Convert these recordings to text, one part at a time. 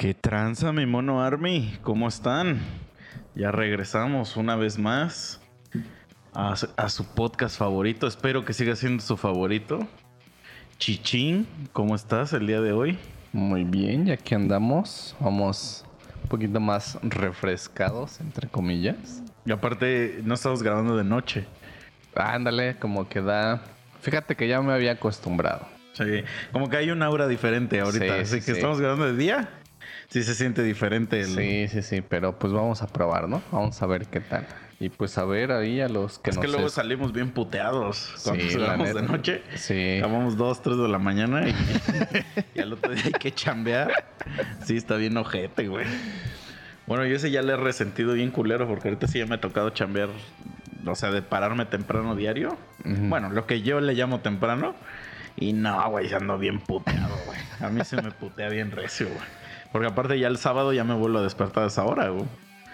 ¿Qué tranza, mi mono Army? ¿Cómo están? Ya regresamos una vez más a, su- a su podcast favorito. Espero que siga siendo su favorito. Chichín, ¿cómo estás el día de hoy? Muy bien, ya que andamos, vamos un poquito más refrescados, entre comillas. Y aparte, no estamos grabando de noche. Ándale, como que da... Fíjate que ya me había acostumbrado. Sí, como que hay un aura diferente ahorita. Sí, Así sí, que sí. estamos grabando de día. Sí se siente diferente. el- Sí, sí, sí, pero pues vamos a probar, ¿no? Vamos a ver qué tal. Y pues a ver ahí a los que Es nos... que luego es- salimos bien puteados cuando Sí, de noche. Sí. Acabamos 2, 3 de la mañana y, y al otro día hay que chambear. Sí, está bien ojete, güey. Bueno, yo ese ya le he resentido bien culero porque ahorita sí ya me ha tocado chambear, o sea, de pararme temprano diario. Bueno, lo que yo le llamo temprano. Y no, güey, ando bien puteado, güey. A mí se me putea bien recio, güey. Porque aparte ya el sábado ya me vuelvo a despertar a esa hora, güey.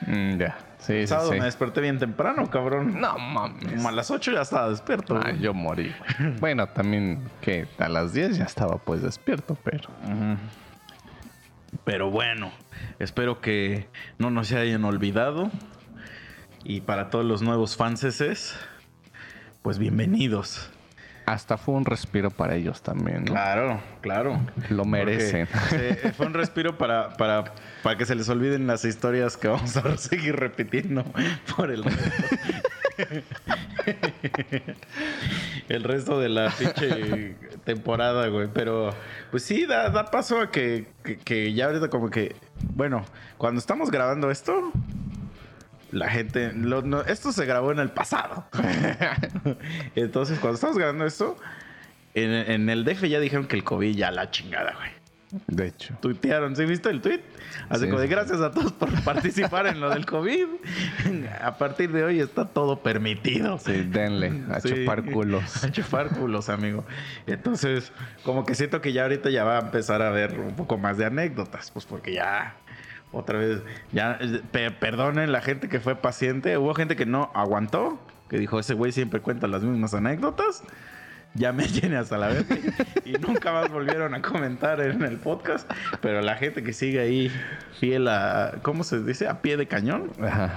Mm, ya, sí, El sí, sábado sí. me desperté bien temprano, cabrón. No mames. Como a las 8 ya estaba despierto. Ah, yo morí. bueno, también que a las 10 ya estaba pues despierto, pero... Pero bueno, espero que no nos hayan olvidado. Y para todos los nuevos fanses, pues bienvenidos. Hasta fue un respiro para ellos también, ¿no? Claro, claro. Lo merecen. Eh, fue un respiro para, para, para que se les olviden las historias que vamos a seguir repitiendo por el resto. el resto de la pinche temporada, güey. Pero, pues sí, da, da paso a que, que, que ya ahorita como que... Bueno, cuando estamos grabando esto... La gente... lo- no, esto se grabó en el pasado. Entonces, cuando estamos grabando esto... En, en el DF ya dijeron que el COVID ya la chingada, güey De hecho. tuitearon. ¿Sí viste el tweet? Así Sí, como de gracias a todos por participar en lo del COVID. A partir de hoy está todo permitido. Sí, denle a Sí. chupar culos. A chupar culos, amigo. Entonces, como que siento que ya ahorita ya va a empezar a haber un poco más de anécdotas. Pues porque ya. Otra vez, ya, pe- perdonen la gente que fue paciente. Hubo gente que no aguantó, que dijo, ese güey siempre cuenta las mismas anécdotas. Ya me llené hasta la vez. y nunca más volvieron a comentar en el podcast. Pero la gente que sigue ahí fiel a, ¿cómo se dice? A pie de cañón. Ajá.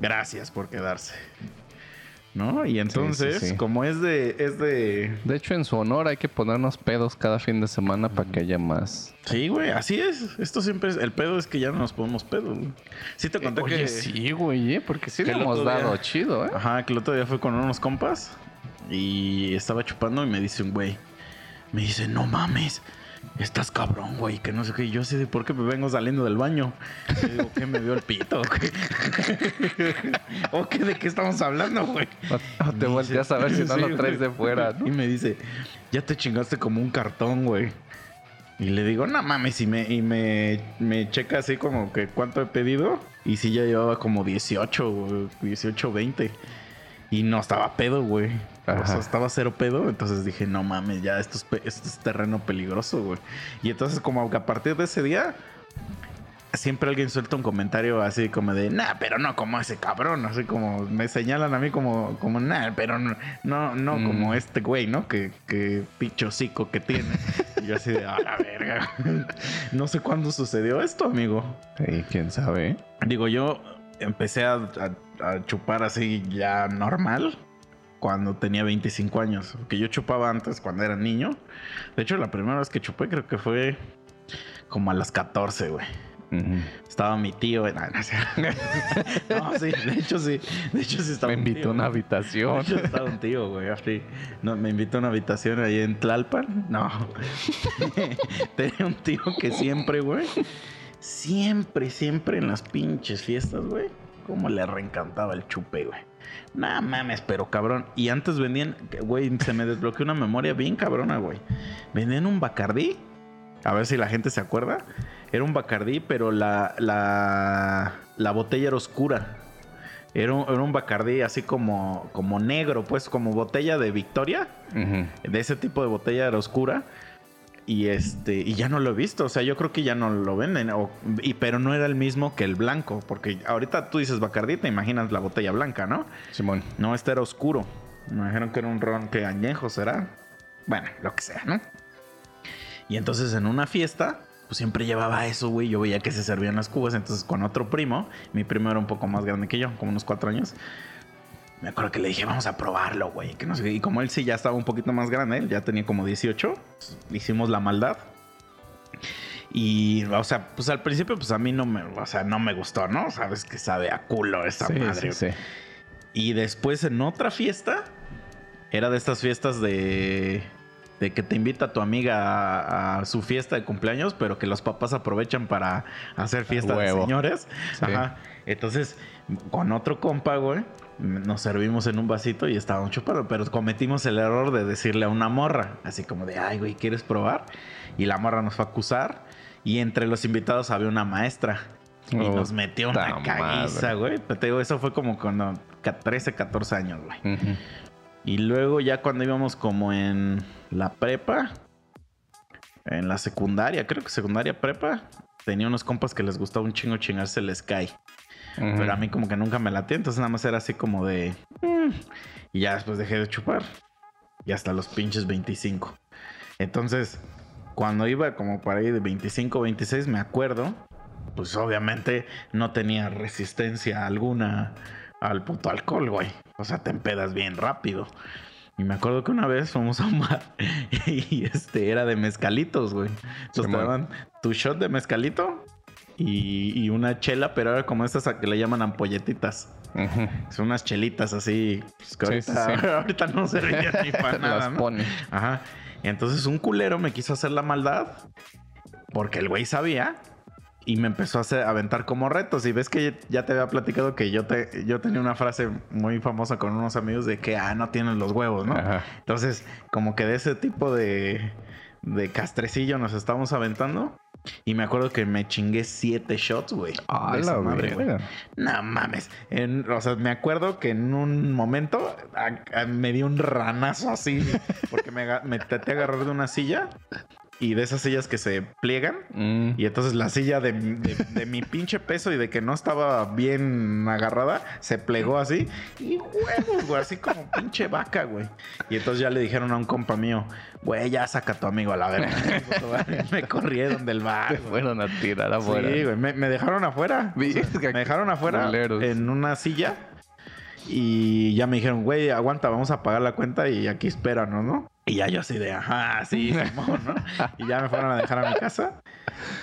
Gracias por quedarse. ¿No? Y entonces, sí. como es de, es de... De hecho, en su honor hay que ponernos pedos cada fin de semana para que haya más. Sí, güey, así es. Esto siempre es... El pedo es que ya no nos podemos pedo, güey. Sí te conté Oye, que... sí, güey, ¿eh? porque sí le hemos día- dado chido, ¿eh? Ajá, que el otro día fue con unos compas y estaba chupando y me dice un güey, me dice, no mames, estás cabrón, güey, que no sé qué. Y yo así de, ¿por qué me vengo saliendo del baño? Y digo, ¿qué me vio el pito? o qué? ¿De qué estamos hablando, güey? O, te volteas a ver si no Sí, lo traes güey. de fuera, ¿no? Y me dice, ya te chingaste como un cartón, güey. Y le digo, no mames, y me, y me, me checa así como que cuánto he pedido. Y sí, ya llevaba como 18, güey, 18, 20. Y no estaba pedo, güey. O sea, estaba cero pedo. Entonces dije, no mames, ya esto es, pe- esto es terreno peligroso, güey. Y entonces como que a partir de ese día, siempre alguien suelta un comentario así como de, nah, pero no como ese cabrón. Así como me señalan a mí como, como nah, pero no, no, no Mm. como este güey, ¿no? Que, que pinche hocico que tiene. Y yo así de, a la verga. no sé cuándo sucedió esto, amigo. Sí, quién sabe. Digo, yo empecé a, a- a chupar así ya normal cuando tenía 25 años. Porque yo chupaba antes cuando era niño. De hecho, la primera vez que chupé creo que fue como a las 14, güey. Estaba mi tío. No, no, sí, de hecho sí. De hecho sí estaba Me invitó a una güey. De habitación. hecho estaba un tío, güey, así. No, me invitó a una habitación ahí en Tlalpan. No. Tenía un tío que siempre, güey. Siempre, siempre en las pinches fiestas, güey. Como le reencantaba el chupe, güey. Nah, mames, pero cabrón. Y antes vendían, güey, se me desbloqueó una memoria bien cabrona, güey. Vendían un Bacardí. A ver si la gente se acuerda. Era un Bacardí, pero la, la, la botella era oscura. Era un, era un Bacardí así como, como negro, pues como botella de Victoria. De ese tipo de botella era oscura. Y este, y ya no lo he visto. O sea, yo creo que ya no lo venden. o- y, pero no era el mismo que el blanco. Porque ahorita tú dices Bacardí, te imaginas la botella blanca, ¿no? Simón. No, este era oscuro. Me dijeron que era un ron que añejo será. Bueno, lo que sea, ¿no? Y entonces en una fiesta, pues siempre llevaba eso, güey. Yo veía que se servían las cubas. Entonces, con otro primo, mi primo era un poco más grande que yo, como unos cuatro años. Me acuerdo que le dije, vamos a probarlo, güey. Que no sé. Y como él sí ya estaba un poquito más grande, él ya tenía como 18, pues, hicimos la maldad. Y, o sea, pues al principio, pues a mí no me, o sea, no me gustó, ¿no? Sabes que sabe a culo esa Sí, madre. sí, sí. Y después en otra fiesta, era de estas fiestas de, de que te invita tu amiga a, a su fiesta de cumpleaños, pero que los papás aprovechan para hacer fiesta de señores. Ajá. Entonces, con otro compa, güey, nos servimos en un vasito y estábamos chupando, pero cometimos el error de decirle a una morra, así como de, ay, güey, ¿quieres probar? Y la morra nos fue a acusar y entre los invitados había una maestra. Y Oh, nos metió una caguiza, güey. Pero te digo, eso fue como cuando ca- 13, 14 años, güey. Y luego ya cuando íbamos como en la prepa, en la secundaria, creo que secundaria prepa, tenía unos compas que les gustaba un chingo chingarse el Sky. Pero a mí como que nunca me latía, entonces nada más era así como de... "Mm". Y ya después dejé de chupar. Y hasta los pinches 25. Entonces, cuando iba como para ahí de 25, 26, me acuerdo, pues obviamente no tenía resistencia alguna al puto alcohol, güey. O sea, te empedas bien rápido. Y me acuerdo que una vez fuimos a un bar y este era de mezcalitos, güey. Entonces te daban tu shot de mezcalito y, y una chela, pero como estas a que le llaman ampolletitas. Son unas chelitas así, pues, que ahorita, sí, sí. ahorita no servían ni para nada, Las ¿no? pone. Ajá. Y entonces un culero me quiso hacer la maldad porque el güey sabía y me empezó a, hacer, a aventar como retos. Y ves que ya te había platicado que yo, te, yo tenía una frase muy famosa con unos amigos de que, ah, no tienes los huevos, ¿no? Ajá. Entonces, como que de ese tipo de, de castrecillo nos estábamos aventando. Y me acuerdo que me chingué siete shots, güey. A de esa la madre, güey. No mames. En- o sea, me acuerdo que en un momento a- a- me dio un ranazo así. Porque me, me traté de agarrar de una silla. Y de esas sillas que se pliegan. Mm. Y entonces la silla de, de- de mi pinche peso y de que no estaba bien agarrada, se plegó así. Y huevos, güey, así como pinche vaca, güey. Y entonces ya le dijeron a un compa mío, güey, ya saca a tu amigo a la verga. me corrieron del bar. Güey. fueron a tirar afuera. Sí, güey. Me, me dejaron afuera. O sea, Verga, me dejaron afuera en una silla. Y ya me dijeron, güey, aguanta, vamos a pagar la cuenta y aquí espéranos, ¿no? Y ya yo así de, ajá, sí, Simón, ¿no? Y ya me fueron a dejar a mi casa.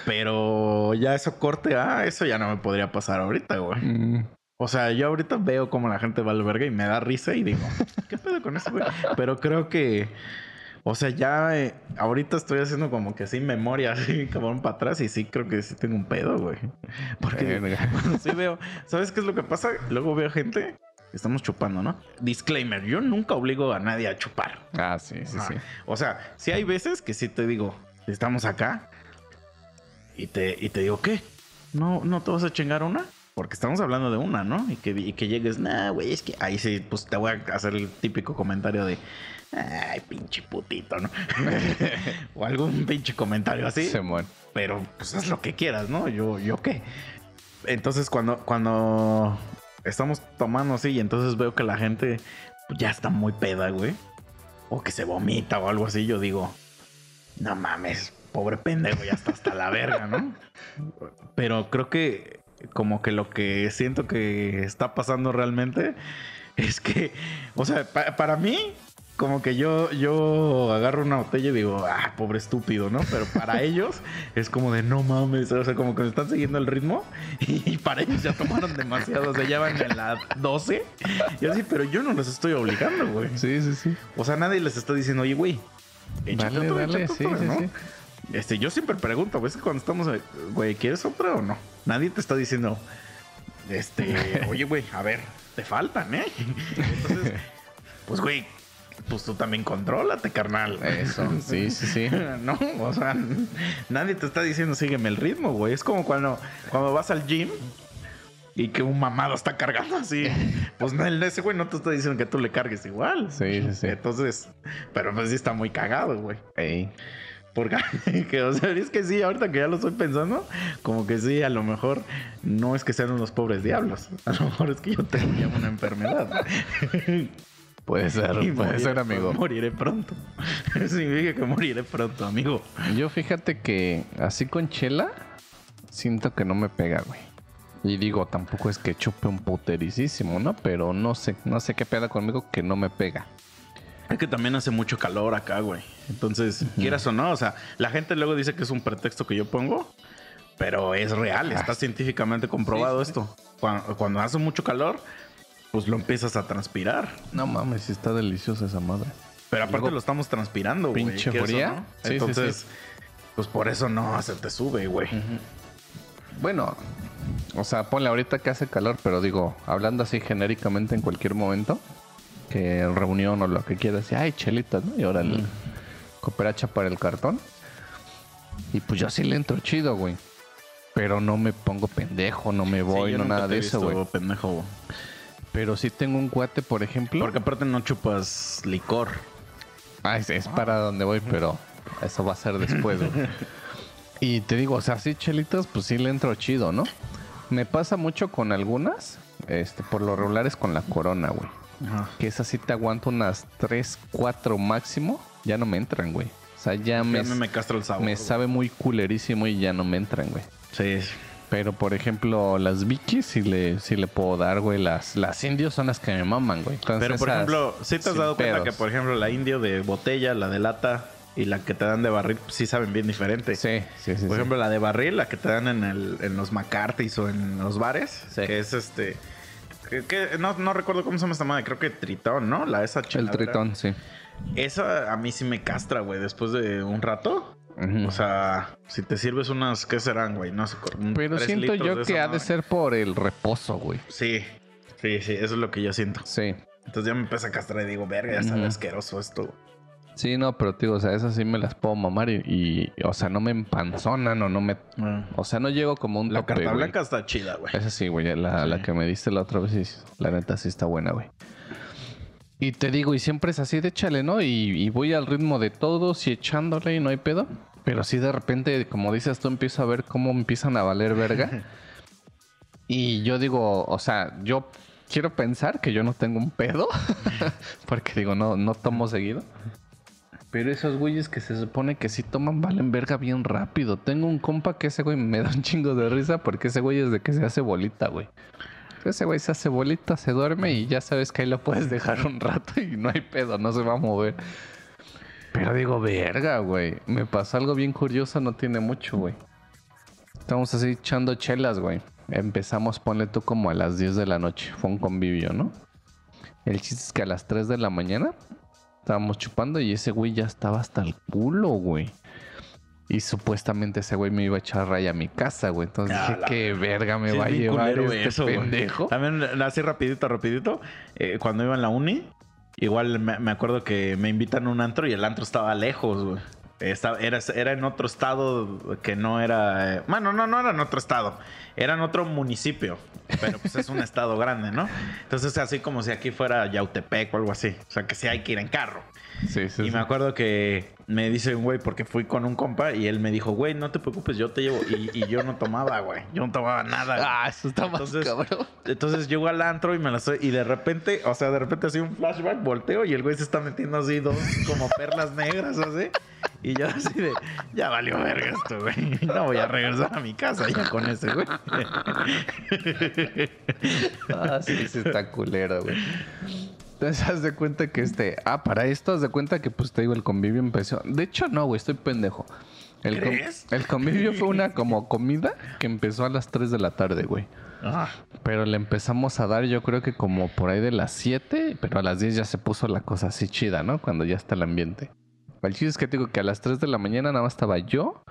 Pero ya eso corte, ah, eso ya no me podría pasar ahorita, güey. Mm. O sea, yo ahorita veo cómo la gente va al verga y me da risa y digo, ¿qué pedo con eso, güey? Pero creo que, o sea, ya eh, ahorita estoy haciendo como que sí memoria, así cabrón para atrás y sí creo que sí tengo un pedo, güey. Porque Verga. sí veo, ¿sabes qué es lo que pasa? Luego veo gente, estamos chupando, ¿no? Disclaimer, yo nunca obligo a nadie a chupar. Ah, sí, sí, sí. O sea, sí hay veces que sí te digo, estamos acá y te, y te digo, ¿qué? ¿No, ¿No te vas a chingar una? Porque estamos hablando de una, ¿no? Y que, y que llegues, nah, güey, es que ahí sí, pues te voy a hacer el típico comentario de, ay, pinche putito, ¿no? o algún pinche comentario así. Se muere. Pero pues haz lo que quieras, ¿no? Yo, yo qué. Entonces cuando, cuando estamos tomando así y entonces veo que la gente ya está muy peda, güey. O que se vomita o algo así, yo digo, no mames, pobre pendejo, ya está hasta la verga, ¿no? Pero creo que como que lo que siento que está pasando realmente es que, o sea, pa- para mí, como que yo, yo agarro una botella y digo, ah, pobre estúpido, ¿no? Pero para ellos es como de no mames, o sea, como que me están siguiendo el ritmo y para ellos ya tomaron demasiado, o sea, ya van en la 12 y así, pero yo no los estoy obligando, güey. Sí, sí, sí. O sea, nadie les está diciendo, oye, güey, échate dale, échate sí, otra", sí, ¿no? sí. Este, yo siempre pregunto, ¿ves? Cuando estamos, güey, ¿quieres otra o no? Nadie te está diciendo, este, oye, güey, a ver, te faltan, ¿eh? Entonces, pues, güey, pues tú también contrólate, carnal. Eso, sí, sí, sí. No, o sea, nadie te está diciendo sígueme el ritmo, güey. Es como cuando, cuando vas al gym y que un mamado está cargando así. Pues no, ese güey no te está diciendo que tú le cargues igual. Sí, sí, sí. Entonces, pero pues sí está muy cagado, güey. Ey. Porque, que, o sea, es que sí, ahorita que ya lo estoy pensando, como que sí, a lo mejor no es que sean unos pobres diablos. A lo mejor es que yo tenía una enfermedad. Puede ser, Y puede ser, amigo. Moriré pronto. Significa que moriré pronto, amigo. Yo fíjate que así con chela, siento que no me pega, güey. Y digo, tampoco es que chupe un putericísimo, ¿no? Pero no sé, no sé qué peda conmigo que no me pega. Es que también hace mucho calor acá, güey. Entonces, quieras o no, o sea, la gente luego dice que es un pretexto que yo pongo, pero es real, está científicamente comprobado. Sí, sí. esto. Cuando, cuando hace mucho calor, pues lo empiezas a transpirar. No mames, está deliciosa esa madre. Pero aparte Luego, lo estamos transpirando, güey. pinche fría. no. Sí, sí, Entonces, pues por eso no se te sube, güey. Bueno, o sea, ponle ahorita que hace calor, pero digo, hablando así genéricamente en cualquier momento, que en reunión o lo que quieras, y ay, chelitas, ¿no? Y ahora el cooperacha para el cartón. Y pues yo sí le entro chido, güey. Pero no me pongo pendejo, no me voy, no nada de eso, güey. pendejo, güey. Pero sí tengo un cuate, por ejemplo. Porque aparte no chupas licor. Ah, es, es para donde voy, pero eso va a ser después, güey. Y te digo, o sea, sí, chelitas, pues sí le entro chido, ¿no? Me pasa mucho con algunas, este, por lo regular es con la corona, güey. Ajá. Que esa sí te aguanto unas 3, 4 máximo, ya no me entran, güey. O sea, ya me, Ya me, me castra el sabor. me sabe muy culerísimo y ya no me entran, güey. Sí. Pero, por ejemplo, las Vicky sí le, sí le puedo dar, güey. Las, las indios son las que me maman, güey. Entonces, Pero por ejemplo, si te has dado cuenta pedos. que, por ejemplo, la indio de botella, la de lata y la que te dan de barril, pues, sí saben bien diferente. Sí, sí, sí. Por sí. ejemplo, la de barril, la que te dan en, el, en los McCarthy's o en los bares, Sí. que es este. que- que no, no recuerdo cómo se llama esta madre, creo que Tritón, ¿no? La esa el chingadera. tritón, sí. Esa a mí sí me castra, güey, después de un rato. O sea, si te sirves unas, ¿qué serán, güey? No sé. Pero siento yo que esa ha de ser por el reposo, güey. Sí, sí, sí, eso es lo que yo siento. Sí. Entonces ya me empieza a castrar y digo, verga, ya asqueroso esto. Sí, no, pero digo, o sea, esas sí me las puedo mamar y, y, o sea, no me empanzonan o no me... O sea, no llego como un La tope, carta güey. blanca está chida, güey. Esa sí, güey, la, que me diste la otra vez, sí, la neta sí está buena, güey. Y te digo, y siempre es así de échale, ¿no? Y, y voy al ritmo de todos y echándole y no hay pedo. Pero sí de repente, como dices tú, empiezo a ver cómo empiezan a valer verga. y yo digo, o sea, yo quiero pensar que yo no tengo un pedo. porque digo, no, no tomo seguido. Pero esos güeyes que se supone que sí toman valen verga bien rápido. Tengo un compa que ese güey me da un chingo de risa porque ese güey es de que se hace bolita, güey. Ese güey se hace bolita, se duerme y ya sabes que ahí lo puedes dejar un rato y no hay pedo, no se va a mover. Pero digo, verga, güey. Me pasó algo bien curioso, no tiene mucho, güey. Estamos así echando chelas, güey. Empezamos, ponle tú como a las 10 de la noche. Fue un convivio, ¿no? El chiste es que a las 3 de la mañana estábamos chupando y ese güey ya estaba hasta el culo, güey. Y supuestamente ese güey me iba a echar raya a mi casa, güey. Entonces Ah, dije, qué verga me Sí, va a llevar este eso, güey. pendejo. También, así rapidito, rapidito. eh, cuando iba en la uni, igual me, me acuerdo que me invitan a un antro y el antro estaba lejos, güey. Estaba- era, era en otro estado que no era... eh, bueno, no, no era en otro estado. Era en otro municipio. Pero pues es un estado grande, ¿no? Entonces así como si aquí fuera Yautepec o algo así. O sea que sí hay que ir en carro. Sí, sí, Y sí. me acuerdo que me dice un güey, porque fui con un compa y él me dijo, güey, no te preocupes, yo te llevo. Y, y yo no tomaba, güey. Yo no tomaba nada. güey. Ah, eso está más Entonces, cabrón. entonces llego al antro y me la estoy. Y de repente, o sea, de repente así un flashback, volteo y el güey se está metiendo así dos como perlas negras, así. Y yo así de, ya valió verga esto, güey. No voy a regresar a mi casa ya con ese, güey. Ah, sí, sí está culero, güey. Entonces, haz de cuenta que este... Ah, para esto, haz de cuenta que, pues, te digo, el convivio empezó... De hecho, no, güey, estoy pendejo. El, com- ¿Crees? el convivio fue una como comida que empezó a las 3 de la tarde, güey. Ah, Pero le empezamos a dar, yo creo que como por ahí de las 7, pero a las 10 ya se puso la cosa así chida, ¿no? Cuando ya está el ambiente. El chiste es que te digo que a las 3 de la mañana nada más estaba yo,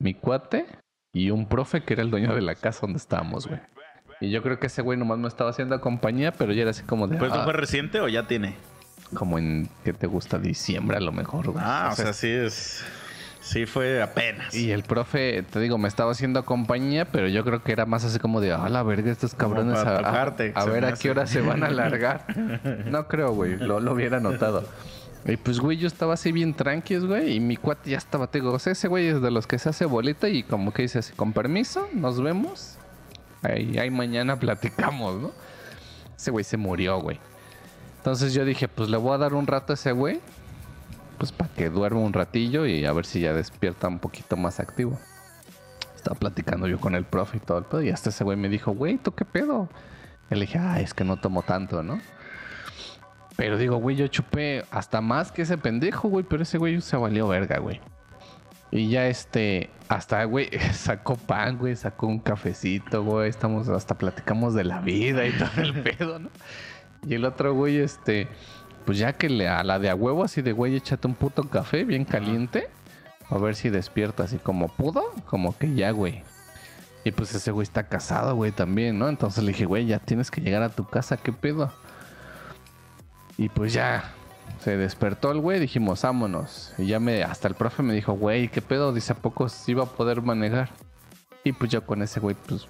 mi cuate y un profe que era el dueño de la casa donde estábamos, güey. Y yo creo que ese güey nomás me estaba haciendo compañía, pero ya era así como de. ¿Pues no ah, fue reciente o ya tiene? como en que te gusta diciembre a lo mejor, güey. Ah, O o sea, sea, sí es. Sí fue apenas. Y el profe, te digo, me estaba haciendo compañía, pero yo creo que era más así como de, a la verga, estos cabrones a, tocarte, a ver a qué hora se van a alargar. No creo, güey, lo, lo hubiera notado. Y pues, güey, yo estaba así bien tranquis, güey, y mi cuate ya estaba, te digo, o sea, ese güey es de los que se hace bolita y como que dice así, con permiso, nos vemos. Ahí, mañana platicamos, ¿no? Ese güey se murió, güey. Entonces yo dije, pues le voy a dar un rato a ese güey. Pues para que duerma un ratillo y a ver si ya despierta un poquito más activo. Estaba platicando yo con el profe y todo el pedo. Y hasta ese güey me dijo, güey, ¿tú qué pedo? Y le dije, ay, es que no tomo tanto, ¿no? Pero digo, güey, yo chupé hasta más que ese pendejo, güey. Pero ese güey se valió verga, güey. Y ya este, hasta, güey, sacó pan, güey, sacó un cafecito, güey. Estamos, hasta platicamos de la vida y todo el pedo, ¿no? Y el otro, güey, este, pues ya que le, a la de a huevo, así de, güey, échate un puto café bien caliente. A ver si despierta así como pudo, como que ya, güey. Y pues ese güey está casado, güey, también, ¿no? Entonces le dije, güey, ya tienes que llegar a tu casa, ¿qué pedo? Y pues ya, se despertó el güey, dijimos, vámonos. Y ya me, hasta el profe me dijo, güey, ¿qué pedo? Dice, ¿a poco sí iba a poder manejar? Y pues yo con ese güey, pues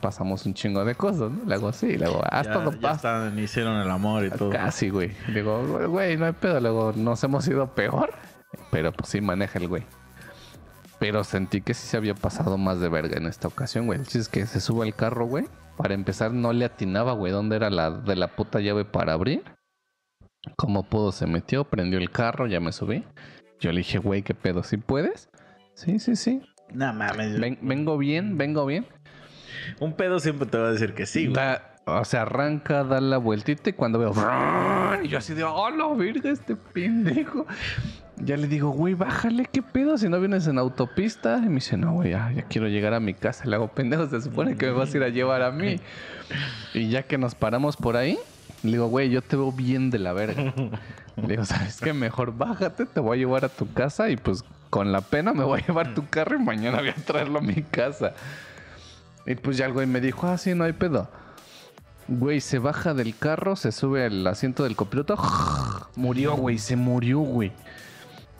pasamos un chingo de cosas, ¿no? Le hago así, le hago, haz todo pasa. hicieron el amor y todo. Casi, güey. Le digo, güey, no hay pedo. Luego nos hemos ido peor. Pero pues sí maneja el güey. Pero sentí que sí se había pasado más de verga en esta ocasión, güey. El chiste es que se sube al carro, güey. Para empezar, no le atinaba, güey, dónde era la de la puta llave para abrir. Como pudo, se metió, prendió el carro, ya me subí. Yo le dije, güey, ¿qué pedo? ¿Sí puedes? Sí, sí, sí. No mames. Ven- vengo bien, vengo bien. Un pedo siempre te va a decir que sí, güey. Da- o sea, arranca, da la vueltita y cuando veo. Y yo así de, oh, la verga, este pendejo. Ya le digo, güey, bájale, ¿qué pedo? Si no vienes en autopista. Y me dice, no, güey, ya, ya quiero llegar a mi casa. Le hago, pendejo, se supone que me vas a ir a llevar a mí. Y ya que nos paramos por ahí, le digo, güey, yo te veo bien de la verga. Le digo, ¿sabes qué? Mejor bájate, te voy a llevar a tu casa y pues con la pena me voy a llevar tu carro y mañana voy a traerlo a mi casa. Y pues ya el güey me dijo, ah, sí, no hay pedo. Güey, se baja del carro, se sube al asiento del copiloto. Murió, güey, se murió, güey.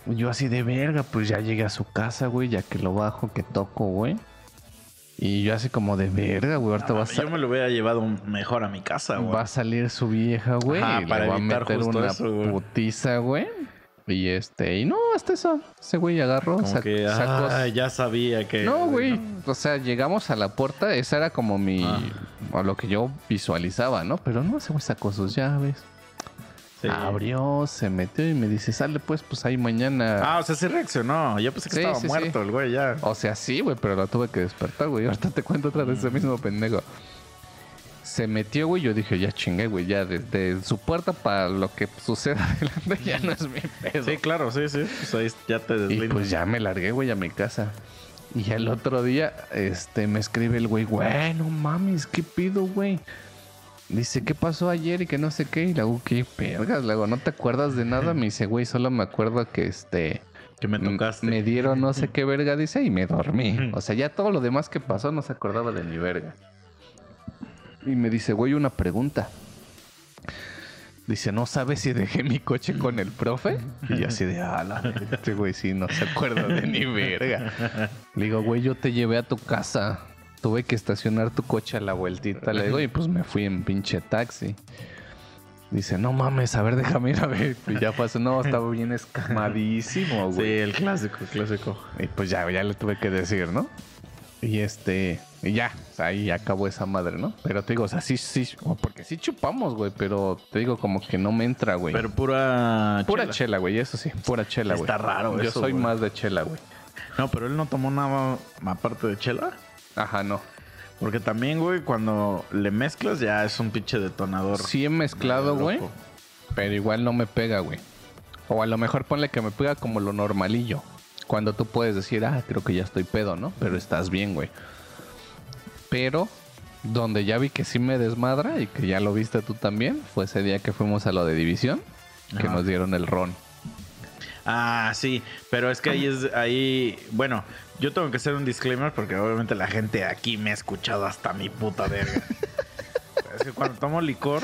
Yo así de verga, pues ya llegué a su casa, güey, ya que lo bajo, que toco, güey. Y yo así como de verga, güey, ahorita No va, a yo me lo hubiera llevado mejor a mi casa, güey. va a salir su vieja, güey. Ajá, y para le va a evitar meter justo una eso, güey. putiza, güey. Y este, y no, hasta eso. Ese güey agarró, Como sac- que, sacó- ah, ya sabía que... No, güey. O sea, llegamos a la puerta, esa era como mi. Ah. o lo que yo visualizaba, ¿no? Pero no, ese güey sacó sus llaves. Sí. Abrió, se metió y me dice, sale pues, pues ahí mañana. Ah, o sea, sí reaccionó. Yo pensé que Sí, estaba sí, muerto el güey ya. O sea, sí, güey, pero lo tuve que despertar, güey. Ahorita te cuento otra vez ese mismo pendejo. Se metió, güey. Yo dije, ya chingué, güey. Ya desde su puerta para lo que suceda adelante ya no es mi pedo. Sí, claro, sí, sí. Pues ahí ya te Y deslindas. pues ya me largué, güey, a mi casa. Y el otro día, este, me escribe el güey, güey, no mames, ¿qué pido, güey? Dice, ¿qué pasó ayer y que no sé qué? Y le hago, ¿qué vergas? Le hago, ¿no te acuerdas de nada? Me dice, güey, solo me acuerdo que, este, que me tocaste. me dieron no sé qué verga, dice, y me dormí. O sea, ya todo lo demás que pasó no se acordaba de mi verga. Y me dice, güey, una pregunta. Dice, ¿no sabes si dejé mi coche con el profe? Y yo así de, ah, la neta, este güey sí no se acuerda de ni verga. Le digo, güey, yo te llevé a tu casa. Tuve que estacionar tu coche a la vueltita. Le digo, y pues me fui en pinche taxi. Dice, no mames, a ver, déjame ir a ver. Y ya pasó, no, estaba bien escamadísimo, Sí, güey. el clásico, el clásico. Y pues ya, ya le tuve que decir, ¿no? Y este, y ya, o sea, ahí acabó esa madre, ¿no? Pero te digo, o sea, sí, sí, porque sí chupamos, güey, pero te digo como que no me entra, güey. Pero pura Pura chela. chela, güey, eso sí, pura chela, güey. Está raro Yo eso, soy güey. más de chela, güey. No, pero él no tomó nada aparte de chela. Ajá, no. Porque también, güey, cuando le mezclas ya es un pinche detonador. Sí he mezclado, güey, pero igual no me pega, güey. O a lo mejor ponle que me pega como lo normalillo. Cuando tú puedes decir, ah, creo que ya estoy pedo, ¿no? Pero estás bien, güey. Pero donde ya vi que sí me desmadra y que ya lo viste tú también, fue ese día que fuimos a lo de división, que Ajá. nos dieron el ron. Ah, sí, pero es que ahí es ahí, bueno, yo tengo que hacer un disclaimer porque obviamente la gente aquí me ha escuchado hasta mi puta verga. es que cuando tomo licor,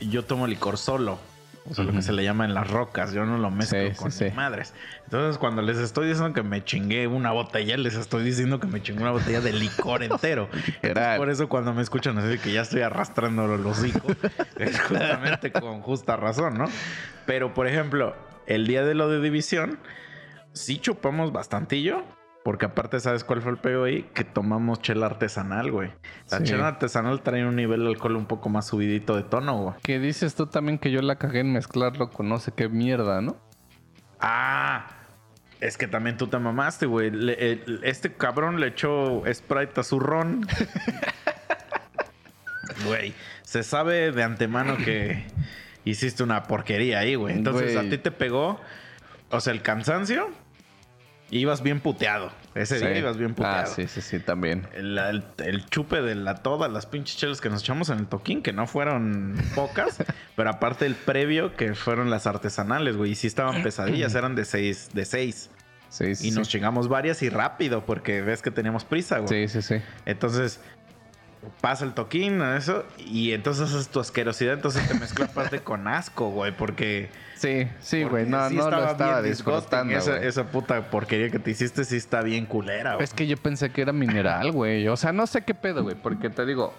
yo tomo licor solo. O sea, lo que se le llama en las rocas. Yo no lo mezclo Sí, con sí, mis sí. madres. Entonces, cuando les estoy diciendo que me chingué una botella, les estoy diciendo que me chingué una botella de licor entero. Entonces, por eso cuando me escuchan así que ya estoy arrastrando los hocico, es justamente con justa razón, ¿no? Pero, por ejemplo, el día de lo de división, sí chupamos bastantillo. Porque aparte, ¿sabes cuál fue el pego ahí? Que tomamos chela artesanal, güey. La Sí. chela artesanal trae un nivel de alcohol un poco más subidito de tono, güey. Que dices tú también que yo la cagué en mezclarlo con no sé qué mierda, ¿no? Ah, es que también tú te mamaste, güey. Este cabrón le echó Sprite a su ron. Güey, se sabe de antemano que hiciste una porquería ahí, güey. Entonces a ti te pegó, o sea, el cansancio. Y Ibas bien puteado. Ese día ibas bien puteado. Ah, sí, sí, sí, también. El, el- el chupe de la, todas las pinches chelas que nos echamos en el toquín, que no fueron pocas, pero aparte el previo, que fueron las artesanales, güey. Y sí estaban pesadillas, eran de seis, de seis. Sí, sí. Y nos chingamos varias y rápido, porque ves que teníamos prisa, güey. Sí, sí, sí. Entonces, pasa el toquín, eso, y entonces haces tu asquerosidad, entonces te mezcla aparte con asco, güey, porque... Sí, sí, güey. No, sí no lo estaba bien disgusting. disfrutando, Esa, esa puta porquería que te hiciste sí está bien culera, güey. Es que yo pensé que era mineral, güey. O sea, no sé qué pedo, güey. Porque te digo,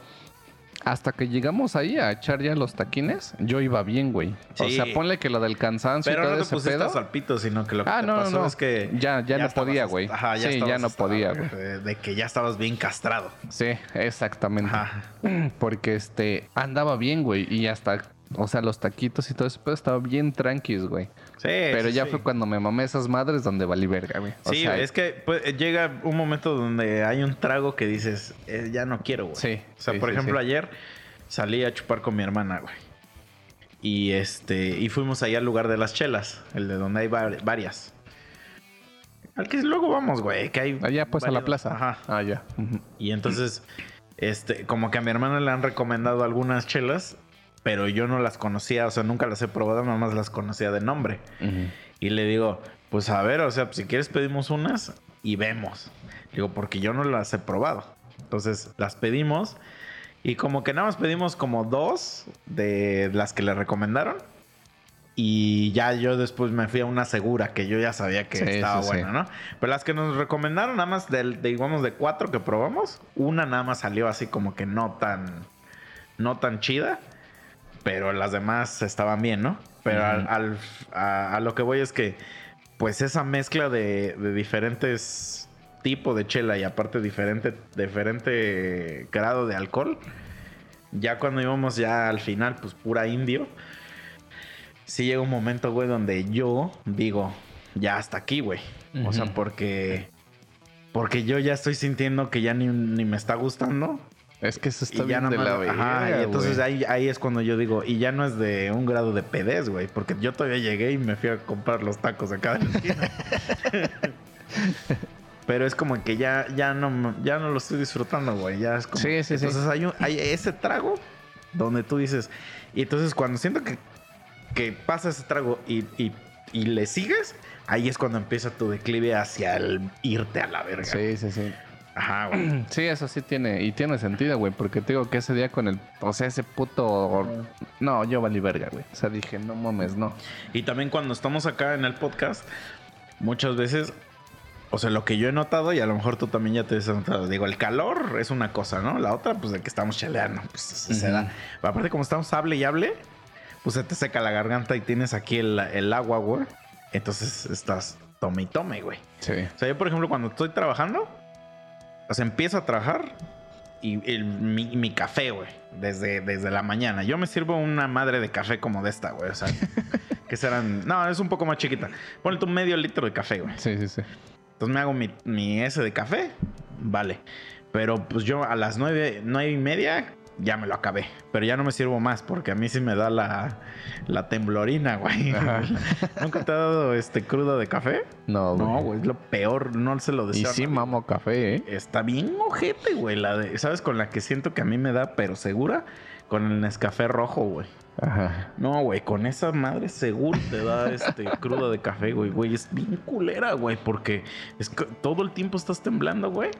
hasta que llegamos ahí a echar ya los taquines, yo iba bien, güey. O sea, ponle que lo del cansancio y Pero todo no te ese pedo. sino que lo que Ah, te no, pasó no. es que... Ya- ya no podía, güey. Ajá, ya Sí, ya no podía, De, de que ya estabas bien castrado. Sí, exactamente. Ajá. Porque este andaba bien, güey. Y hasta, o sea, los taquitos y todo eso, pero estaba bien tranquis, güey. Sí, Pero sí, ya sí. fue cuando me mamé esas madres donde valí verga, güey. O Sí, sea, es que pues, llega un momento donde hay un trago que dices, eh, ya no quiero, güey. Sí, O sea, sí, por ejemplo, ayer salí a chupar con mi hermana, güey. Y este, y fuimos allá al lugar de las chelas, el de donde hay var- varias. Al que luego vamos, güey, que hay. allá pues a la plaza. Ajá. Ah, ya. Y entonces, este, como que a mi hermana le han recomendado algunas chelas, pero yo no las conocía, o sea, nunca las he probado, nada más las conocía de nombre. Y le digo, pues a ver, o sea, si quieres pedimos unas y vemos. Digo, porque yo no las he probado. Entonces las pedimos y como que nada más pedimos como dos de las que le recomendaron. Y ya yo después me fui a una segura que yo ya sabía que Sí, estaba sí, buena, sí. ¿no? Pero las que nos recomendaron, nada más de, de, digamos, de cuatro que probamos, una nada más salió así como que no tan, no tan chida. Pero las demás estaban bien, ¿no? Pero al- a, a lo que voy es que, pues esa mezcla de, de diferentes tipos de chela y aparte diferente, diferente grado de alcohol, ya cuando íbamos ya al final, pues pura indio, sí llega un momento, güey, donde yo digo, ya hasta aquí, güey. O sea, porque, porque yo ya estoy sintiendo que ya ni, ni me está gustando. Es que eso está Y ya bien de nada la ajá, verga, y entonces güey. ahí, ahí es cuando yo digo, y ya no es de un grado de pedez, güey, porque yo todavía llegué y me fui a comprar los tacos acá de la esquina. Pero es como que ya, ya no, ya no lo estoy disfrutando, güey. Ya es como. Sí, sí, sí. entonces hay, un- hay ese trago donde tú dices. Y entonces cuando siento que, que pasa ese trago y, y- y le sigues, ahí es cuando empieza tu declive hacia el irte a la verga. Sí, sí, sí. Ajá, güey. Sí, eso sí tiene, y tiene sentido, güey, porque te digo que ese día con el, o sea, ese puto, no, yo valí verga, güey. O sea, dije, no mames, no. Y también cuando estamos acá en el podcast, muchas veces, o sea, lo que yo he notado, y a lo mejor tú también ya te has notado, digo, el calor es una cosa, ¿no? La otra, pues de que estamos cheleando, pues se se Ujú. da. Pero aparte, como estamos hable y hable, pues se te seca la garganta y tienes aquí el, el agua, güey. Entonces estás tome y tome, güey. Sí. O sea, yo, por ejemplo, cuando estoy trabajando, o sea, empiezo a trabajar y el- mi, mi café, güey, desde, desde la mañana. Yo me sirvo una madre de café como de esta, güey. O sea, que serán. No, es un poco más chiquita. Ponle tú medio litro de café, güey. Sí, sí, sí. Entonces me hago mi, mi S de café, vale. Pero pues yo a las nueve, nueve y media ya me lo acabé. Pero ya no me sirvo más porque a mí sí me da la, la temblorina, güey. ¿Nunca te ha dado este crudo de café? No, güey. No, güey, es lo peor. No se lo y deseo. a sí mamo café, ¿eh? Está bien ojete, güey. La de, ¿Sabes? Con la que siento que a mí me da, pero segura, con el Nescafé rojo, güey. Ajá. No, güey, con esa madre seguro te da este crudo de café, güey. Güey, es bien culera, güey, porque es que todo el tiempo estás temblando, güey.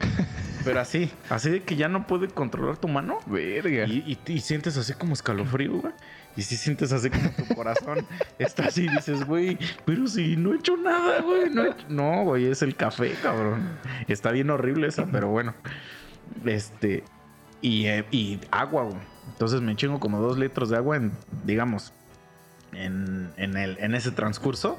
Pero así, así de que ya no puedes controlar tu mano. Verga. Y, y- y sientes así como escalofrío, güey. Y sí sientes así como tu corazón está así y dices, güey, pero si no he hecho nada, güey. No, he hecho-". No, güey, es el café, cabrón. Está bien horrible esa, pero bueno. Este. Y, eh, y agua, güey. Entonces me chingo como dos litros de agua en, digamos, en, en el, en ese transcurso.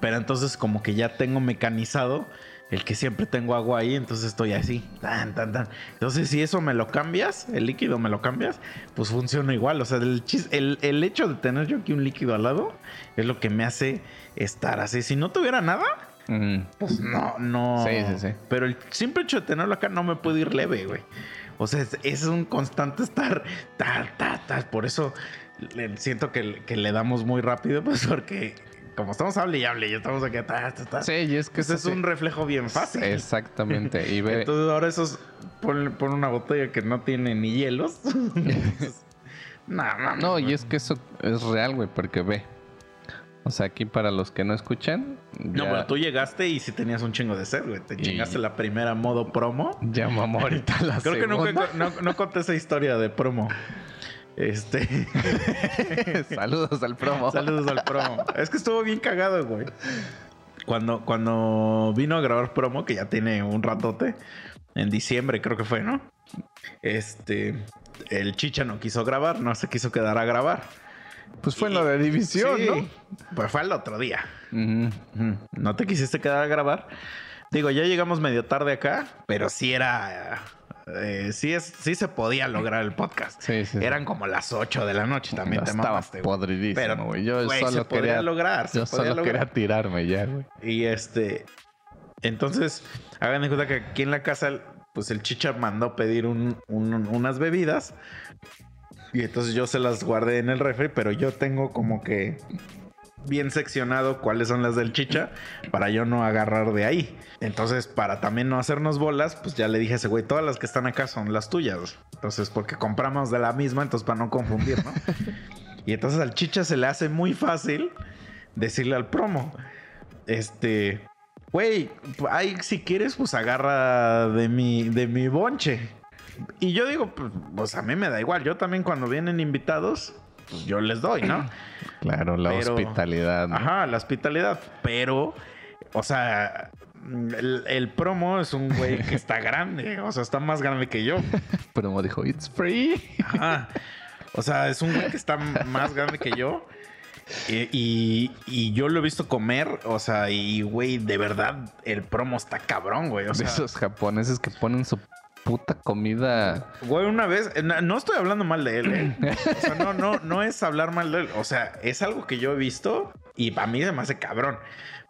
Pero entonces como que ya tengo mecanizado el que siempre tengo agua ahí, entonces estoy así, tan, tan, tan. Entonces, si eso me lo cambias, el líquido me lo cambias, pues funciona igual. O sea, el, el, el hecho de tener yo aquí un líquido al lado es lo que me hace estar así. Si no tuviera nada, pues no, no. Sí, sí, sí. Pero el simple hecho de tenerlo acá no me puede ir leve, güey. O sea, es, un constante estar, ta, ta, ta. Por eso siento que, que, le damos muy rápido, pues porque como estamos hable y hable, y estamos aquí, ta, ta, ta. Sí, y es que ese es un reflejo bien fácil. Exactamente. Y ve... Entonces ahora esos pon, una botella que no tiene ni hielos. no, no, no, y es que eso es real, güey, porque ve. O sea, aquí para los que no escuchan. No, pero tú llegaste y sí tenías un chingo de sed, güey. Te chingaste la primera modo promo. Ya, mamá, ahorita la Creo que nunca, no, no conté esa historia de promo. Este. Saludos al promo. Saludos al promo. Es que estuvo bien cagado, güey. Cuando, cuando vino a grabar promo, que ya tiene un ratote, en diciembre creo que fue, ¿no? Este. El Chicha no quiso grabar, no se quiso quedar a grabar. Pues fue en la de división, ¿no? Pues fue el otro día. No te quisiste quedar a grabar. Digo, ya llegamos medio tarde acá, pero sí era eh, sí, es, sí se podía lograr el podcast. Sí, sí. Eran como las 8 de la noche, también te Estaba podridísimo, Pero, güey. Yo solo se quería lograr. yo solo quería tirarme ya, güey. Y este... Entonces, hagan de cuenta que aquí en la casa, pues el chicha mandó pedir unas bebidas. Y entonces yo se las guardé en el refri, pero yo tengo como que bien seccionado cuáles son las del chicha para yo no agarrar de ahí. Entonces, para también no hacernos bolas, pues ya le dije a ese güey, todas las que están acá son las tuyas. Entonces, porque compramos de la misma, entonces para no confundir, ¿no? y entonces al chicha se le hace muy fácil decirle al promo, este, güey, ahí si quieres, pues agarra de mi, de mi bonche. Y yo digo, pues, pues a mí me da igual. Yo también cuando vienen invitados, pues yo les doy, ¿no? Claro, la hospitalidad. Ajá, la hospitalidad. Pero, o sea, el, promo es un güey que está grande. O sea, está más grande que yo. promo dijo, it's free. Ajá. O sea, es un güey que está más grande que yo. Y, y, yo lo he visto comer, o sea, y güey, de verdad, el promo está cabrón, güey. O sea, esos japoneses que ponen su puta comida. Güey, una vez, no estoy hablando mal de él, ¿eh? O sea, no, no, no es hablar mal de él. O sea, es algo que yo he visto y para mí se me hace cabrón.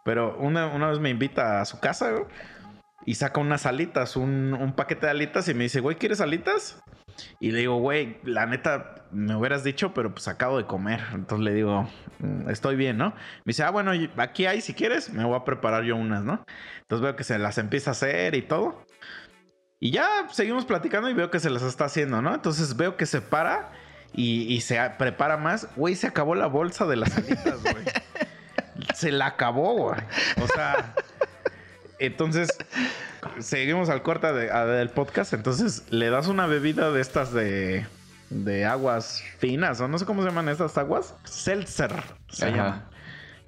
Pero una, una vez me invita a su casa, y saca unas alitas, un, un paquete de alitas y me dice, güey, ¿quieres alitas? Y le digo, güey, la neta, me hubieras dicho, pero pues acabo de comer. Entonces le digo, mm, estoy bien, ¿no? Me dice, ah, bueno, aquí hay, si quieres, me voy a preparar yo unas, ¿no? Entonces veo que se las empieza a hacer y todo. Y ya seguimos platicando y veo que se las está haciendo, ¿no? Entonces veo que se para y, se prepara más. Güey, se acabó la bolsa de las salitas, güey. se la acabó, güey. O sea, entonces seguimos al corte del podcast. Entonces le das una bebida de estas de, de aguas finas, o no sé cómo se llaman estas aguas. Seltzer se llama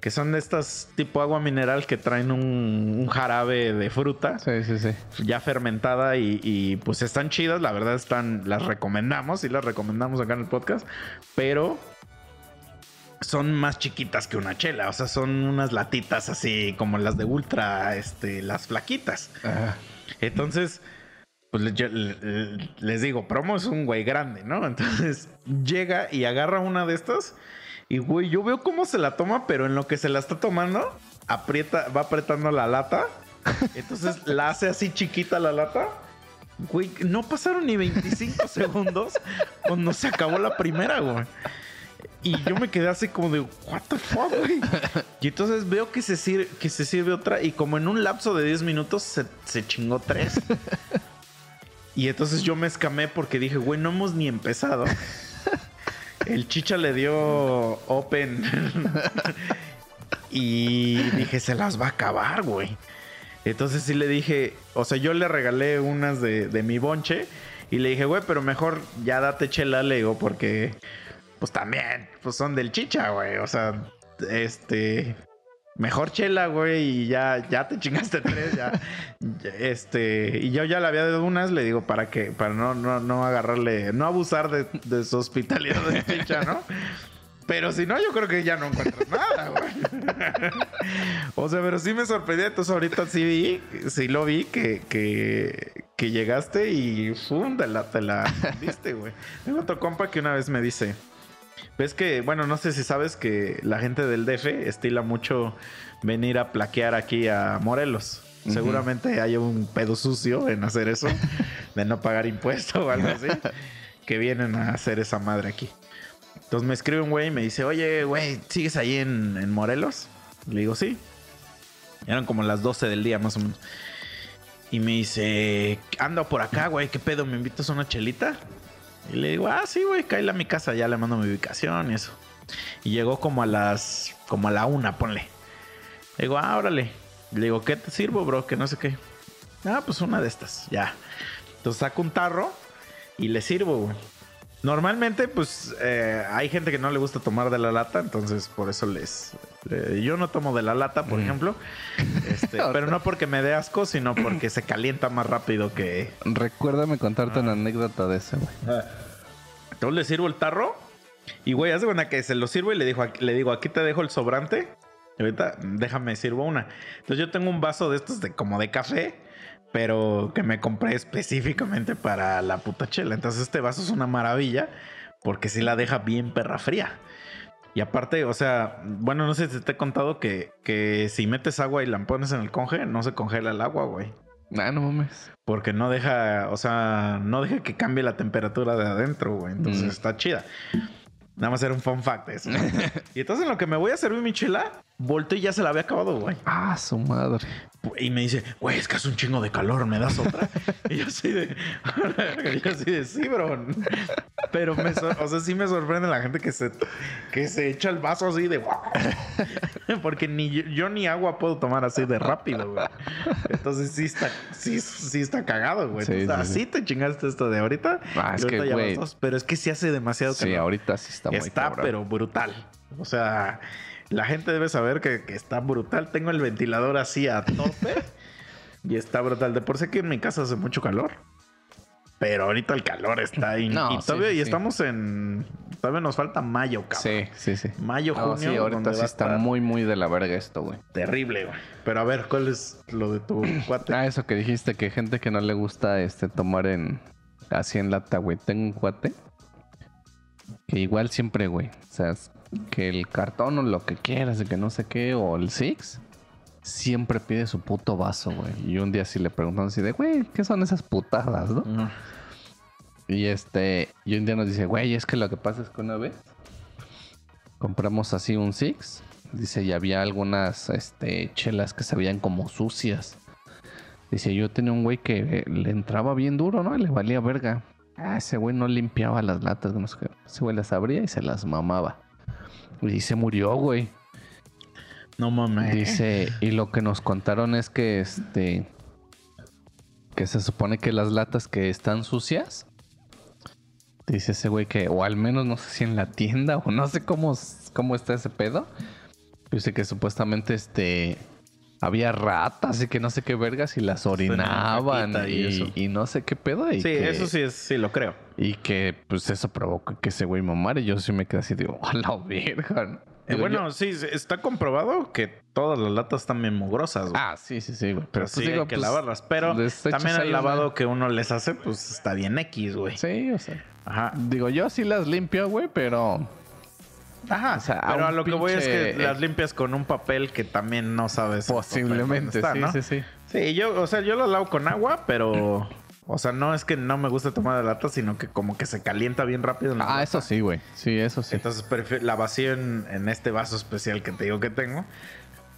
que son de estas tipo agua mineral que traen un, jarabe de fruta. Sí, sí, sí. Ya fermentada y, pues están chidas. La verdad están, las recomendamos y las recomendamos acá en el podcast. Pero son más chiquitas que una chela. O sea, son unas latitas así como las de Ultra, este, las flaquitas. Entonces, pues les digo, promo es un güey grande, ¿no? Entonces llega y agarra una de estas y, güey, yo veo cómo se la toma, pero en lo que se la está tomando, aprieta, va apretando la lata. Entonces la hace así chiquita la lata. Güey, no pasaron ni 25 segundos cuando se acabó la primera, güey. Y yo me quedé así como de, what the fuck, güey. Y entonces veo que se, sirve, que se sirve otra y como en un lapso de 10 minutos se, se chingó tres. Y entonces yo me escamé porque dije, güey, no hemos ni empezado. El chicha le dio open. y dije, se las va a acabar, güey. Entonces sí le dije, o sea, yo le regalé unas de, mi bonche. Y le dije, güey, pero mejor ya date chela, le digo, porque pues también, pues son del chicha, güey. O sea, este, mejor chela, güey, y ya, ya te chingaste tres, ya. este, y yo ya le había dado unas, le digo, para que, para no, no, no agarrarle, no abusar de, su hospitalidad de chicha, ¿no? Pero si no, yo creo que ya no encuentras nada, güey. o sea, pero sí me sorprendí. Entonces ahorita sí vi, sí lo vi que, que, que llegaste y ¡fum! Te la, te la diste, güey. Tengo otro compa que una vez me dice... Ves que, bueno, no sé si sabes que la gente del DF estila mucho venir a plaquear aquí a Morelos. Seguramente hay un pedo sucio en hacer eso, de no pagar impuesto o algo así, que vienen a hacer esa madre aquí. Entonces me escribe un güey y me dice, oye, güey, ¿sigues ahí en, en Morelos? Le digo, sí. Eran como las 12 del día más o menos. Y me dice, ando por acá, güey, ¿qué pedo? ¿Me invitas a una chelita? Y le digo, ah, sí, güey, cállate a mi casa, ya le mando mi ubicación y eso. Y llegó como a las, como a la una, ponle. Le digo, ah, órale. Le digo, ¿qué te sirvo, bro? Que no sé qué. Ah, pues una de estas, ya. Entonces saco un tarro y le sirvo, güey. Normalmente, pues eh, hay gente que no le gusta tomar de la lata, entonces por eso les. Eh, yo no tomo de la lata, por ejemplo. Este, pero no porque me dé asco, sino porque se calienta más rápido que. Recuérdame contarte una anécdota de ese, güey. Entonces le sirvo el tarro. Y güey, hace cuenta que se lo sirvo y le, digo, le digo, aquí te dejo el sobrante. Y ahorita déjame sirvo una. Entonces yo tengo un vaso de estos de como de café. Pero que me compré específicamente para la puta chela. Entonces este vaso es una maravilla. Porque sí la deja bien perra fría. Y aparte, o sea, bueno, no sé si te he contado que, que si metes agua y la pones en el conge, no se congela el agua, güey. Ah, no mames. Porque no deja, o sea, no deja que cambie la temperatura de adentro, güey. Entonces Mm. está chida. Nada más era un fun fact eso. y entonces en lo que me voy a servir mi chela, volteo y ya se la había acabado, güey. Ah, su madre. Y me dice, güey, es que hace un chingo de calor, ¿me das otra? y yo así de, yo así de, sí, bro. Pero me, o sea, sí me sorprende la gente que se, que se echa el vaso así de, porque ni yo, yo ni agua puedo tomar así de rápido, güey. Entonces sí está, sí, sí está cagado, güey. Sí, sí, así sí. te chingaste esto de ahorita. Ah, es que, güey. Pero es que sí hace demasiado Sí, calor. ahorita sí está muy Está, cabrón. pero brutal. O sea, la gente debe saber que, que está brutal. Tengo el ventilador así a tope y está brutal. De por sí que en mi casa hace mucho calor. Pero ahorita el calor está ahí. No, y todavía sí, y estamos en. Todavía nos falta mayo, cabrón. Sí, sí, sí. Mayo, No, junio. sí, ahorita sí está muy, muy de la verga esto, güey. terrible, güey. Pero a ver, ¿cuál es lo de tu cuate? Ah, eso que dijiste, que gente que no le gusta este tomar en así en lata, güey. Tengo un cuate que igual siempre, güey. O sea, que el cartón o lo que quieras, de que no sé qué, o el Six, siempre pide su puto vaso, güey. Y un día sí le preguntan así de, güey, ¿qué son esas putadas, no? No. Y este, y un día nos dice, güey, es que lo que pasa es que una vez compramos así un Six. Dice, y había algunas este, chelas que se veían como sucias. Dice, yo tenía un güey que le entraba bien duro, ¿no? Y le valía verga. Ah, ese güey no limpiaba las latas, no sé qué. Ese güey las abría y se las mamaba. Y se murió, güey. No mames. Dice, y lo que nos contaron es que este. Que se supone que las latas que están sucias. Dice ese güey que, o al menos no sé si en la tienda, o no sé cómo, cómo está ese pedo. Dice que supuestamente este. Había ratas y que no sé qué vergas y las orinaban y y, y no sé qué pedo. Y Sí, que- eso sí, es, sí lo creo. Y que pues eso provocó que ese güey mamara. Y yo sí me quedé así, digo, a la verga. Eh, bueno, yo- sí, está comprobado que todas las latas están bien mugrosas, güey. Ah, sí, sí, sí, güey. pero pues, sí digo, hay que pues, lavarlas. Pero también el una- lavado que uno les hace, pues está bien X, güey. Sí, o sea. Ajá. Digo, yo sí las limpio, güey, pero. Ajá. O sea, pero a lo que voy es que las limpias con un papel que también no sabes. Posiblemente, está, sí, ¿no? sí, sí. Sí, yo, o sea, yo lo lavo con agua, pero. O sea, no es que no me guste tomar de lata, sino que como que se calienta bien rápido. en la Ah, lata. eso sí, güey. Sí, eso sí. Entonces la vacío en, en este vaso especial que te digo que tengo.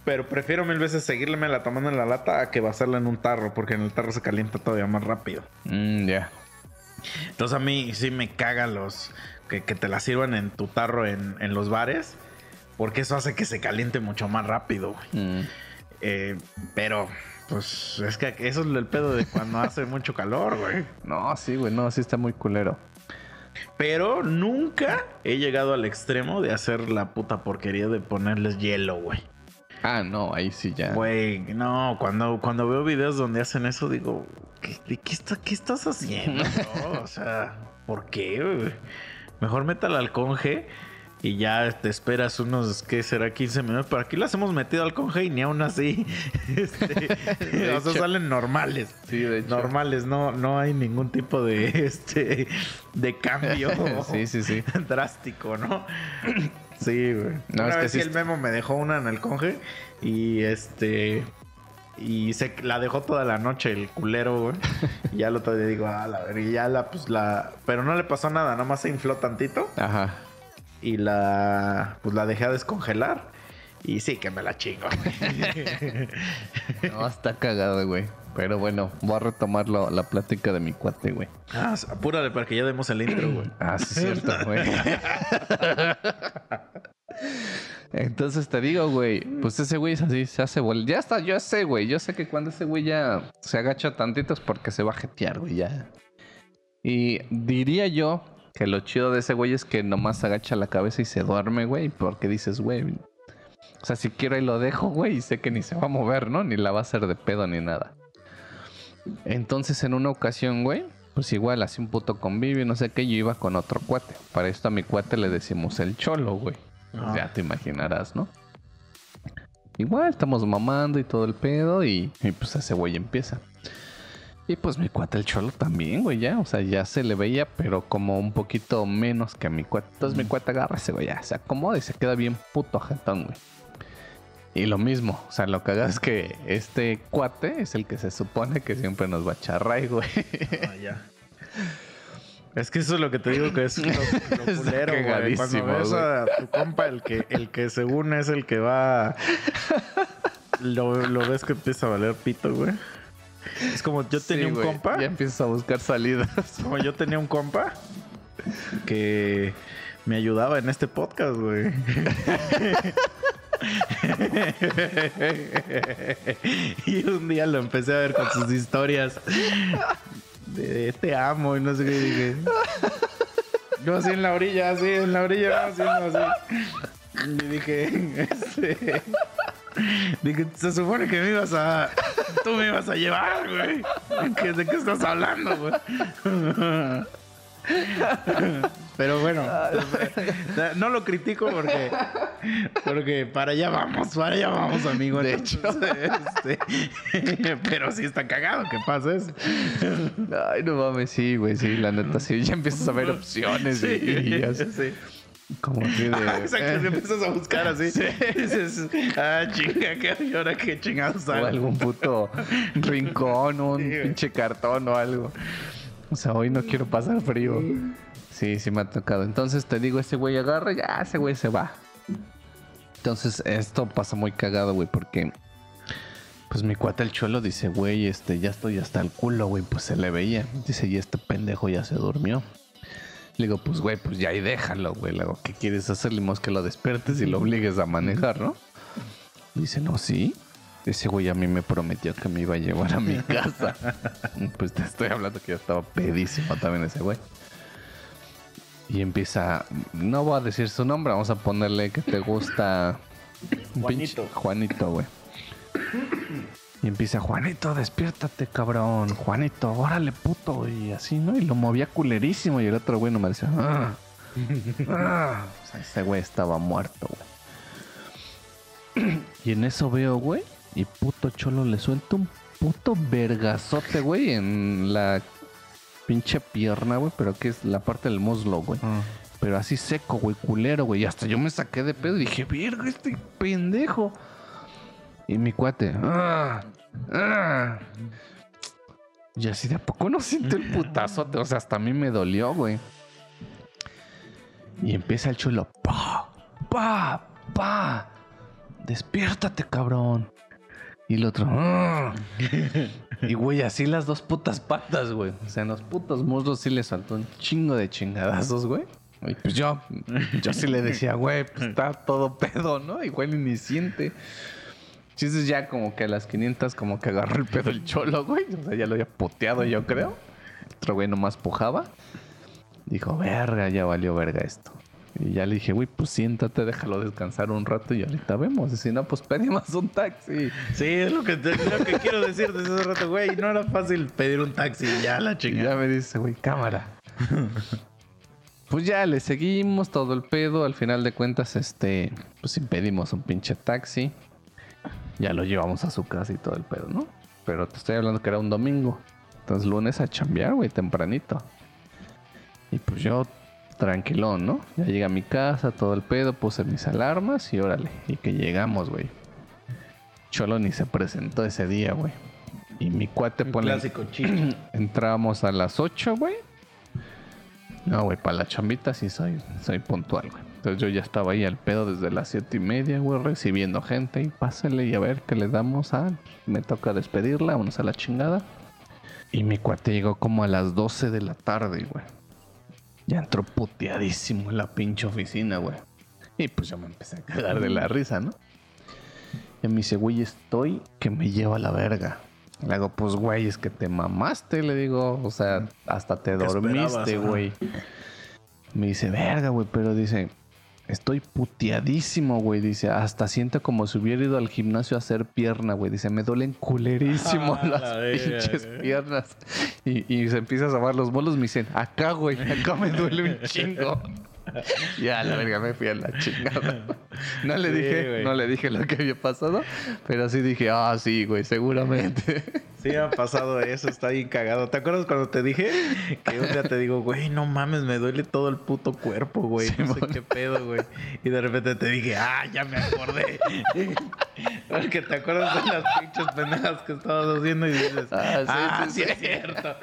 Pero prefiero mil veces seguirle la tomando en la lata a que vaciarla en un tarro, porque en el tarro se calienta todavía más rápido. Mm, ya. Entonces a mí sí me caga los que, que te la sirvan en tu tarro en, en los bares, porque eso hace que se caliente mucho más rápido. güey. Mm. Eh, pero, pues es que eso es el pedo de cuando hace mucho calor, güey. No, sí, güey. No, sí está muy culero. Pero nunca he llegado al extremo de hacer la puta porquería de ponerles hielo, güey. Ah, no, ahí sí ya. Güey, no, cuando, cuando veo videos donde hacen eso, digo, ¿qué, qué, está- qué estás haciendo? O sea, ¿por qué? güey? Mejor métala al conge Y ya te esperas unos, ¿qué será? 15 minutos. Pero aquí las hemos metido al conge y ni aún así. Este, o sea, salen normales. Sí, de hecho. Normales, no, no hay ningún tipo de este de cambio Sí, sí, sí. drástico, ¿no? Sí, güey. No, Una es que vez sí sí el memo me dejó una en el conge y este y se la dejó toda la noche el culero, güey. Y ya el otro día digo, ah, la ver, y ya la pues la pero no le pasó nada, nada más se infló tantito Ajá. y la pues la dejé a descongelar y sí que me la chingo. No, está cagado, güey. Pero bueno, voy a retomar lo- la plática de mi cuate, güey. ah, apúrale para que ya demos el intro, güey. Ah, sí, es cierto, güey. Entonces te digo, güey, pues ese güey es así, se hace bola. Ya está, yo sé, güey. Yo sé que cuando ese güey ya se agacha tantito es porque se va a jetear, güey, ya. Y diría yo que lo chido de ese güey es que nomás agacha la cabeza y se duerme, güey, porque dices, güey. O sea, si quiero ahí lo dejo, güey, y sé que ni se va a mover, ¿no? Ni la va a hacer de pedo ni nada. Entonces, en una ocasión, güey, pues igual, así un puto convivio, no sé qué, yo iba con otro cuate. Para esto a mi cuate le decimos el cholo, güey. Pues Ah. ya te imaginarás, ¿no? Igual, estamos mamando y todo el pedo y, y pues ese güey empieza. Y pues mi cuate el cholo también, güey, ya. O sea, ya se le veía, pero como un poquito menos que a mi cuate. Entonces mi cuate agarra ese güey, ya se acomoda y se queda bien puto ajetón, güey. Y lo mismo, o sea, lo que haga es que este cuate es el que se supone que siempre nos va a echar ray, güey. Ah, ya. Es que eso es lo que te digo que es lo, lo culero, güey. Cuando ves a tu compa, el que, el que según es el que va. Lo, lo ves que empieza a valer pito, güey. Es como yo tenía Sí, un compa. Ya empiezas a buscar salidas. Como yo tenía un compa que me ayudaba en este podcast, güey. y un día lo empecé a ver con sus historias de te amo y no sé qué dije. Yo así en la orilla, así en la orilla, haciendo así. Y dije, este, dije, se supone que me ibas a, tú me ibas a llevar, güey. ¿Qué- ¿De qué estás hablando, güey? Pero bueno, no lo critico porque, porque para allá vamos, para allá vamos, amigo. De Entonces, este, pero sí está cagado que pasa eso. Ay, no mames, sí, güey, sí, la neta, sí. Ya empiezas a ver opciones y, y ya sé, sí. como así de... Exacto, te empiezas a buscar así. Dices, ah, chinga, ¿qué y ahora qué chingados O algún puto rincón, un Sí, pinche cartón o algo. O sea, hoy no quiero pasar frío. Sí, sí me ha tocado. Entonces te digo, ese güey agarra, ya ese güey se va. Entonces esto pasa muy cagado, güey, porque pues mi cuate el cholo dice, güey, este, ya estoy hasta el culo, güey, pues se le veía. Dice, y este pendejo ya se durmió. Le digo, pues güey, pues ya ahí déjalo, güey. Le digo, ¿qué quieres hacer? Le digo, que lo despertes y lo obligues a manejar, ¿no? Dice, no, sí. Ese güey a mí me prometió que me iba a llevar a mi casa. pues te estoy hablando que yo estaba pedísimo también ese güey. Y empieza, no voy a decir su nombre, vamos a ponerle que te gusta. pinche- Juanito. Juanito, güey. Y empieza, Juanito, despiértate, cabrón. Juanito, órale, puto. Y así, ¿no? Y lo movía culerísimo. Y el otro güey no me decía, "Ah, ah". O sea, ese güey estaba muerto, güey. Y en eso veo, güey. Y puto cholo le suelta un puto vergazote, güey, en la pinche pierna, güey. Pero que es la parte del muslo, güey. Pero así seco, güey, culero, güey. Y hasta yo me saqué de pedo y dije, verga, este pendejo. Y mi cuate, ¡ah! ¡ah! Y así de a poco no siento el putazote. O sea, hasta a mí me dolió, güey. Y empieza el chulo, ¡pa! ¡pa! ¡pa! Despiértate, cabrón. Y el otro, ¡ah! Y güey, así las dos putas patas, güey. O sea, en los putos muslos sí le saltó un chingo de chingadazos, güey. Y pues yo, yo sí le decía, güey, pues está todo pedo, ¿no? Igual ni siente. Chistes ya como que a las 500 como que agarró el pedo el cholo, güey. O sea, ya lo había poteado yo creo. Otro güey nomás pujaba. Dijo, verga, ya valió verga esto. Y ya le dije, güey, pues siéntate, déjalo descansar un rato y ahorita vemos. Y si no, pues pedimos un taxi. Sí, es lo que, te- es lo que quiero decir desde hace rato, güey. No era fácil pedir un taxi, ya la Y chingada. ya me dice, güey, cámara. pues ya le seguimos todo el pedo. Al final de cuentas, este, pues impedimos un pinche taxi. Ya lo llevamos a su casa y todo el pedo, ¿no? Pero te estoy hablando que era un domingo. Entonces lunes a chambear, güey, tempranito. Y pues yo tranquilón, ¿no? Ya llegué a mi casa, todo el pedo, puse mis alarmas y órale. Y que llegamos, güey. Cholo ni se presentó ese día, güey. Y mi cuate Un pone... clásico chicho. Entramos a las 8, güey. No, güey, para la chambita sí soy, soy puntual, güey. Entonces yo ya estaba ahí al pedo desde las siete y media, güey, recibiendo gente y pásale y a ver qué le damos a... Me toca despedirla, vámonos a la chingada. Y mi cuate llegó como a las 12 de la tarde, güey. Ya entró puteadísimo en la pinche oficina, güey. Y pues yo me empecé a cagar de la risa, ¿no? Y me dice, güey, estoy que me lleva a la verga. Le hago, pues, güey, es que te mamaste, le digo. O sea, hasta te ¿Qué dormiste, güey. Me dice, verga, güey, pero dice, estoy puteadísimo, güey. Dice, hasta siento como si hubiera ido al gimnasio a hacer pierna, güey. Dice, me duelen culerísimo Ah, las la pinches piernas. Y, y se empieza a sobar los bolos. Me dicen, acá, güey, acá me duele un chingo. Ya, la verga, me fui a la chingada. No le Sí, dije, güey. no le dije lo que había pasado, pero sí dije, ah, sí, güey, seguramente. Sí, me ha pasado eso, está bien cagado. ¿Te acuerdas cuando te dije que un día te digo, güey, no mames, me duele todo el puto cuerpo, güey? no sé qué pedo, güey. Y de repente te dije, ah, ya me acordé. Porque te acuerdas de las pinches pendejas que estabas haciendo y dices, Ah, ah, sí, sí, sí, es sí. cierto.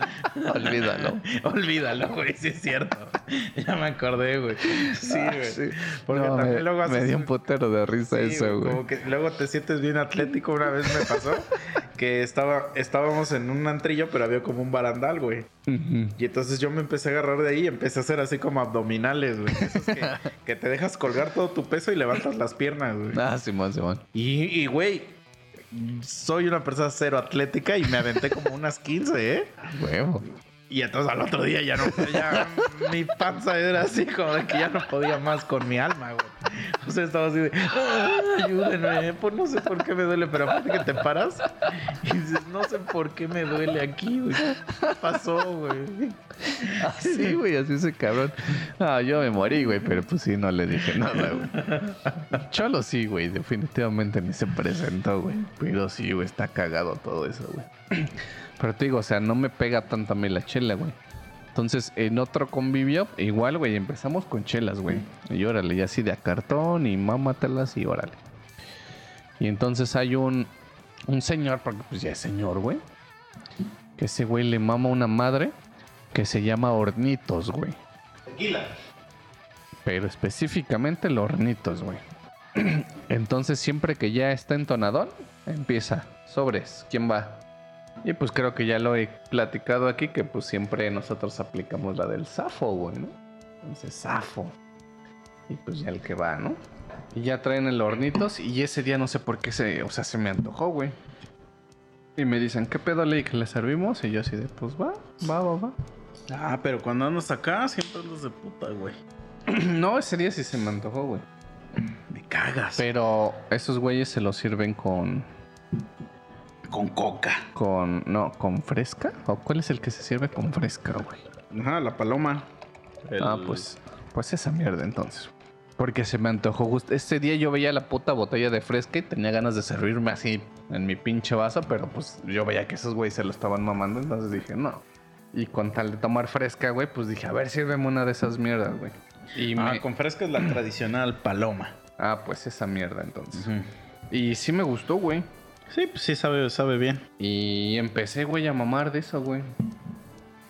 Olvídalo. Olvídalo, güey, sí es cierto. Ya me acordé, güey. Sí, güey. Sí. Porque No, también me, luego me haces dio un putero de risa Sí, eso, güey. Como que luego te sientes bien atlético. Una vez me pasó que estaba, estábamos en un antrillo, pero había como un barandal, güey. Y entonces yo me empecé a agarrar de ahí y empecé a hacer así como abdominales, güey. Esos que, que te dejas colgar todo tu peso y levantas las piernas, güey. Ah, Simón, Simón. Y, y, güey, soy una persona cero atlética y me aventé como unas 15, ¿eh? Huevo. Y entonces al otro día ya no, ya mi panza era así como de que ya no podía más con mi alma, güey. O sea, estaba así de, "Ah, ayúdenme, pues no sé por qué me duele, pero aparte que te paras y dices, no sé por qué me duele aquí, güey. ¿Qué pasó, güey? Así, güey, así ese cabrón. Ah, yo me morí, güey, pero pues sí, no le dije nada, güey. Cholo sí, güey, definitivamente ni se presentó, güey. Pero sí, güey, está cagado todo eso, güey. Pero te digo, o sea, no me pega tanto a mí la chela, güey. Entonces, en otro convivio, igual, güey, empezamos con chelas, güey. Y órale, y así de a cartón y mámatelas y órale. Y entonces hay un, un señor, porque pues ya es señor, güey. Que ese güey le mama una madre que se llama Hornitos, güey. Tequila. Pero específicamente los Hornitos, güey. Entonces, siempre que ya está entonadón, empieza. Sobres, ¿quién va? Y pues creo que ya lo he platicado aquí, que pues siempre nosotros aplicamos la del Safo, güey, ¿no? Entonces, Safo. Y pues ya el que va, ¿no? Y ya traen el Hornitos y ese día no sé por qué se, o sea, se me antojó, güey. Y me dicen, ¿qué pedo le que le servimos? Y yo así de, pues va, va, va, va. Ah, pero cuando andas acá siempre andas de puta, güey. no, ese día sí se me antojó, güey. Me cagas. Pero esos güeyes se los sirven con. Con coca. con. No, con fresca. ¿O cuál es el que se sirve con fresca, güey? Ajá, la paloma. El- Ah, pues. Pues esa mierda entonces. Porque se me antojó justo. Este día yo veía la puta botella de fresca y tenía ganas de servirme así en mi pinche vaso, pero pues yo veía que esos güeyes se lo estaban mamando, entonces dije, no. Y con tal de tomar fresca, güey, pues dije, a ver, sírveme una de esas mierdas, güey. Y Ah, me... con fresca es la tradicional paloma. Ah, pues esa mierda entonces. Y sí me gustó, güey. Sí, pues sí sabe, sabe bien. Y empecé, güey, a mamar de eso, güey.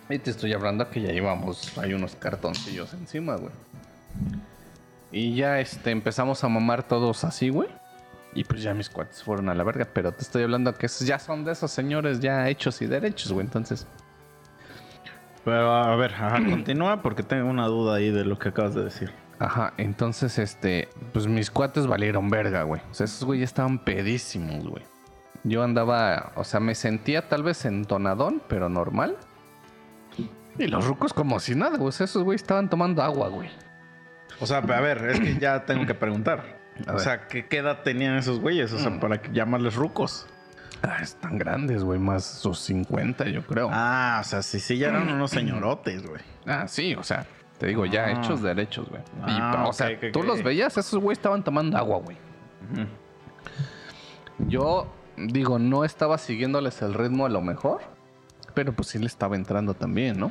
Y te estoy hablando que ya íbamos, hay unos cartoncillos encima, güey. Y ya este, empezamos a mamar todos así, güey. Y pues ya mis cuates fueron a la verga. Pero te estoy hablando que ya son de esos señores ya hechos y derechos, güey. Entonces, Pero a ver, ajá, continúa porque tengo una duda ahí de lo que acabas de decir. ajá. Entonces, este, pues mis cuates valieron verga, güey. O sea, esos güeyes estaban pedísimos, güey. Yo andaba, o sea, me sentía tal vez entonadón, pero normal. Y los rucos como si nada, güey. Esos güeyes estaban tomando agua, güey. O sea, a ver, es que ya tengo que preguntar. A o ver. sea, ¿qué, qué edad tenían esos güeyes? O sea, Mm. para llamarles rucos. Ah, están grandes, güey. Más sus 50, yo creo. Ah, Ah, o sea, sí, sí, ya eran unos señorotes, güey. sí, o sea. Te digo, ya Ah. hechos derechos, güey. Y, Ah, o sea, tú los veías, esos güey estaban tomando agua, güey. Yo digo, no estaba siguiéndoles el ritmo a lo mejor, pero pues sí le estaba entrando también, ¿no?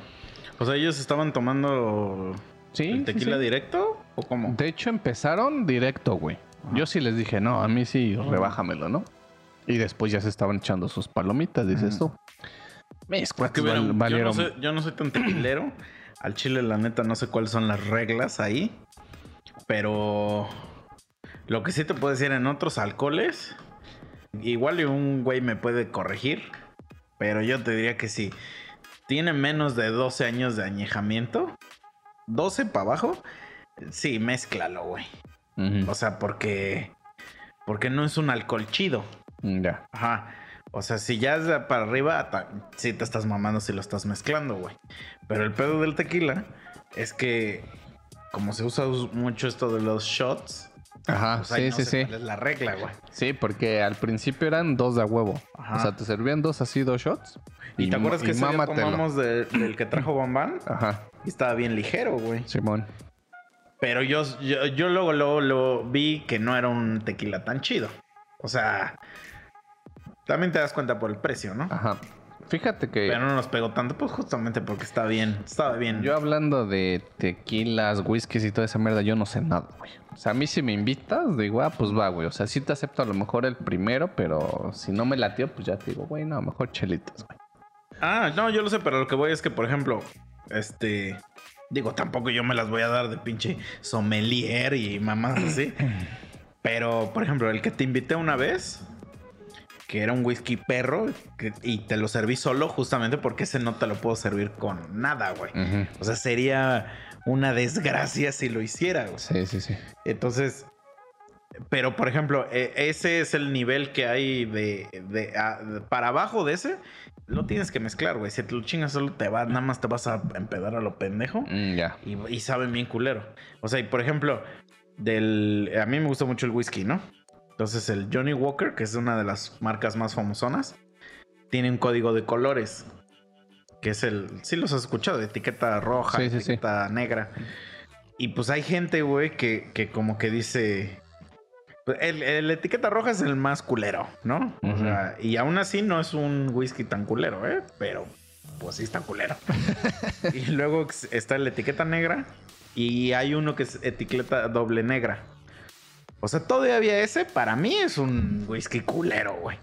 O sea, ellos estaban tomando Sí. el tequila sí. directo o cómo? De hecho, empezaron directo, güey. Yo sí les dije, no, a mí sí, rebájamelo, ¿no? Y después ya se estaban echando sus palomitas, dices tú. Mis cuates val- yo, no valieron. soy, yo no soy tan tequilero. Al chile, la neta, no sé cuáles son las reglas ahí. Pero lo que sí te puedo decir en otros alcoholes, igual un güey me puede corregir. Pero yo te diría que si tiene menos de 12 años de añejamiento, 12 para abajo, sí, mézclalo, güey. O sea, porque, porque no es un alcohol chido. Ya. Ajá. O sea, si ya es para arriba, sí te estás mamando si lo estás mezclando, güey. Pero el pedo del tequila es que, como se usa us- mucho esto de los shots, Ajá, pues sí, no sí, sé sí. cuál es la regla, güey. Sí, porque al principio eran dos de a huevo. Ajá. O sea, te servían dos así, dos shots. ¿Y, te acuerdas que ese tomamos de- del que trajo Bambán? Ajá, Y estaba bien ligero, güey. Simón. Pero yo, yo, yo luego, luego lo vi que no era un tequila tan chido. O sea, también te das cuenta por el precio, ¿no? Ajá. Fíjate que Pero no nos pegó tanto, pues justamente porque estaba bien, estaba bien. yo hablando de tequilas, whiskies y toda esa mierda, yo no sé nada, güey. O sea, a mí si me invitas, digo, ah, pues va, güey. O sea, sí te acepto a lo mejor el primero, pero si no me latió, pues ya te digo, güey, no, mejor chelitas, güey. Ah, no, yo lo sé, pero lo que voy es que, por ejemplo, este. Digo, tampoco yo me las voy a dar de pinche sommelier y mamás así. Pero, por ejemplo, el que te invité una vez, que era un whisky perro, que- y te lo serví solo justamente porque ese no te lo puedo servir con nada, güey. O sea, sería una desgracia si lo hiciera, güey. Sí, sí, sí. Entonces, pero por ejemplo, e- ese es el nivel que hay de, de- a- de- para abajo de ese, lo tienes que mezclar, güey. Si te lo chingas solo te va, nada más te vas a empedar a lo pendejo Mm, ya. y, y saben bien culero. O sea, y por ejemplo, del, a mí me gusta mucho el whisky, ¿no? Entonces el Johnny Walker, que es una de las marcas más famosonas, tiene un código de colores. Que es el. Sí, los has escuchado, etiqueta roja, Sí, sí, sí. etiqueta negra. Y pues hay gente, güey, que, que como que dice. pues, El, el etiqueta roja es el más culero, ¿no? O sea, y aún así no es un whisky tan culero, ¿eh? Pero pues sí está culero. y luego está la etiqueta negra y hay uno que es etiqueta doble negra. O sea, todavía ese para mí es un whisky culero, güey.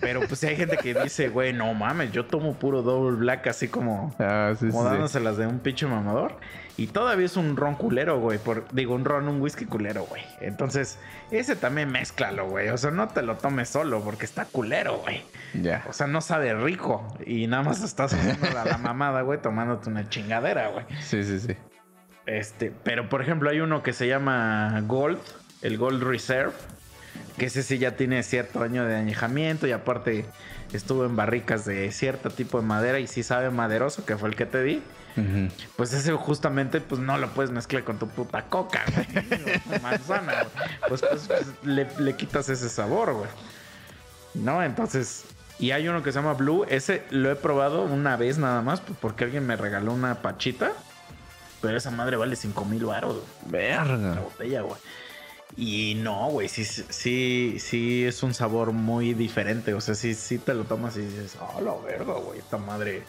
Pero pues hay gente que dice, güey, no mames, yo tomo puro double black así como, Ah, sí, como sí. dándoselas de un pinche mamador. Y todavía es un ron culero, güey. Por, digo, un ron, un whisky culero, güey. Entonces, ese también mézclalo, güey. O sea, no te lo tomes solo porque está culero, güey. Ya. O sea, no sabe rico. Y nada más estás haciendo la, la mamada, güey, tomándote una chingadera, güey. Sí, sí, sí. Este, pero por ejemplo, hay uno que se llama Gold, el Gold Reserve, que ese sí ya tiene cierto año de añejamiento y aparte estuvo en barricas de cierto tipo de madera y sí sabe maderoso, que fue el que te di. Pues ese justamente pues no lo puedes mezclar con tu puta coca, güey. o manzana, güey. Pues, pues, pues, le, le quitas ese sabor, güey. ¿No? Entonces... Y hay uno que se llama Blue. Ese lo he probado una vez nada más pues, porque alguien me regaló una pachita. Pero esa madre vale 5 mil baros la Verga. botella, güey. Y no, güey, sí, sí, sí es un sabor muy diferente. O sea, sí, sí te lo tomas y dices, oh, la verga, güey, esta madre.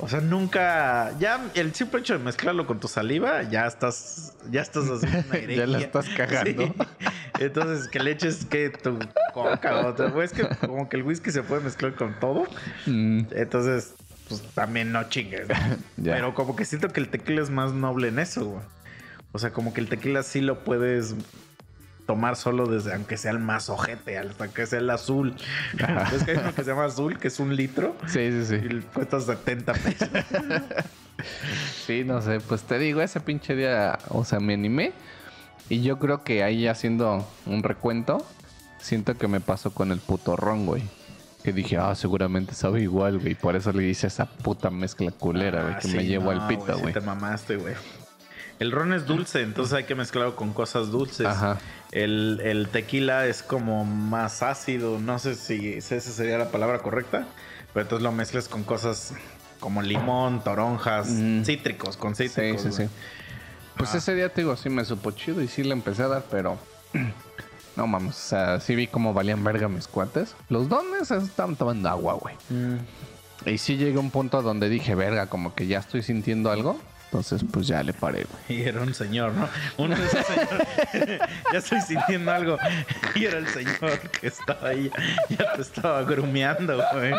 O sea, nunca. Ya el simple hecho de mezclarlo con tu saliva, ya estás. Ya estás haciendo una Ya la estás cagando. Sí. Entonces, que le eches que tu coca o otra. Es que como que el whisky se puede mezclar con todo. Mm, Entonces, pues también no chingues. Pero como que siento que el tequila es más noble en eso, güey. O sea, como que el tequila sí lo puedes tomar solo desde, aunque sea el más ojete, hasta que sea el azul. Es que hay uno que se llama azul, que es un litro. Sí, sí, sí. Y cuesta 70 pesos. Sí, no sé, pues te digo, ese pinche día, o sea, me animé. Y yo creo que ahí haciendo un recuento, siento que me pasó con el puto ron, güey. Que dije, ah, seguramente sabe igual, güey. Por eso le hice esa puta mezcla culera, güey, Ah, que sí, me llevo no, al pito, güey. te mamaste, güey. El ron es dulce, entonces hay que mezclarlo con cosas dulces. Ajá. El, el tequila es como más ácido, no sé si si esa sería la palabra correcta, pero entonces lo mezclas con cosas como limón, toronjas, Mm. cítricos, con Sí, cítricos. sí, sí. güey. Pues Ah. ese día te digo, sí me supo chido y sí le empecé a dar, pero. No mames, o sea, sí vi cómo valían verga mis cuates. Los dones estaban tomando agua, güey. Mm. Y sí llegué a un punto donde dije, verga, como que ya estoy sintiendo algo. Entonces, pues ya le paré, güey. Y era un señor, ¿no? Uno de esos señores. ya estoy sintiendo algo. Y era el señor que estaba ahí. Ya te estaba grumeando, güey.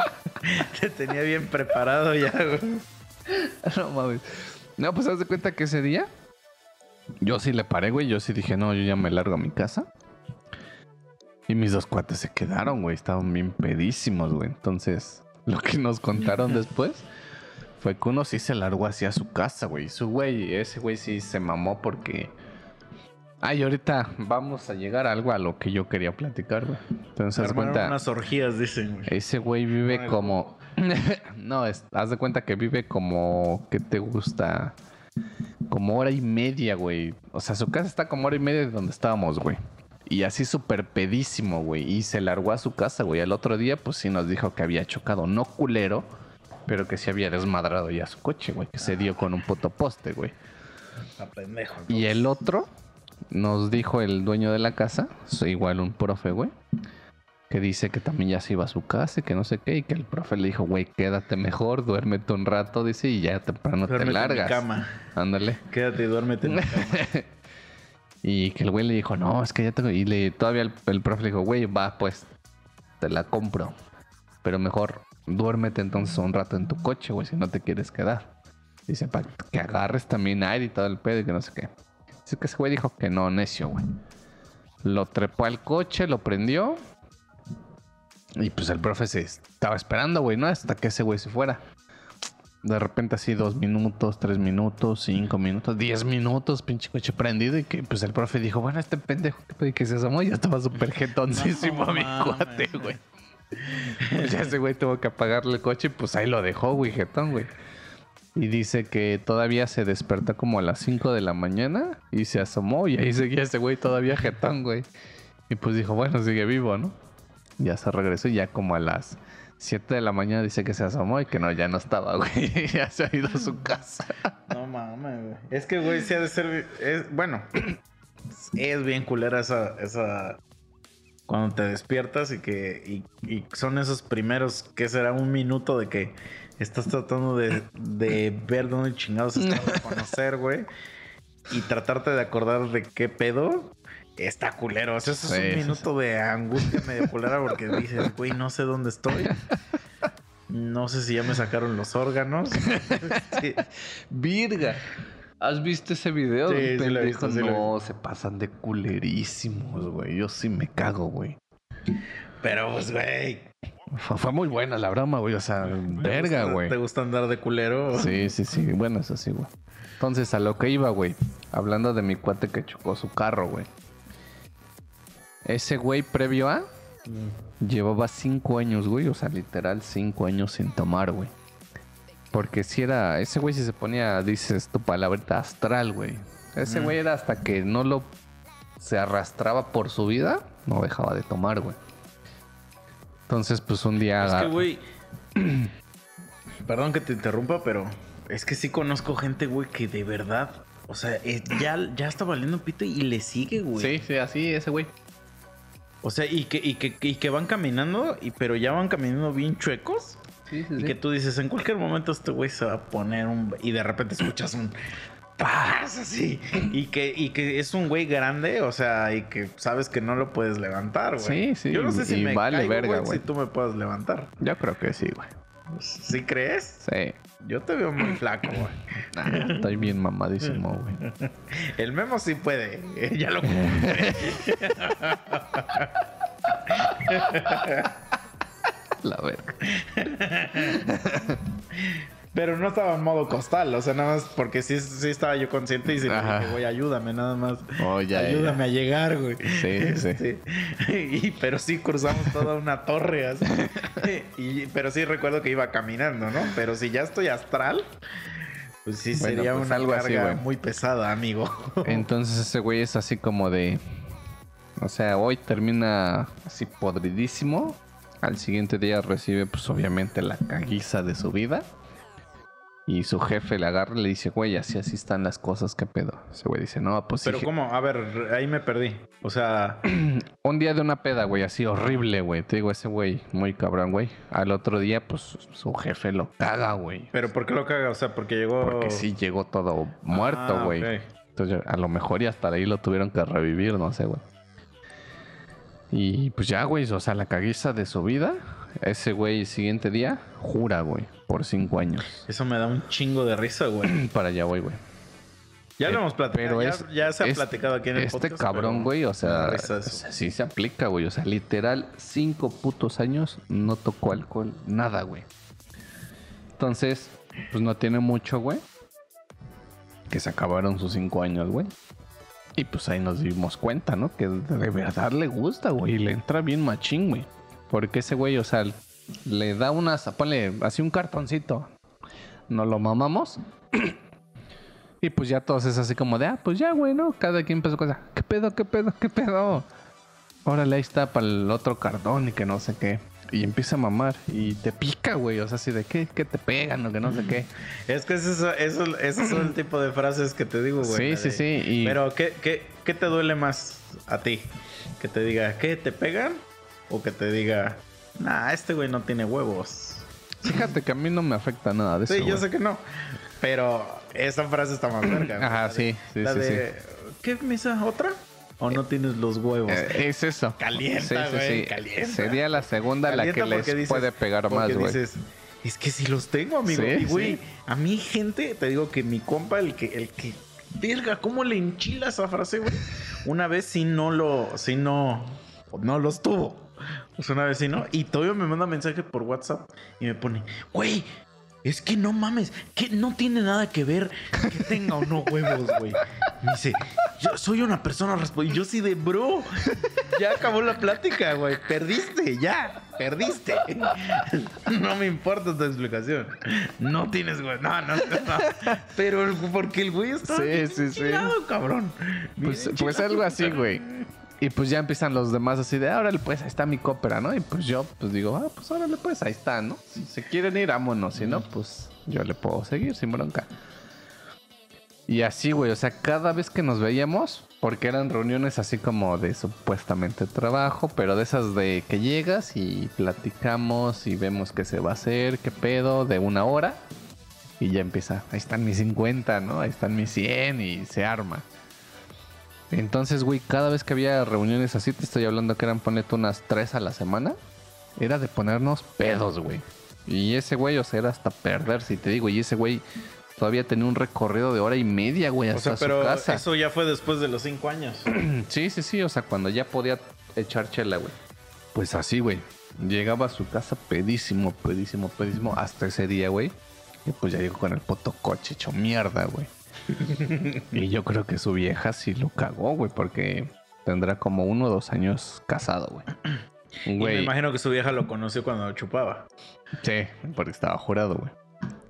Te tenía bien preparado ya, güey. no mames. No, pues haz de cuenta que ese día yo sí le paré, güey. Yo sí dije, no, yo ya me largo a mi casa. Y mis dos cuates se quedaron, güey. Estaban bien pedísimos, güey. Entonces, lo que nos contaron después fue que uno sí se largó hacia su casa, güey. Su güey, ese güey sí se mamó porque. Ay, ahorita vamos a llegar a algo a lo que yo quería platicar, güey. Entonces, haz cuenta. unas orgías, dicen, güey. Ese güey vive como. no, es- haz de cuenta que vive como. ¿Qué te gusta? Como hora y media, güey. O sea, su casa está como hora y media de donde estábamos, güey. Y así súper pedísimo, güey. Y se largó a su casa, güey. Al otro día, pues sí nos dijo que había chocado. No culero, pero que sí había desmadrado ya su coche, güey. Que se dio con un puto poste, güey. Pendejo. ¿no? Y el otro nos dijo el dueño de la casa, igual un profe, güey, que dice que también ya se iba a su casa y que no sé qué, y que el profe le dijo, güey, quédate mejor, duérmete un rato, dice, y ya temprano Duérmete te en mi largas. cama. Ándale. Quédate y duérmete en mi cama. Y que el güey le dijo, no, es que ya tengo. Y le, todavía el, el profe le dijo, güey, va, pues, te la compro. Pero mejor duérmete entonces un rato en tu coche, güey, si no te quieres quedar. Dice, para que agarres también aire y todo el pedo y que no sé qué. Dice que ese güey dijo que no, necio, güey. Lo trepó al coche, lo prendió. Y pues el profe se estaba esperando, güey, ¿no? Hasta que ese güey se fuera. De repente así dos minutos, tres minutos, cinco minutos, diez minutos, pinche coche prendido y que pues el profe dijo, bueno, este pendejo que que se asomó ya estaba súper jetoncísimo No mi cuate, güey. Pues ya ese güey tuvo que apagarle el coche y pues ahí lo dejó, güey, jetón, güey. Y dice que todavía se despertó como a las 5 de la mañana y se asomó y ahí seguía ese güey todavía jetón, güey. Y pues dijo, bueno, sigue vivo, ¿no? Ya se regresó y ya como a las 7 de la mañana dice que se asomó y que no, ya no estaba, güey. ya se ha ido a su casa. No mames, güey. Es que, güey, sí ha de ser. Bueno, es bien culera esa, esa. Cuando te despiertas y que. Y, y son esos primeros, que será un minuto de que estás tratando de, de ver dónde chingados estás de conocer, güey. Y tratarte de acordar de qué pedo. Está culero. O sea, eso Sí, es sí, un minuto de angustia medio culera porque dices, güey, no sé dónde estoy. No sé si ya me sacaron los órganos. Virga. ¿Has visto ese video? Sí, sí lo he visto, sí lo he no, se pasan de culerísimos, güey. Yo sí me cago, güey. Pero, pues, güey. Fue, fue muy buena la broma, güey. O sea, verga, gusta- güey. ¿Te gusta andar de culero? Sí, sí, sí. Bueno, eso sí, güey. Entonces, a lo que iba, güey. Hablando de mi cuate que chocó su carro, güey. Ese güey previo a llevaba cinco años, güey. O sea, literal cinco años sin tomar, güey. Porque si era... Ese güey si se ponía, dices tu palabrita, astral, güey. Ese Mm. güey era hasta que no lo... Se arrastraba por su vida, no dejaba de tomar, güey. Entonces, pues un día... Es que, güey. Perdón que te interrumpa, pero es que sí conozco gente, güey, que de verdad. O sea, eh, ya, ya está valiendo pito y le sigue, güey. Sí, sí, así, ese güey. O sea, y que, y que, y que van caminando, y, pero ya van caminando bien chuecos. Sí, sí, Y sí. que tú dices, en cualquier momento este güey se va a poner un... Y de repente escuchas un... Paz, así. Y que, y que es un güey grande, o sea, y que sabes que no lo puedes levantar, güey. Sí, sí, Yo no sé si me vale caigo, verga, güey, güey. si tú me puedes levantar. Yo creo que sí, güey. ¿Sí crees? Sí. Yo te veo muy flaco, güey. Estoy bien mamadísimo, güey. El memo sí puede. eh, Ya lo compré. La verga. Pero no estaba en modo costal, o sea, nada más porque sí, sí estaba yo consciente y sí dije, güey, ayúdame, nada más. Oh, ya, ya, ayúdame a llegar, güey. Sí, sí, sí. Y, pero sí cruzamos toda una torre así. Y, pero sí recuerdo que iba caminando, ¿no? Pero si ya estoy astral, pues sí Bueno, sería pues una algo así, carga güey. muy pesada, amigo. Entonces ese güey es así como de... O sea, hoy termina así podridísimo. Al siguiente día recibe pues obviamente la caguiza de su vida. Y su jefe le agarra y le dice, güey, así así están las cosas, ¿qué pedo? Ese güey dice, no, pues sí. Pero ¿cómo? A ver, ahí me perdí. O sea, Un día de una peda, güey, así horrible, güey. Te digo, ese güey, muy cabrón, güey. Al otro día, pues su jefe lo caga, güey. ¿pero por qué lo caga? O sea, porque llegó... Porque sí llegó todo muerto, Ah, güey. Entonces, a lo mejor y hasta ahí lo tuvieron que revivir, no sé, güey. Y pues ya, güey, o sea, la caguiza de su vida. Ese güey, siguiente día, jura, güey, por cinco años. Eso me da un chingo de risa, güey. Para allá, güey, güey. Ya lo hemos platicado. ya, ya se ha es- platicado aquí en el Este podcast. cabrón, pero güey, o sea, sí se aplica, güey. O sea, literal, cinco putos años no tocó alcohol, nada, güey. Entonces, pues no tiene mucho, güey. Que se acabaron sus cinco años, güey. Y pues ahí nos dimos cuenta, ¿no? Que de verdad le gusta, güey. Y le entra bien machín, güey. Porque ese güey, o sea, le da unas, ponle así un cartoncito. Nos lo mamamos. Y pues ya todos es así como de, ah, pues ya, güey, ¿no? Cada quien empezó cosa, ¿qué pedo, qué pedo, qué pedo? Órale, ahí está para el otro cartón y que no sé qué. Y empieza a mamar y te pica, güey. O sea, así de, ¿qué, qué te pegan o que no sé qué? Es que es eso, son el tipo de frases que te digo, güey. Sí, sí, sí. Y Pero, ¿qué, qué, ¿qué te duele más a ti? Que te diga, ¿qué? ¿Te pegan? O que te diga, nah, este güey no tiene huevos. fíjate que a mí no me afecta nada de eso. Sí, yo sé que no. Pero esa frase está más verga. Ajá, sí, sí, la sí, de, ¿Qué misa? ¿Otra? ¿O no tienes los huevos? Eh, es eso. Calienta, güey, calienta. Sería la segunda la que les dices- puede pegar más, güey. es que si los tengo, amigo. Sí, y güey, sí. a mi gente, te digo que mi compa, el que, el que, verga, ¿cómo le enchila esa frase, güey? Una vez sí no lo, sí no, no los tuvo. Pues una vez sí no. Y todavía me manda mensaje por WhatsApp y me pone, güey. Es que no mames, que no tiene nada que ver que tenga o no huevos, güey. Me dice, yo soy una persona responsable. Yo sí de bro. Ya acabó la plática, güey. Perdiste, ya. Perdiste. No me importa tu explicación. No tienes, güey. No, no, no. Pero porque el güey está Sí, bien sí, sí. cabrón. Bien Pues, pues algo así, güey. Y pues ya empiezan los demás así de, órale, pues ahí está mi cópera, ¿no? Y pues yo, pues digo, ah, pues órale, pues ahí está, ¿no? Si se quieren ir, vámonos. Si no, pues yo le puedo seguir sin bronca. Y así, güey, o sea, cada vez que nos veíamos, porque eran reuniones así como de supuestamente trabajo, pero de esas de que llegas y platicamos y vemos qué se va a hacer, qué pedo, de una hora. Y ya empieza, ahí están mis 50, ¿no? Ahí están mis 100 y se arma. Entonces, güey, cada vez que había reuniones así, te estoy hablando que eran ponete unas tres a la semana, era de ponernos pedos, güey. Y ese güey, o sea, era hasta perderse, y te digo, y ese güey todavía tenía un recorrido de hora y media, güey, O hasta sea, pero su casa. eso ya fue después de los cinco años. Sí, sí, sí, o sea, cuando ya podía echar chela, güey. Pues así, güey. Llegaba a su casa pedísimo, pedísimo, pedísimo, hasta ese día, güey. Y pues ya llegó con el puto coche hecho mierda, güey. y yo creo que su vieja sí lo cagó, güey, porque tendrá como uno o dos años casado, güey. Y me imagino que su vieja lo conoció cuando chupaba. sí, porque estaba jurado, güey.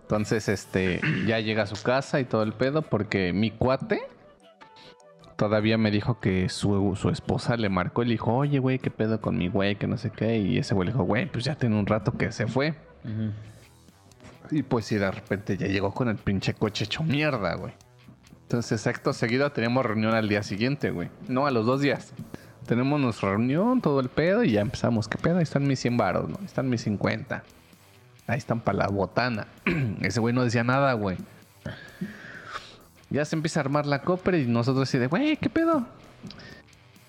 Entonces, este, ya llega a su casa y todo el pedo, porque mi cuate todavía me dijo que su, su esposa le marcó y le dijo, oye, güey, ¿qué pedo con mi güey? Que no sé qué. Y ese güey le dijo, güey, pues ya tiene un rato que se fue. Y pues sí, de repente ya llegó con el pinche coche hecho mierda, güey. Entonces, acto seguido teníamos reunión al día siguiente, güey. No, a los dos días. Tenemos nuestra reunión, todo el pedo, y ya empezamos. ¿Qué pedo? Ahí están mis 100 varos, ¿no? Ahí están mis 50. Ahí están para la botana. Ese güey no decía nada, güey. Ya se empieza a armar la copra y nosotros así de, güey, ¿qué pedo?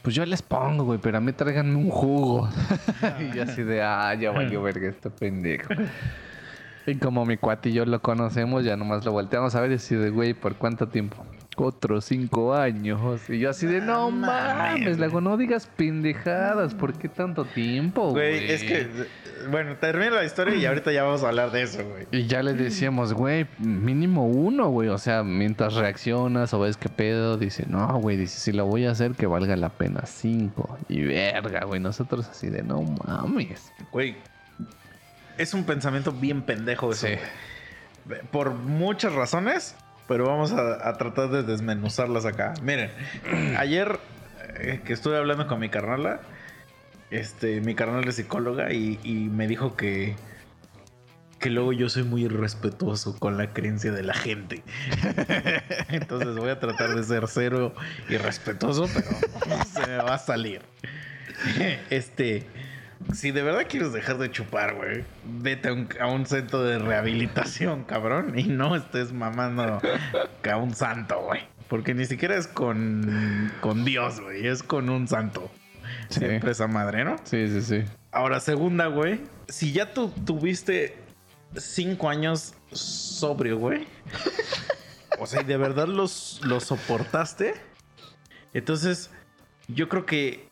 Pues yo les pongo, güey, pero a mí tráiganme un jugo. y yo así de, ah, ya valió verga este pendejo. Y como mi cuate y yo lo conocemos, ya nomás lo volteamos a ver y así de, güey, ¿por cuánto tiempo? Otros cinco años. Y yo así de, no mames, le hago, no digas pendejadas, ¿por qué tanto tiempo, güey? Güey, es que, bueno, termina la historia y ahorita ya vamos a hablar de eso, güey. Y ya le decíamos, güey, mínimo uno, güey. O sea, mientras reaccionas o ves qué pedo, dice, no, güey, dice, si lo voy a hacer, que valga la pena cinco. Y verga, güey, nosotros así de, no mames. Güey, es un pensamiento bien pendejo eso. Sí. Por muchas razones, pero vamos a, a tratar de desmenuzarlas acá. Miren, ayer eh, que estuve hablando con mi carnala, este, mi carnal es psicóloga y, y me dijo que que luego yo soy muy irrespetuoso con la creencia de la gente. Entonces voy a tratar de ser cero irrespetuoso, pero se me va a salir. Este, si de verdad quieres dejar de chupar, güey, vete a un, a un centro de rehabilitación, cabrón, y no estés mamando a un santo, güey. Porque ni siquiera es con, con Dios, güey, es con un santo. Sí. Siempre esa madre, ¿no? Sí, sí, sí. Ahora, segunda, güey. Si ya tú tuviste cinco años sobrio, güey. O sea, y de verdad los, los soportaste. Entonces, yo creo que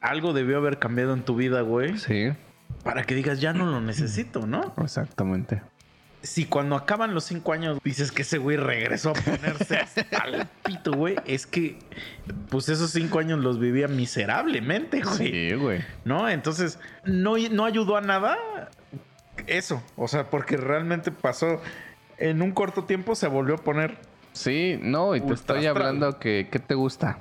algo debió haber cambiado en tu vida, güey. Sí, Para que digas, ya no lo necesito, ¿no? exactamente. Si cuando acaban los cinco años dices que ese güey regresó a ponerse el pito, güey, es que, pues esos cinco años los vivía miserablemente, güey. Sí, güey. ¿No? Entonces, no, no ayudó a nada eso. O sea, porque realmente pasó en un corto tiempo, se volvió a poner. Sí, no, y te estoy astral. hablando que, ¿qué te gusta?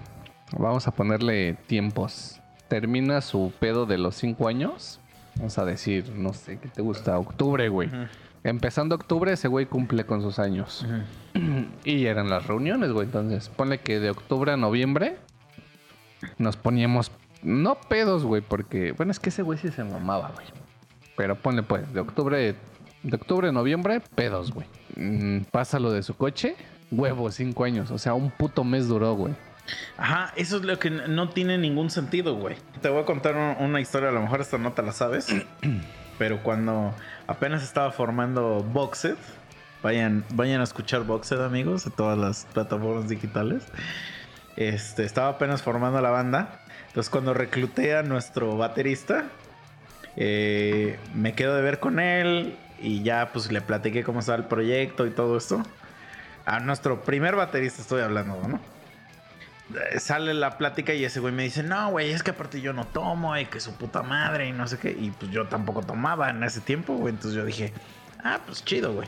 Vamos a ponerle tiempos. Termina su pedo de los cinco años. Vamos a decir, no sé, ¿qué te gusta? Octubre, güey. Empezando octubre, ese güey cumple con sus años. Y eran las reuniones, güey. Entonces, ponle que de octubre a noviembre nos poníamos, no pedos, güey, porque, bueno, es que ese güey sí se mamaba, güey. Pero ponle pues, de octubre, de octubre a noviembre, pedos, güey. Mm, pasa lo de su coche, huevo, cinco años. O sea, un puto mes duró, güey. Ajá, eso es lo que no tiene ningún sentido, güey. Te voy a contar un- una historia, a lo mejor esta no te la sabes. pero cuando apenas estaba formando Boxed, vayan, vayan a escuchar Boxed, amigos, de todas las plataformas digitales. Este, estaba apenas formando la banda. Entonces, cuando recluté a nuestro baterista, eh, me quedo de ver con él y ya pues le platiqué cómo estaba el proyecto y todo esto. A nuestro primer baterista estoy hablando, ¿no? Eh, Sale la plática y ese güey me dice, no, güey, es que aparte yo no tomo y que su puta madre y no sé qué. Y pues yo tampoco tomaba en ese tiempo, güey. Entonces yo dije, ah, pues chido, güey.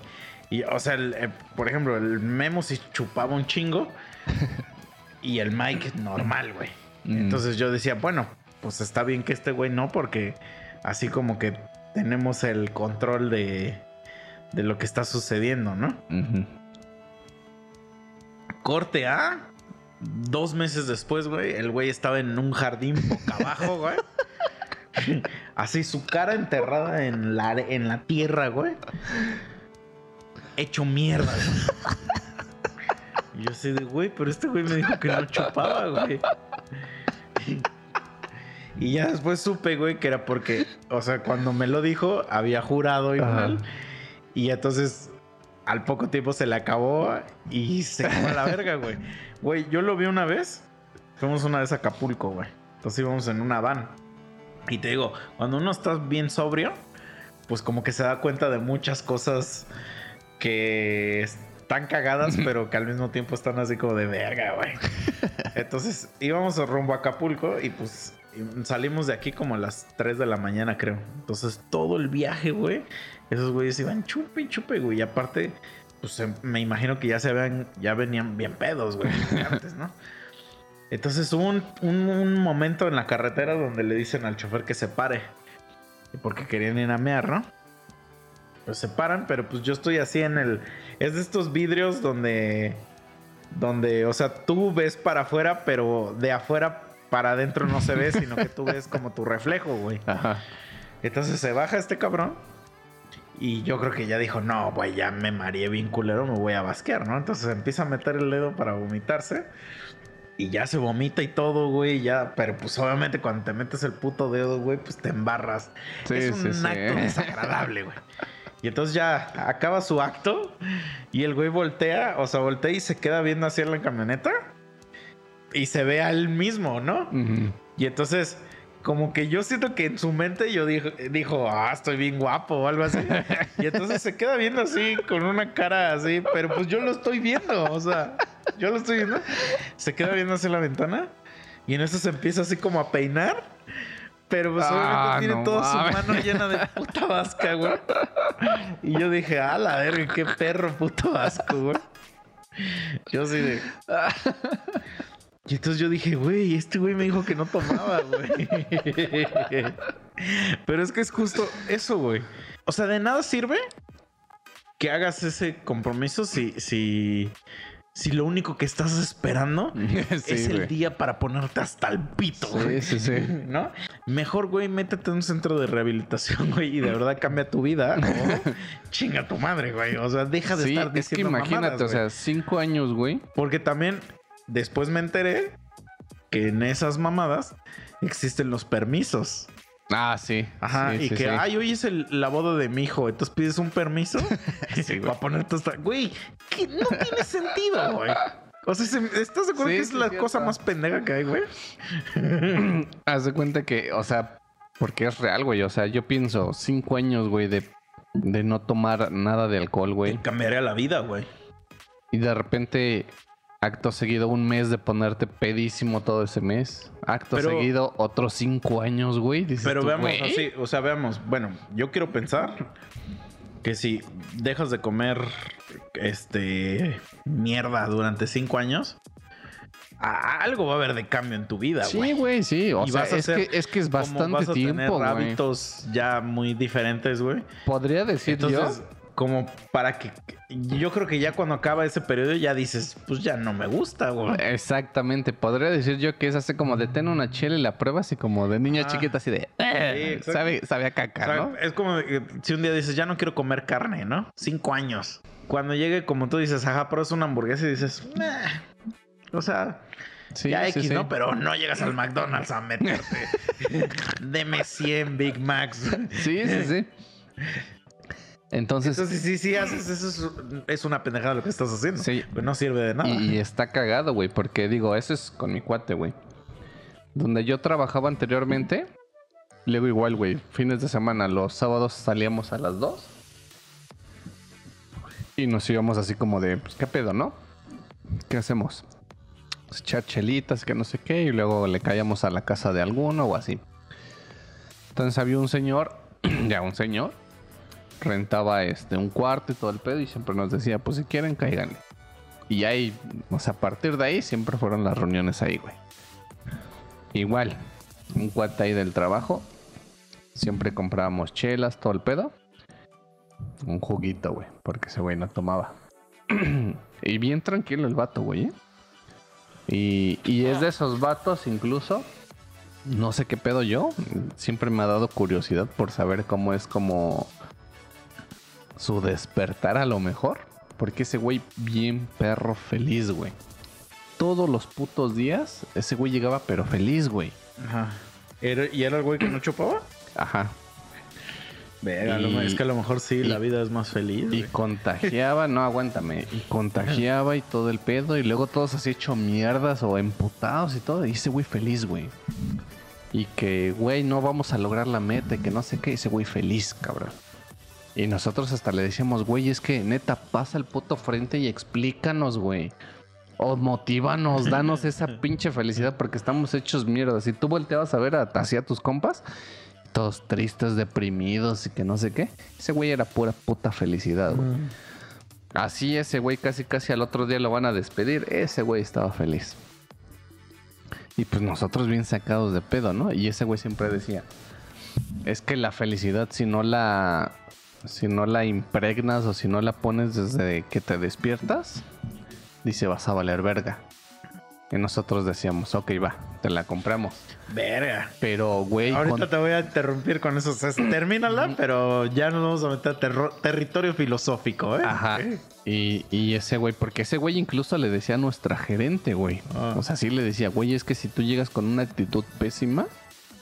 Y, o sea, el, eh, por ejemplo, el Memo sí chupaba un chingo y el Mike normal, güey. Mm. Entonces yo decía, bueno, pues está bien que este güey no, porque así como que tenemos el control de, de lo que está sucediendo, ¿no? Corte A. Dos meses después, güey, el güey estaba en un jardín boca abajo, güey. Así su cara enterrada en la, en la tierra, güey. Hecho mierda, güey. Yo así de, güey, pero este güey me dijo que no chupaba, güey. Y ya después supe, güey, que era porque, o sea, cuando me lo dijo, había jurado igual. Ajá. Y entonces, al poco tiempo se le acabó y se fue a la verga, güey. Güey, yo lo vi una vez. Fuimos una vez a Acapulco, güey. Entonces íbamos en una van. Y te digo, cuando uno está bien sobrio, pues como que se da cuenta de muchas cosas que están cagadas, pero que al mismo tiempo están así como de verga, güey. Entonces íbamos rumbo a Acapulco y pues salimos de aquí como a las 3 de la mañana, creo. Entonces todo el viaje, güey, esos güeyes iban chupe y chupe, güey. Y aparte, pues em, me imagino que ya se vean, ya venían bien pedos, güey, antes, ¿no? Entonces hubo un, un- un momento en la carretera donde le dicen al chofer que se pare. Porque querían ir a mear, ¿no? Pues se paran, pero pues yo estoy así en el... Es de estos vidrios donde... Donde, o sea, tú ves para afuera, pero de afuera para adentro no se ve, sino que tú ves como tu reflejo, güey. Ajá. Entonces se baja este cabrón. Y yo creo que ya dijo, no, güey, ya me mareé bien culero, me voy a basquear, ¿no? Entonces empieza a meter el dedo para vomitarse. Y ya se vomita y todo, güey, ya. Pero pues obviamente cuando te metes el puto dedo, güey, pues te embarras. Sí, es un sí, sí. acto desagradable, güey. Y entonces ya acaba su acto y el güey voltea, o sea, voltea y se queda viendo hacia la camioneta. Y se ve a él mismo, ¿no? Ujú. Y entonces, como que yo siento que en su mente yo dijo, dijo, ah, estoy bien guapo o algo así. Y entonces se queda viendo así, con una cara así, pero pues yo lo estoy viendo, o sea, yo lo estoy viendo. Se queda viendo hacia la ventana y en eso se empieza así como a peinar. Pero pues Ah, obviamente tiene no toda mames. su mano llena de puta vasca, güey. Y yo dije, ah, la verga, qué perro puto asco, güey. Yo sí de. Y entonces yo dije, güey, este güey me dijo que no tomaba, güey. Pero es que es justo eso, güey. O sea, de nada sirve que hagas ese compromiso si, si, si lo único que estás esperando Sí, es el día para ponerte hasta el pito, güey. Sí, sí, sí. ¿No? Mejor, güey, métete en un centro de rehabilitación, güey, y de verdad cambia tu vida. O chinga tu madre, güey. O sea, deja de Sí, estar es que diciendo imagínate, mamadas, o sea, cinco años, güey. Porque también después me enteré que en esas mamadas existen los permisos. Ah, sí. Ajá, Sí, y sí, que, sí. ay, hoy es el- la boda de mi hijo, entonces pides un permiso para ponerte hasta. Güey, que no tiene sentido, güey. O sea, se- ¿estás de acuerdo que es la cosa más pendeja que hay, güey? Haz de cuenta que, o sea, porque es real, güey. O sea, yo pienso cinco años, güey, de, de no tomar nada de alcohol, güey. Cambiaría la vida, güey. Y de repente, acto seguido, un mes de ponerte pedísimo todo ese mes. Acto Pero- seguido, otros cinco años, güey. Pero tú, veamos güey. así, o sea, veamos. Bueno, yo quiero pensar que si dejas de comer este mierda durante cinco años, algo va a haber de cambio en tu vida, Sí, güey. güey, sí. O Y sea, vas a es ser que, es que es Como bastante vas a tiempo, tener güey. hábitos ya muy diferentes, güey. Podría decir Entonces, yo. Como para que yo creo que ya cuando acaba ese periodo ya dices, pues ya no me gusta, güey. Exactamente, podría decir yo que es así como de ten una chela y la pruebas y como de niña Ah. chiquita así de "Eh", exacto. sabe, sabe a caca, ¿no? Es como eh, si un día dices, ya no quiero comer carne, ¿no? Cinco años. Cuando llegue, como tú dices, ajá, pero es una hamburguesa y dices, "Nah". o sea, Sí, ya sí, X, sí. ¿no? Pero no llegas al McDonald's a meterte. Deme 100 Big Macs. Sí, sí, sí. Entonces, Entonces, sí, sí, haces eso, es, es una pendejada lo que estás haciendo. Sí. Pues no sirve de nada. y, y está cagado, güey, porque digo, eso es con mi cuate, güey. Donde yo trabajaba anteriormente, luego igual, güey, fines de semana, los sábados salíamos a las 2 y nos íbamos así como de, pues, ¿qué pedo, no? ¿Qué hacemos? Pues, echar chelitas, que no sé qué, y luego le caíamos a la casa de alguno o así. Entonces había un señor, ya un señor, rentaba este un cuarto y todo el pedo y siempre nos decía, pues si quieren, cáiganle. Y ahí, o sea, a partir de ahí siempre fueron las reuniones ahí, güey. Igual, un cuate ahí del trabajo, siempre comprábamos chelas, todo el pedo. Un juguito, güey, porque ese güey no tomaba. y bien tranquilo el vato, güey. ¿eh? Y, y es de esos vatos incluso. No sé qué pedo yo. Siempre me ha dado curiosidad por saber cómo es como su despertar a lo mejor. Porque ese güey bien perro feliz, güey. Todos los putos días ese güey llegaba pero feliz, güey. Ajá. ¿Era- ¿Y era el güey que no chupaba? Ajá. Verga, Y- es que a lo mejor sí, y- la vida es más feliz. Y güey. contagiaba, no, aguántame. Y contagiaba y todo el pedo. Y luego todos así hecho mierdas o emputados y todo. Y ese güey feliz, güey. Y que, güey, no vamos a lograr la meta. y Que no sé qué. y Ese güey feliz, cabrón. Y nosotros hasta le decíamos, güey, es que neta, pasa el puto frente y explícanos, güey. O motívanos, danos esa pinche felicidad porque estamos hechos mierda. Si tú volteabas a ver a, hacia tus compas, todos tristes, deprimidos y que no sé qué. Ese güey era pura puta felicidad, güey. Así ese güey casi casi al otro día lo van a despedir. Ese güey estaba feliz. Y pues nosotros bien sacados de pedo, ¿no? Y ese güey siempre decía, es que la felicidad si no la si no la impregnas o si no la pones desde que te despiertas, dice vas a valer verga. Y nosotros decíamos, ok, va, te la compramos. Verga. Pero, güey, Ahorita con- te voy a interrumpir con eso. Termínala, pero ya nos vamos a meter a terro- territorio filosófico, ¿eh? Ajá. Y, y ese güey, porque ese güey incluso le decía a nuestra gerente, güey. Ah. O sea, sí le decía, güey, es que si tú llegas con una actitud pésima,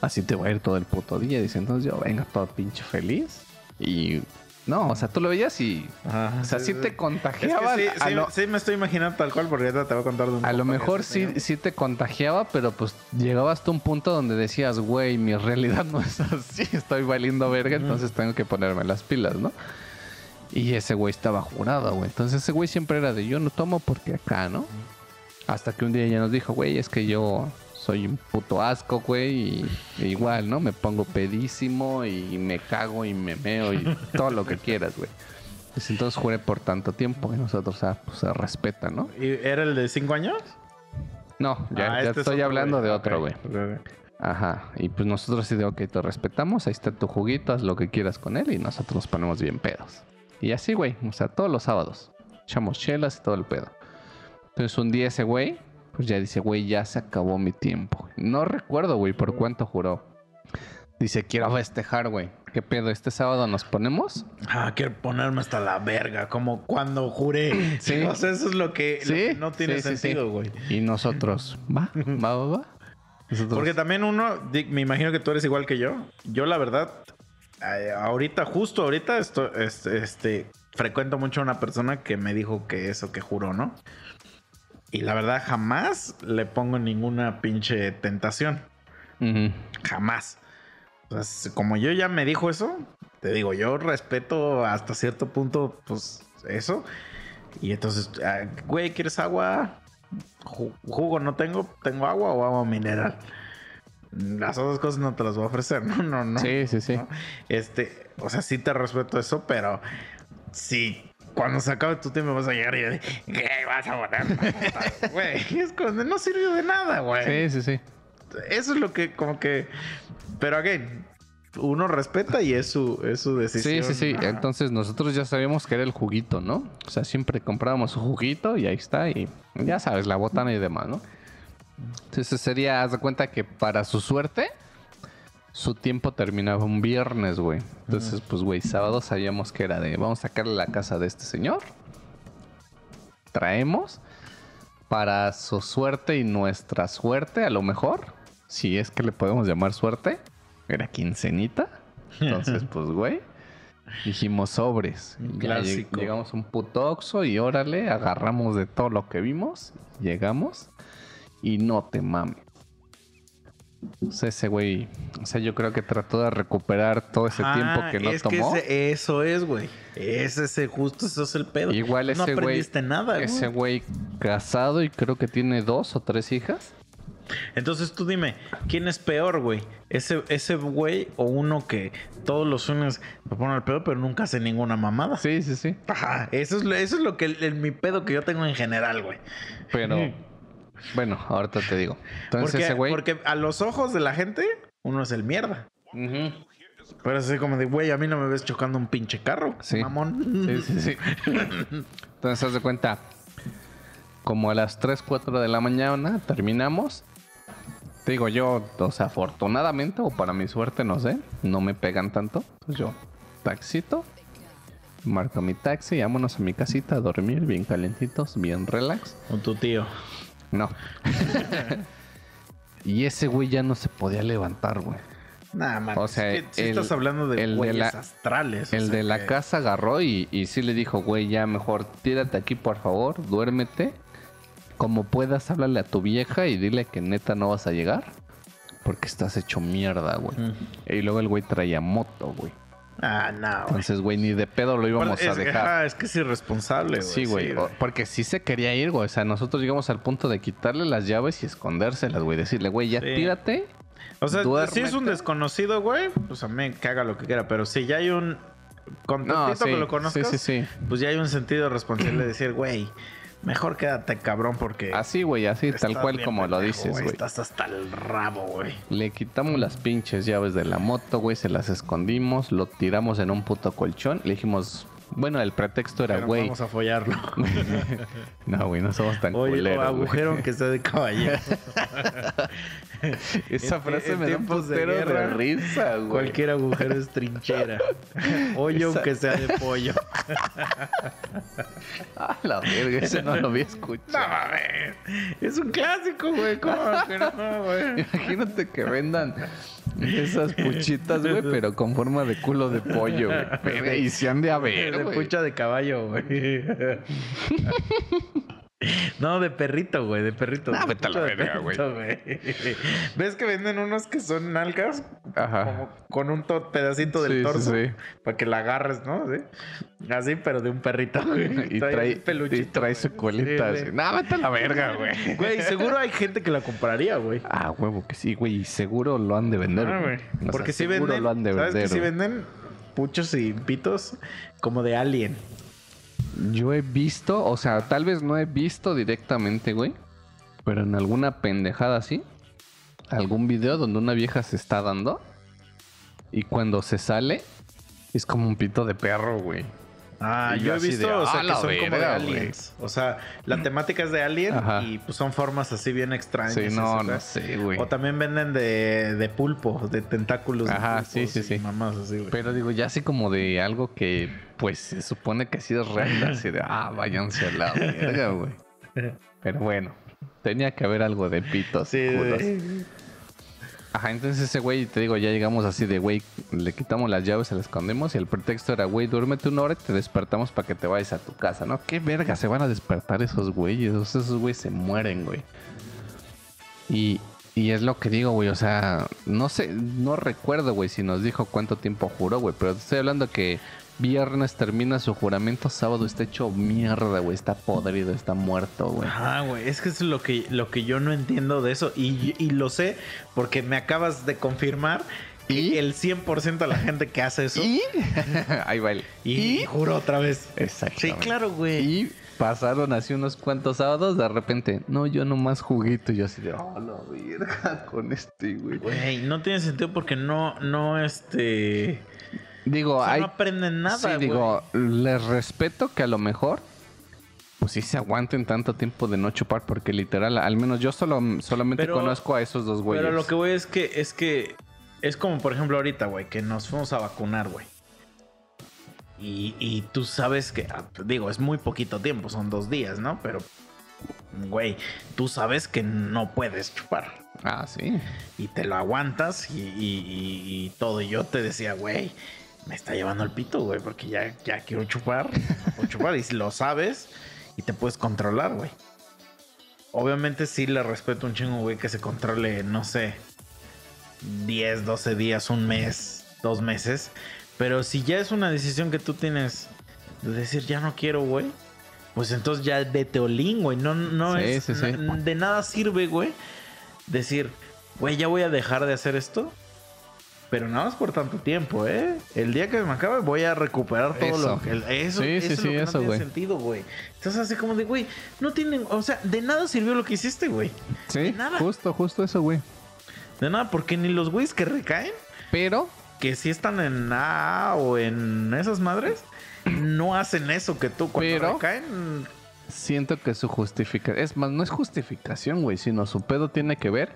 así te va a ir todo el puto día. Dice, entonces yo venga todo pinche feliz. Y no, o sea, tú lo veías y. Ajá. O sea, sí te Es que contagiaba. sí, sí, lo, sí me estoy imaginando tal cual, porque ahorita te voy a contar de un a lo mejor sí, tenía. sí te contagiaba, pero pues llegabas hasta un punto donde decías, güey, mi realidad no es así, estoy valiendo verga, entonces tengo que ponerme las pilas, ¿no? Y ese güey estaba jurado, güey. Entonces ese güey siempre era de yo no tomo porque acá, ¿no? Hasta que un día ya nos dijo, güey, es que yo soy un puto asco, güey, y igual, ¿no? Me pongo pedísimo y me cago y me meo y todo lo que quieras, güey. Dice, entonces juré por tanto tiempo y nosotros, ah, pues se respeta, ¿no? ¿Y ¿Era el de cinco años? No, ya, Ah, ya este es estoy hablando güey. de otro, güey. Ajá. Y pues nosotros sí de, ok, te respetamos, ahí está tu juguito, haz lo que quieras con él y nosotros nos ponemos bien pedos. Y así, güey, o sea, todos los sábados. Echamos chelas y todo el pedo. Entonces un día ese güey, pues ya dice, güey, ya se acabó mi tiempo. No recuerdo, güey, por cuánto juró. Dice, quiero festejar, güey. ¿Qué pedo? ¿Este sábado nos ponemos? Ah, quiero ponerme hasta la verga, como cuando juré. Sí. O sea, eso es lo que, lo Sí, que no tiene sí, sentido, güey. Y nosotros, va, va, va, va. Nosotros, Porque también uno, me imagino que tú eres igual que yo. Yo, la verdad, ahorita, justo ahorita, esto, este, este, frecuento mucho a una persona que me dijo que eso que juró, ¿no? Y la verdad, jamás le pongo ninguna pinche tentación. Jamás. Como yo ya me dijo eso, te digo, yo respeto hasta cierto punto, pues, eso. Y entonces, ah, güey, ¿quieres agua? Ju- Jugo no tengo, tengo agua o agua mineral. Las otras cosas no te las voy a ofrecer, no, no, no. Sí, sí, sí. ¿no? Este, o sea, sí te respeto eso, pero sí, cuando se acabe tu tiempo vas a llegar y de, ¿qué vas a botar? Güey, es cuando no sirvió de nada, güey. Sí, sí, sí. Eso es lo que, como que. Pero again, uno respeta y es su, es su Sí, decisión. sí, sí. Ajá. Entonces nosotros ya sabíamos que era el juguito, ¿no? O sea, siempre comprábamos su juguito y ahí está. Y ya sabes, la botana y demás, ¿no? Entonces sería, haz de cuenta que para su suerte, su tiempo terminaba un viernes, güey. Entonces, pues, güey, sábado sabíamos que era de, vamos a sacarle la casa de este señor. Traemos para su suerte y nuestra suerte, a lo mejor, si es que le podemos llamar suerte, era quincenita. Entonces, pues, güey, dijimos sobres. Lleg- clásico. Llegamos a un puto oxo y órale, agarramos de todo lo que vimos, llegamos y no te mames. O sea, ese güey, o sea, yo creo que trató de recuperar todo ese Ah, tiempo que no es tomó. ese- eso es, güey. Ese es justo, eso es el pedo. Igual no ese güey. aprendiste nada, Ese güey. güey casado y creo que tiene dos o tres hijas. Entonces tú dime, ¿quién es peor, güey? Ese, ese güey o uno que todos los lunes me pone el pedo, pero nunca hace ninguna mamada. Sí, sí, sí. Ajá, eso es, lo- eso es lo que el, el- mi pedo que yo tengo en general, güey. Pero, bueno, ahorita te digo. Entonces Porque, ese güey. porque a los ojos de la gente, uno es el mierda. Pero así como de, güey, a mí no me ves chocando un pinche carro, Sí. mamón. Sí, sí, sí. Entonces, haz de cuenta, como a las 3, 4 de la mañana terminamos. Te digo yo, o sea, afortunadamente o para mi suerte, no sé, no me pegan tanto. Pues yo, taxito, marco mi taxi vámonos a mi casita a dormir bien calentitos, bien relax. Con tu tío. No. y ese güey ya no se podía levantar, güey. Nah, man. O sea, es que sí el- estás hablando de güeyes la- astrales. o El sea de la casa agarró y, y sí le dijo, güey, ya mejor tírate aquí, por favor, duérmete. Como puedas, háblale a tu vieja y dile que neta no vas a llegar. Porque estás hecho mierda, güey. Mm. Y luego el güey traía moto, güey. Ah, no. Entonces, güey, ni de pedo lo íbamos es, a dejar. es que es irresponsable, güey. Sí, güey. Porque sí se quería ir, güey. O sea, nosotros llegamos al punto de quitarle las llaves y escondérselas, güey. Decirle, güey, ya Sí. tírate. O sea, si es un desconocido, güey, pues a mí que haga lo que quiera. Pero si ya hay un contactito sí, que lo conozcas, sí, sí, sí. pues ya hay un sentido de responsabilidad de decir, güey, mejor quédate cabrón porque... Así, güey, así, tal cual como lo dices, güey. Estás hasta el rabo, güey. Le quitamos las pinches llaves de la moto, güey, se las escondimos, lo tiramos en un puto colchón. Le dijimos, bueno, el pretexto era, güey. Vamos a follarlo. No, güey, no somos tan Oye, culeros. agujero aunque sea de caballero. Esa en- frase en me da un de risa, güey. Cualquier agujero es trinchera. Hoyo Esa- aunque sea de pollo. Ah, la verga, ese no lo había No escuchado. mames. Es un clásico, güey. ¿Cómo que no, güey? Imagínate que vendan esas puchitas, güey, pero con forma de culo de pollo, güey. Y se han de haber, De pucha de caballo, güey. No, de perrito, güey, de perrito. Ah, de vete a la verga, güey. ¿Ves que venden unos que son nalgas? Ajá. Como con un to- pedacito del Sí, torso. sí. Para que la agarres, ¿no? ¿Sí? Así, pero de un perrito, güey. Y trae, el peluchito, y trae su colita Sí, así. No, vete a la verga, güey. Güey, seguro hay gente que la compraría, güey. Ah, huevo que sí, güey. Y seguro lo han de vender. Ah, güey. O Porque seguro venden. lo han de ¿Sabes vender. que sí güey. venden puchos y pitos como de alien? Yo he visto, o sea, tal vez no he visto directamente, güey. Pero en alguna pendejada así. algún video donde una vieja se está dando y cuando se sale es como un pito de perro, güey. Ah, Y yo he visto, de, o sea, "Ah, que son como de verga, güey". aliens. O sea, la temática es de alien Ajá. y pues son formas así bien extrañas. Sí, no, no sé, güey. O también venden de, de pulpo, de tentáculos. de Ajá, sí, pulpos sí, y sí. Mamás así, güey. Pero digo, ya así como de algo que pues se supone que sí es real, así de, ah, váyanse a la verga, güey. Pero bueno, tenía que haber algo de pitos. Sí, culos. Ajá, entonces ese güey, te digo, ya llegamos así de, güey, le quitamos las llaves, se las escondemos y el pretexto era, güey, duérmete una hora y te despertamos para que te vayas a tu casa, ¿no? ¿Qué verga se van a despertar esos güeyes? Esos güeyes se mueren, güey. Y, y es lo que digo, güey, o sea, no sé, no recuerdo, güey, si nos dijo cuánto tiempo juró, güey, pero estoy hablando que viernes termina su juramento, sábado está hecho mierda, güey, está podrido, está muerto, güey. Ah, güey, es que es lo que, lo que yo no entiendo de eso. Y, y lo sé porque me acabas de confirmar ¿Y? el 100% de la gente que hace eso. Y ahí va el. Y, juro otra vez. Sí, Exactamente. claro, güey. Y pasaron así unos cuantos sábados, de repente, no, yo nomás juguito. Y yo así de, oh, la verga con este, güey. Güey, no tiene sentido porque no, no, este. Digo, o sea, hay. no aprenden nada, sí, güey. digo, les respeto que a lo mejor. Pues sí se aguanten tanto tiempo de no chupar, porque literal, al menos yo solo, solamente Pero- conozco a esos dos güeyes. Pero lo que voy es que es que es como por ejemplo ahorita, güey, que nos fuimos a vacunar, güey. Y, y tú sabes que, ah, digo, es muy poquito tiempo, son dos días, ¿no? Pero, güey, tú sabes que no puedes chupar. Ah, sí. Y te lo aguantas y, y- y- y todo. Y yo te decía, güey, me está llevando el pito, güey, porque ya, ya quiero chupar. puedo chupar. Y si lo sabes y te puedes controlar, güey. Obviamente sí le respeto un chingo, güey, que se controle, no sé, 10, 12 días, un mes, dos meses. Pero si ya es una decisión que tú tienes de decir, ya no quiero, güey. Pues entonces ya vete olín, güey. No, no Sí, es. sí, sí. na- De nada sirve, güey. Decir, güey, ya voy a dejar de hacer esto. Pero nada más por tanto tiempo, ¿eh? El día que me acabe voy a recuperar todo Eso. lo que... Eso, Sí, eso sí, es sí, lo que eso, no tiene sentido, güey. Entonces así como de, güey, no tienen... O sea, de nada sirvió lo que hiciste, güey. Sí, nada. justo, justo eso, güey. De nada, porque ni los güeyes que recaen, Pero que si están en A o en esas madres, no hacen eso que tú cuando Pero- recaen... siento que su justificación. Es más, no es justificación, güey, sino su pedo tiene que ver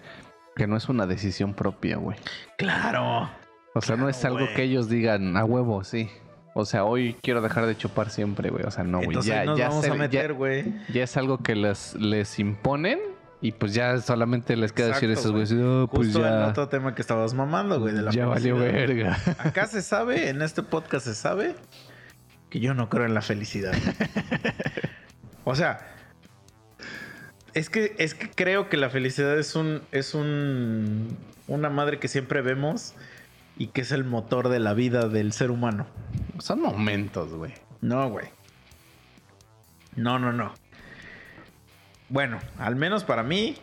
que no es una decisión propia, güey. Claro. O sea, no es algo güey. que ellos digan a huevo, sí. O sea, hoy quiero dejar de chupar siempre, güey. O sea, no, güey. Ya, nos ya, vamos se- a ya- meter, güey. ya es algo que les, les imponen y pues ya solamente les queda decir Exacto, esos güeyes, "Oh, pues Justo el ya, otro tema que estabas mamando, güey, de la ya valió verga. Acá se sabe, en este podcast se sabe que yo no creo en la felicidad. o sea, es que, es que creo que la felicidad es un, es un, una madre que siempre vemos y que es el motor de la vida del ser humano. Son momentos, güey. No, güey. No, no, no. Bueno, al menos para mí,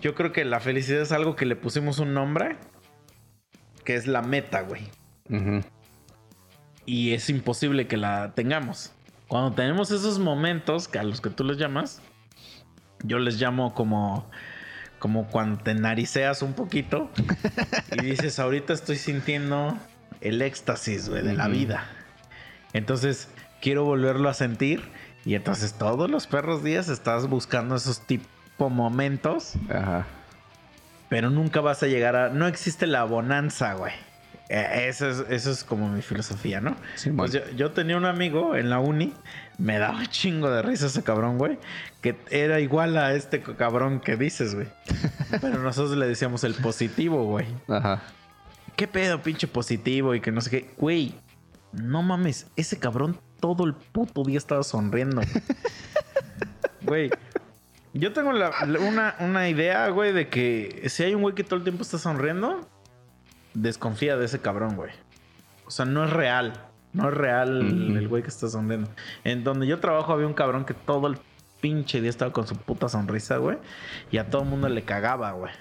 yo creo que la felicidad es algo que le pusimos un nombre, que es la meta, güey. Y es imposible que la tengamos. Cuando tenemos esos momentos, que a los que tú les llamas, yo les llamo como, como cuando te nariceas un poquito y dices, ahorita estoy sintiendo el éxtasis, de la vida. Entonces, quiero volverlo a sentir. Y entonces todos los perros días estás buscando esos tipo momentos, Ajá. pero nunca vas a llegar a... No existe la bonanza, güey. Eh, Eso es, eso es como mi filosofía, ¿no? Sí, Pues yo, yo tenía un amigo en la uni, me daba un chingo de risa ese cabrón, güey, que era igual a este cabrón que dices, güey. Pero nosotros le decíamos el positivo, güey. Ajá. ¿Qué pedo, pinche positivo? Y que no sé qué. Güey, no mames, ese cabrón todo el puto día estaba sonriendo. Güey, yo tengo la- una, una idea, güey, de que si hay un güey que todo el tiempo está sonriendo, desconfía de ese cabrón, güey. O sea, no es real. No es real el güey que está sonriendo. En donde yo trabajo había un cabrón que todo el pinche día estaba con su puta sonrisa, güey. Y a todo el mundo le cagaba, güey.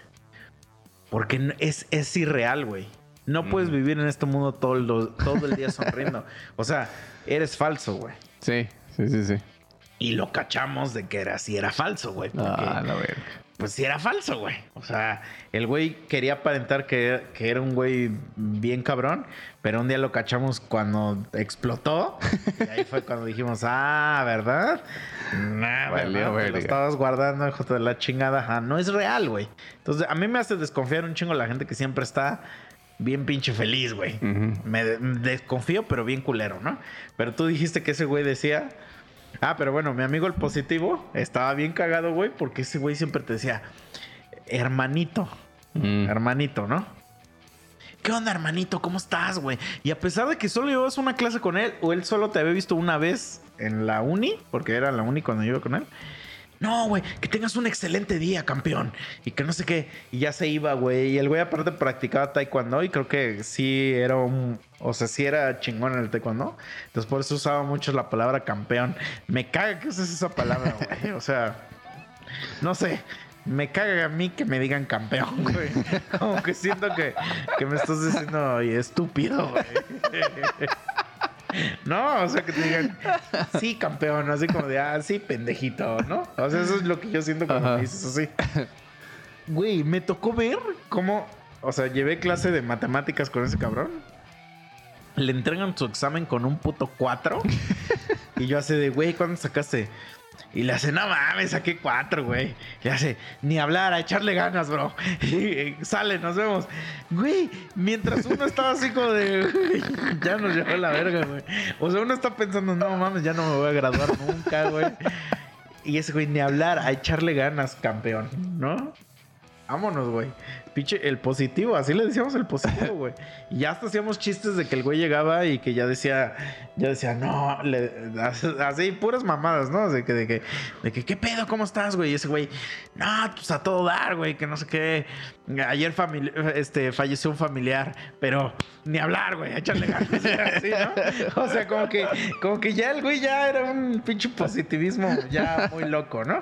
Porque es, es irreal, güey. No puedes vivir en este mundo todo el, todo el día sonriendo. o sea, eres falso, güey. Sí, sí, sí, sí. Y lo cachamos de que era así, era falso, güey. Porque, Ah, la verga. Pues sí era falso, güey. O sea, el güey quería aparentar que, que era un güey bien cabrón, pero un día lo cachamos cuando explotó. Y ahí fue cuando dijimos, ah, ¿verdad? Nah, Valió ¿verdad? Te lo estabas guardando, hijo de la chingada. Ajá, no es real, güey. Entonces, a mí me hace desconfiar un chingo la gente que siempre está bien pinche feliz, güey. Me desconfío, pero bien culero, ¿no? Pero tú dijiste que ese güey decía. Ah, pero bueno, mi amigo el positivo estaba bien cagado, güey, porque ese güey siempre te decía, hermanito, Mm. hermanito, ¿no? ¿Qué onda, hermanito? ¿Cómo estás, güey? Y a pesar de que solo llevas una clase con él, o él solo te había visto una vez en la uni, porque era la uni cuando yo iba con él. No, güey, que tengas un excelente día, campeón. Y que no sé qué. Y ya se iba, güey. Y el güey aparte practicaba taekwondo y creo que sí era un... O sea, sí era chingón en el taekwondo. Entonces por eso usaba mucho la palabra campeón. Me caga que uses esa palabra, güey. O sea, no sé. Me caga a mí que me digan campeón, güey. Como que siento que, que me estás diciendo "Oye, estúpido, güey. No, o sea, que te digan, sí, campeón, así como de, ah, sí, pendejito, ¿no? O sea, eso es lo que yo siento cuando Ajá. me dices así. Güey, me tocó ver cómo, o sea, llevé clase de matemáticas con ese cabrón. Le entregan su examen con un puto 4. y yo hace de, güey, ¿cuándo sacaste? Y le hace, no mames, saqué 4, güey. Le hace, ni hablar, a echarle ganas, bro. Y sale, nos vemos. Güey, mientras uno estaba así como de, "Güey, ya nos llevó la verga, güey. O sea, uno está pensando, no mames, ya no me voy a graduar nunca, güey. Y ese güey, ni hablar, a echarle ganas, campeón, ¿no? Vámonos, güey. Pinche, el positivo, así le decíamos el positivo, güey. Y ya hasta hacíamos chistes de que el güey llegaba y que ya decía, ya decía, no, le- así, puras mamadas, ¿no? De que, de que, de que, ¿qué pedo? ¿Cómo estás, güey? Y ese güey, no, pues a todo dar, güey, que no sé qué. Ayer este, falleció un familiar, pero ni hablar, güey, échale ganas. Así, ¿no? O sea, como que, como que ya el güey ya era un pinche positivismo ya muy loco, ¿no?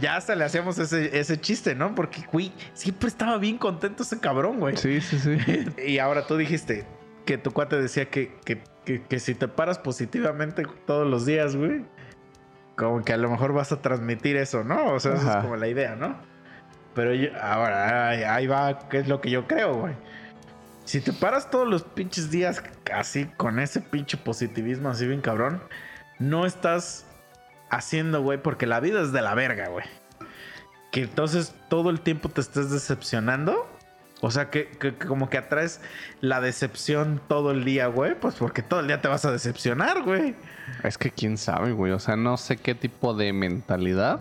Ya hasta le hacíamos ese, ese chiste, ¿no? Porque, güey, siempre estaba bien contento ese cabrón, güey. Sí, sí, sí. Y ahora tú dijiste que tu cuate decía que, que, que- que si te paras positivamente todos los días, güey, como que a lo mejor vas a transmitir eso, ¿no? O sea, esa es como la idea, ¿no? Pero ahora, ahí, va, ¿qué es lo que yo creo, güey? Si te paras todos los pinches días así, con ese pinche positivismo así bien cabrón, no estás haciendo, güey, porque la vida es de la verga, güey. Que entonces todo el tiempo te estés decepcionando. O sea, que, que- que como que atraes la decepción todo el día, güey. Pues porque todo el día te vas a decepcionar, güey. Es que quién sabe, güey. O sea, no sé qué tipo de mentalidad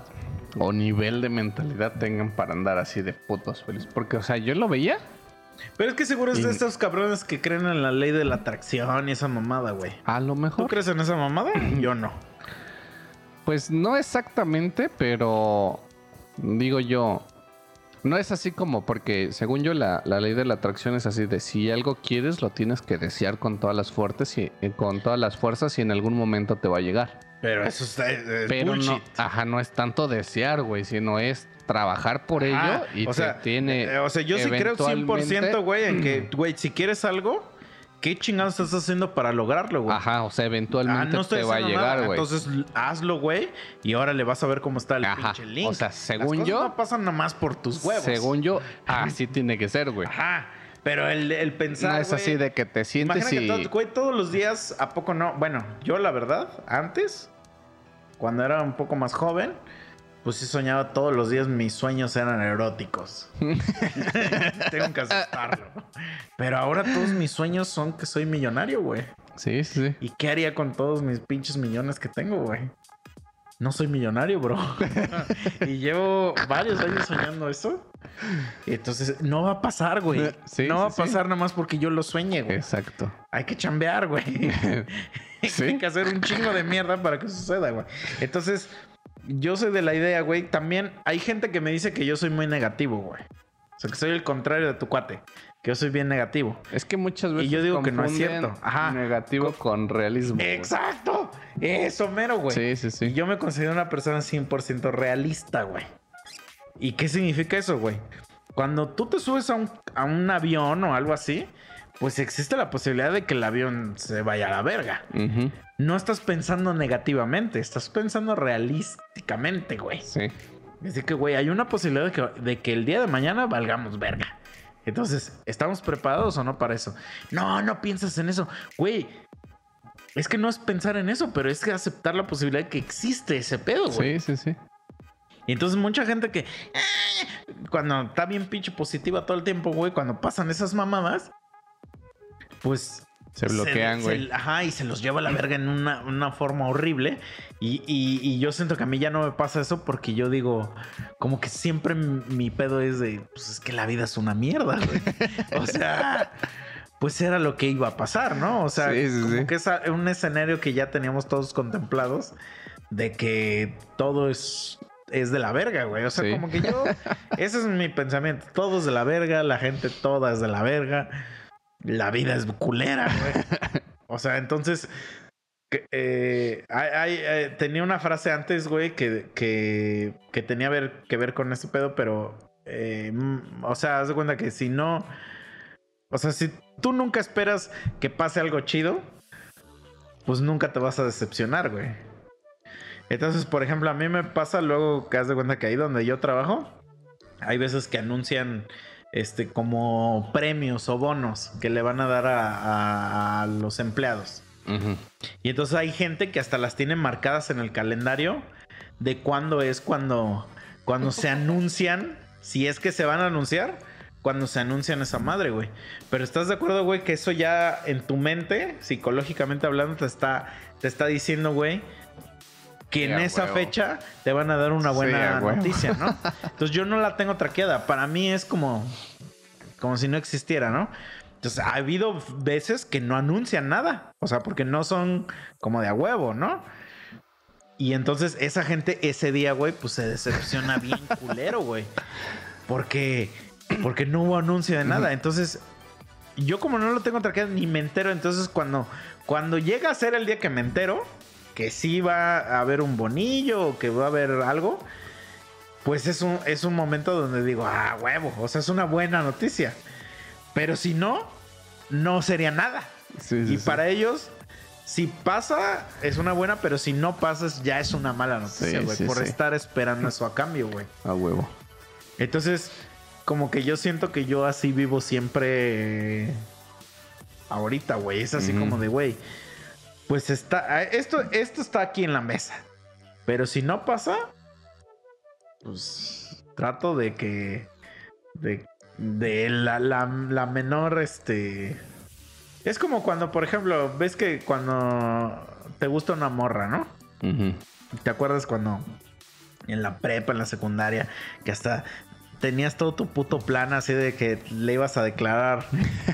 o nivel de mentalidad tengan para andar así de putos feliz. Porque, o sea, yo lo veía. Pero es que seguro es de Y- estos cabrones que creen en la ley de la atracción y esa mamada, güey. A lo ¿Tú mejor. crees en esa mamada? Yo no. Pues no exactamente, pero digo yo, no es así como porque según yo la, la ley de la atracción es así de si algo quieres lo tienes que desear con todas las fuerzas y eh, con todas las fuerzas y en algún momento te va a llegar. Pero eso es, es- es Pero no, ajá, no es tanto desear, güey, sino es trabajar por ello Ah, y o sea, tiene eh, o sea, yo sí creo 100%, eventualmente- güey, en que, güey, si quieres algo, ¿qué chingados estás haciendo para lograrlo, güey? Ajá, o sea, Ah, eventualmente no estoy te va a llegar, nada. güey. Entonces hazlo, güey, y ahora le vas a ver cómo está el Ajá, pinche link. o sea, Las según cosas yo- no pasan nomás por tus huevos. Según yo, así tiene que ser, güey. Ajá. Pero el, el pensar. No es así de que te sientes Imagina que y... todo- todos los días, ¿a poco no? Bueno, yo la verdad, antes, cuando era un poco más joven, pues sí soñaba todos los días, mis sueños eran eróticos. Tengo que aceptarlo. Pero ahora todos mis sueños son que soy millonario, güey. Sí, sí, sí. ¿Y qué haría con todos mis pinches millones que tengo, güey? No soy millonario, bro. y llevo varios años soñando eso. Y entonces, no va a pasar, güey. Sí, no va a sí. pasar nada más porque yo lo sueñe, güey. Exacto. Hay que chambear, güey. Hay que hacer un chingo de mierda para que suceda, güey. Entonces, yo soy de la idea, güey. También hay gente que me dice que yo soy muy negativo, güey. O sea, que soy el contrario de tu cuate. Que yo soy bien negativo. Es que muchas veces. yo digo que no es cierto. Ajá. Negativo con realismo. güey. Exacto. Eso mero, güey. Sí, sí, Y sí. yo me considero una persona 100% realista, güey. ¿Y qué significa eso, güey? Cuando tú te subes a un, a un avión o algo así, pues existe la posibilidad de que el avión se vaya a la verga. No estás pensando negativamente, estás pensando realísticamente, güey. Sí. Así que, güey, hay una posibilidad de que, de que el día de mañana valgamos verga. Entonces, ¿estamos preparados o no para eso? No, no piensas en eso. Güey, es que no es pensar en eso, pero es que aceptar la posibilidad de que existe ese pedo, güey. Sí, sí, sí. Y entonces mucha gente que "Ah", cuando está bien pinche positiva todo el tiempo, güey, cuando pasan esas mamadas, pues Se bloquean, güey. ajá, y se los lleva a la verga en una, una forma horrible. Y, y- y yo siento que a mí ya no me pasa eso porque yo digo, como que siempre mi pedo es de, pues es que la vida es una mierda, güey. o sea, pues era lo que iba a pasar, ¿no? O sea, Sí, sí, como sí. que es un escenario que ya teníamos todos contemplados de que todo es, es de la verga, güey. O sea, Sí. como que yo, ese es mi pensamiento. Todo es de la verga, la gente toda es de la verga. La vida es culera, güey. O sea, entonces, eh, hay- hay, eh, tenía una frase antes, güey, que, que, que tenía ver, que ver con ese pedo, pero, eh, mm, o sea, haz de cuenta que si no, o sea, si tú nunca esperas que pase algo chido, pues nunca te vas a decepcionar, güey. Entonces, por ejemplo, a mí me pasa luego que haz de cuenta que ahí donde yo trabajo, hay veces que anuncian este como premios o bonos que le van a dar a, a- a los empleados. Y entonces hay gente que hasta las tiene marcadas en el calendario de cuándo es cuando, cuando se anuncian, si es que se van a anunciar, cuando se anuncian esa madre, güey. Pero estás de acuerdo, güey, que eso ya en tu mente, psicológicamente hablando, te está, te está diciendo, güey, que en Sí, esa huevo. fecha te van a dar una buena noticia, ¿no? Entonces yo no la tengo traqueada. Para mí es como, como si no existiera, ¿no? Entonces ha habido veces que no anuncian nada. O sea, porque no son como de a huevo, ¿no? Y entonces esa gente ese día, güey, pues se decepciona bien culero, güey. Porque, porque no hubo anuncio de nada. Entonces, yo como no lo tengo traqueado ni me entero. Entonces, cuando, cuando llega a ser el día que me entero, que sí va a haber un bonillo o que va a haber algo, pues es un, es un momento donde digo, ah, huevo, o sea, es una buena noticia. Pero si no, no sería nada. Sí, sí, y sí. para ellos, si pasa, es una buena, pero si no pasas, ya es una mala noticia, güey, por estar esperando eso a cambio, güey. A huevo. Entonces, como que yo siento que yo así vivo siempre eh, ahorita, güey. Es así como de, güey, pues está, esto, esto está aquí en la mesa. Pero si no pasa, pues trato de que, de, de la, la, la menor, este... Es como cuando, por ejemplo, ves que cuando te gusta una morra, ¿no? Ujú. ¿Te acuerdas cuando en la prepa, en la secundaria, que hasta tenías todo tu puto plan así de que le ibas a declarar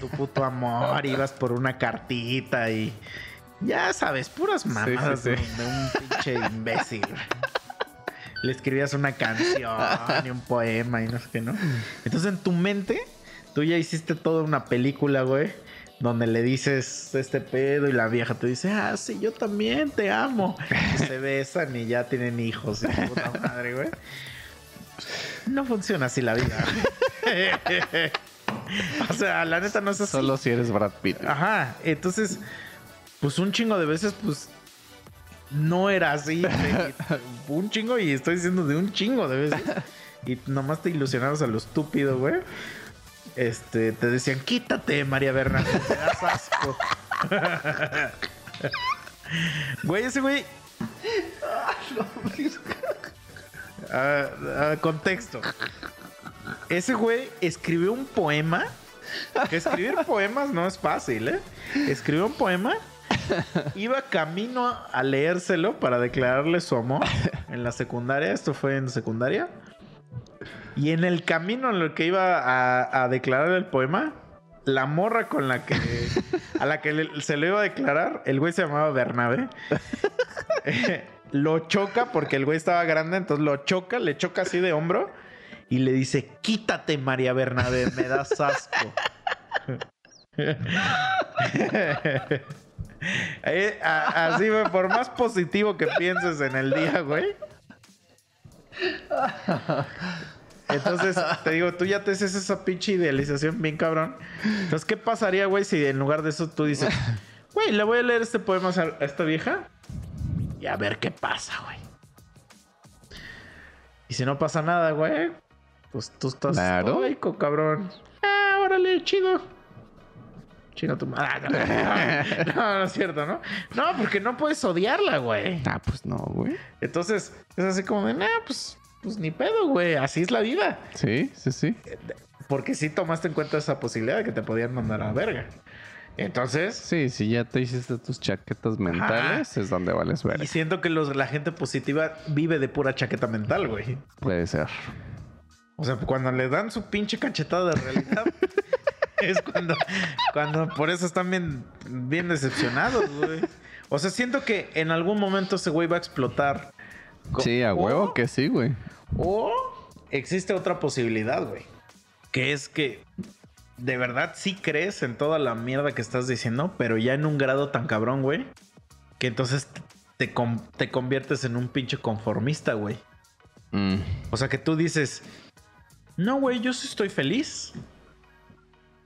tu puto amor, ibas por una cartita y ya sabes, puras mamadas sí. De, de un pinche imbécil. Le escribías una canción y un poema y no sé qué, ¿no? Entonces en tu mente, tú ya hiciste toda una película, güey. Donde le dices este pedo y la vieja te dice, ah, sí, yo también te amo. Y se besan y ya tienen hijos y puta madre, güey. No funciona así la vida. o sea, la neta no es así. Solo si eres Brad Pitt. Ajá, entonces, pues un chingo de veces, pues no era así. güey. un chingo, y estoy diciendo de un chingo de veces. Y nomás te ilusionabas a lo estúpido, güey. Este, te decían, quítate, María Bernal, te das asco. Güey, ese güey. Ah, ah, contexto. Ese güey escribió un poema. Que escribir poemas no es fácil, ¿eh? Escribió un poema. Iba camino a leérselo para declararle su amor en la secundaria. Esto fue en secundaria. Y en el camino en el que iba a, declarar el poema, la morra con la que a la que se lo iba a declarar, el güey se llamaba Bernabe. Eh, lo choca porque el güey estaba grande, entonces lo choca, le choca así de hombro y le dice, quítate María Bernabé, me das asco. Eh, a- así, güey, por más positivo que pienses en el día, güey. Entonces, te digo, tú ya te haces esa pinche idealización bien cabrón. Entonces, ¿qué pasaría, güey, si en lugar de eso tú dices, güey, le voy a leer este poema a esta vieja y a ver qué pasa, güey? Y si no pasa nada, güey, pues tú estás Claro. cabrón. Ah, órale, chido. Chinga tu madre. No, no, no es cierto, ¿no? No, porque no puedes odiarla, güey. Ah, pues no, güey. Entonces, es así como de, nah, pues, pues ni pedo, güey. Así es la vida. Sí, sí, sí. Porque sí tomaste en cuenta esa posibilidad de que te podían mandar a la verga. Entonces, Sí, si ya te hiciste tus chaquetas mentales, es donde vales ver. y siento que los, la gente positiva vive de pura chaqueta mental, güey. Puede ser. O sea, cuando le dan su pinche cachetada de realidad, es cuando, cuando por eso están bien, bien decepcionados, güey. O sea, siento que en algún momento ese güey va a explotar. Sí, a huevo o- que sí, güey. O existe otra posibilidad, güey. Que es que de verdad sí crees en toda la mierda que estás diciendo, pero ya en un grado tan cabrón, güey, que entonces te, te conviertes en un pinche conformista, güey. Mm, O sea, que tú dices, no, güey, yo sí estoy feliz.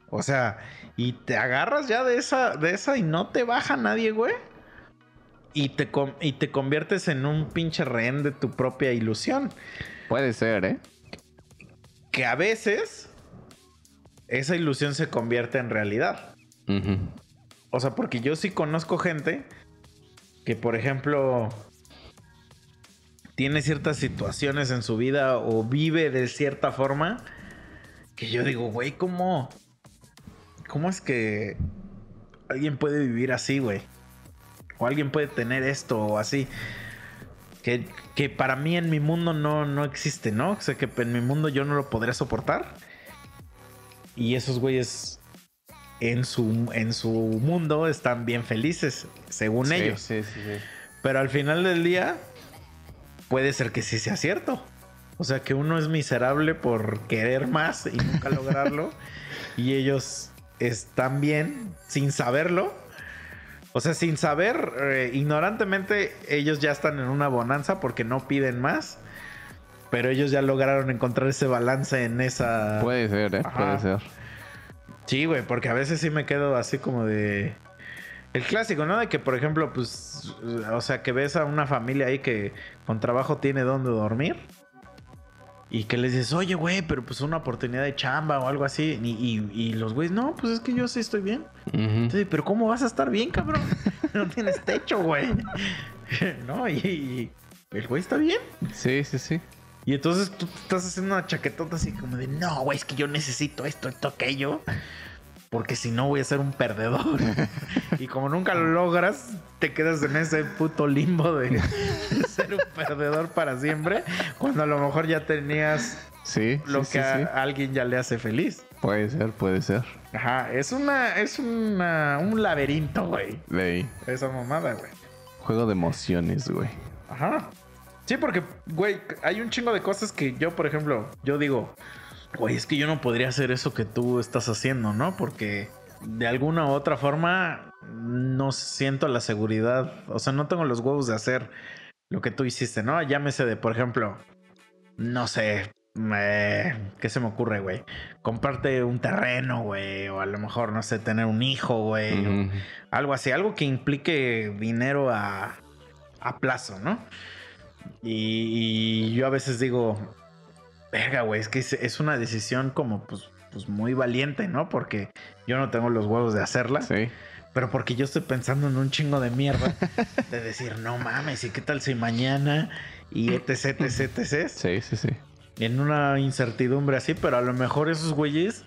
O sea, y te agarras ya de esa, de esa y no te baja nadie, güey. Y te, y te conviertes en un pinche rehén de tu propia ilusión. Puede ser, ¿eh? Que a veces esa ilusión se convierte en realidad. O sea, porque yo sí conozco gente que, por ejemplo, tiene ciertas situaciones en su vida o vive de cierta forma que yo digo, güey, ¿cómo, ¿cómo es que alguien puede vivir así, güey? O alguien puede tener esto o así. Que, que para mí en mi mundo no, no existe, ¿no? O sea, que en mi mundo yo no lo podría soportar. Y esos güeyes en su, en su mundo están bien felices, según Sí, ellos. Sí, sí, sí. Pero al final del día, puede ser que sí sea cierto. O sea, que uno es miserable por querer más y nunca lograrlo. y ellos están bien sin saberlo. O sea, sin saber, eh, ignorantemente, ellos ya están en una bonanza porque no piden más. Pero ellos ya lograron encontrar ese balance en esa... Puede ser, ¿eh? Ajá. Puede ser. Sí, güey, porque a veces sí me quedo así como de. El clásico, ¿no? De que, por ejemplo, pues. O sea, que ves a una familia ahí que con trabajo tiene donde dormir. Y que les dices, oye, güey, pero pues una oportunidad de chamba o algo así. Y, y- y los güeyes, no, pues es que yo sí estoy bien. Entonces, pero ¿cómo vas a estar bien, cabrón? No tienes techo, güey. no, y, y el güey está bien. Sí, sí, sí. Y entonces tú estás haciendo una chaquetota así como de, no, güey, es que yo necesito esto, esto, aquello. Porque si no voy a ser un perdedor. y como nunca lo logras, te quedas en ese puto limbo de, de ser un perdedor para siempre. Cuando a lo mejor ya tenías Sí, lo sí, que sí, a, alguien ya le hace feliz. Puede ser, puede ser. Ajá, es una, es una, un laberinto, güey. Ahí. Esa mamada, güey. Juego de emociones, güey. Ajá. Sí, porque, güey, hay un chingo de cosas que yo, por ejemplo, yo digo, güey, es que yo no podría hacer eso que tú estás haciendo, ¿no? Porque de alguna u otra forma no siento la seguridad, o sea, no tengo los huevos de hacer lo que tú hiciste, ¿no? Llámese de, por ejemplo, no sé, eh, ¿qué se me ocurre, güey? Comprarte un terreno, güey, o a lo mejor, no sé, tener un hijo, güey, algo así, algo que implique dinero a, a plazo, ¿no? Y, y yo a veces digo, verga, güey, es que es, una decisión como pues, pues muy valiente, ¿no? Porque yo no tengo los huevos de hacerla, Sí. pero porque yo estoy pensando en un chingo de mierda, de decir, no mames, ¿y qué tal si mañana? Y etc, etc, etc. Sí, sí, sí. En una incertidumbre así, pero a lo mejor esos güeyes,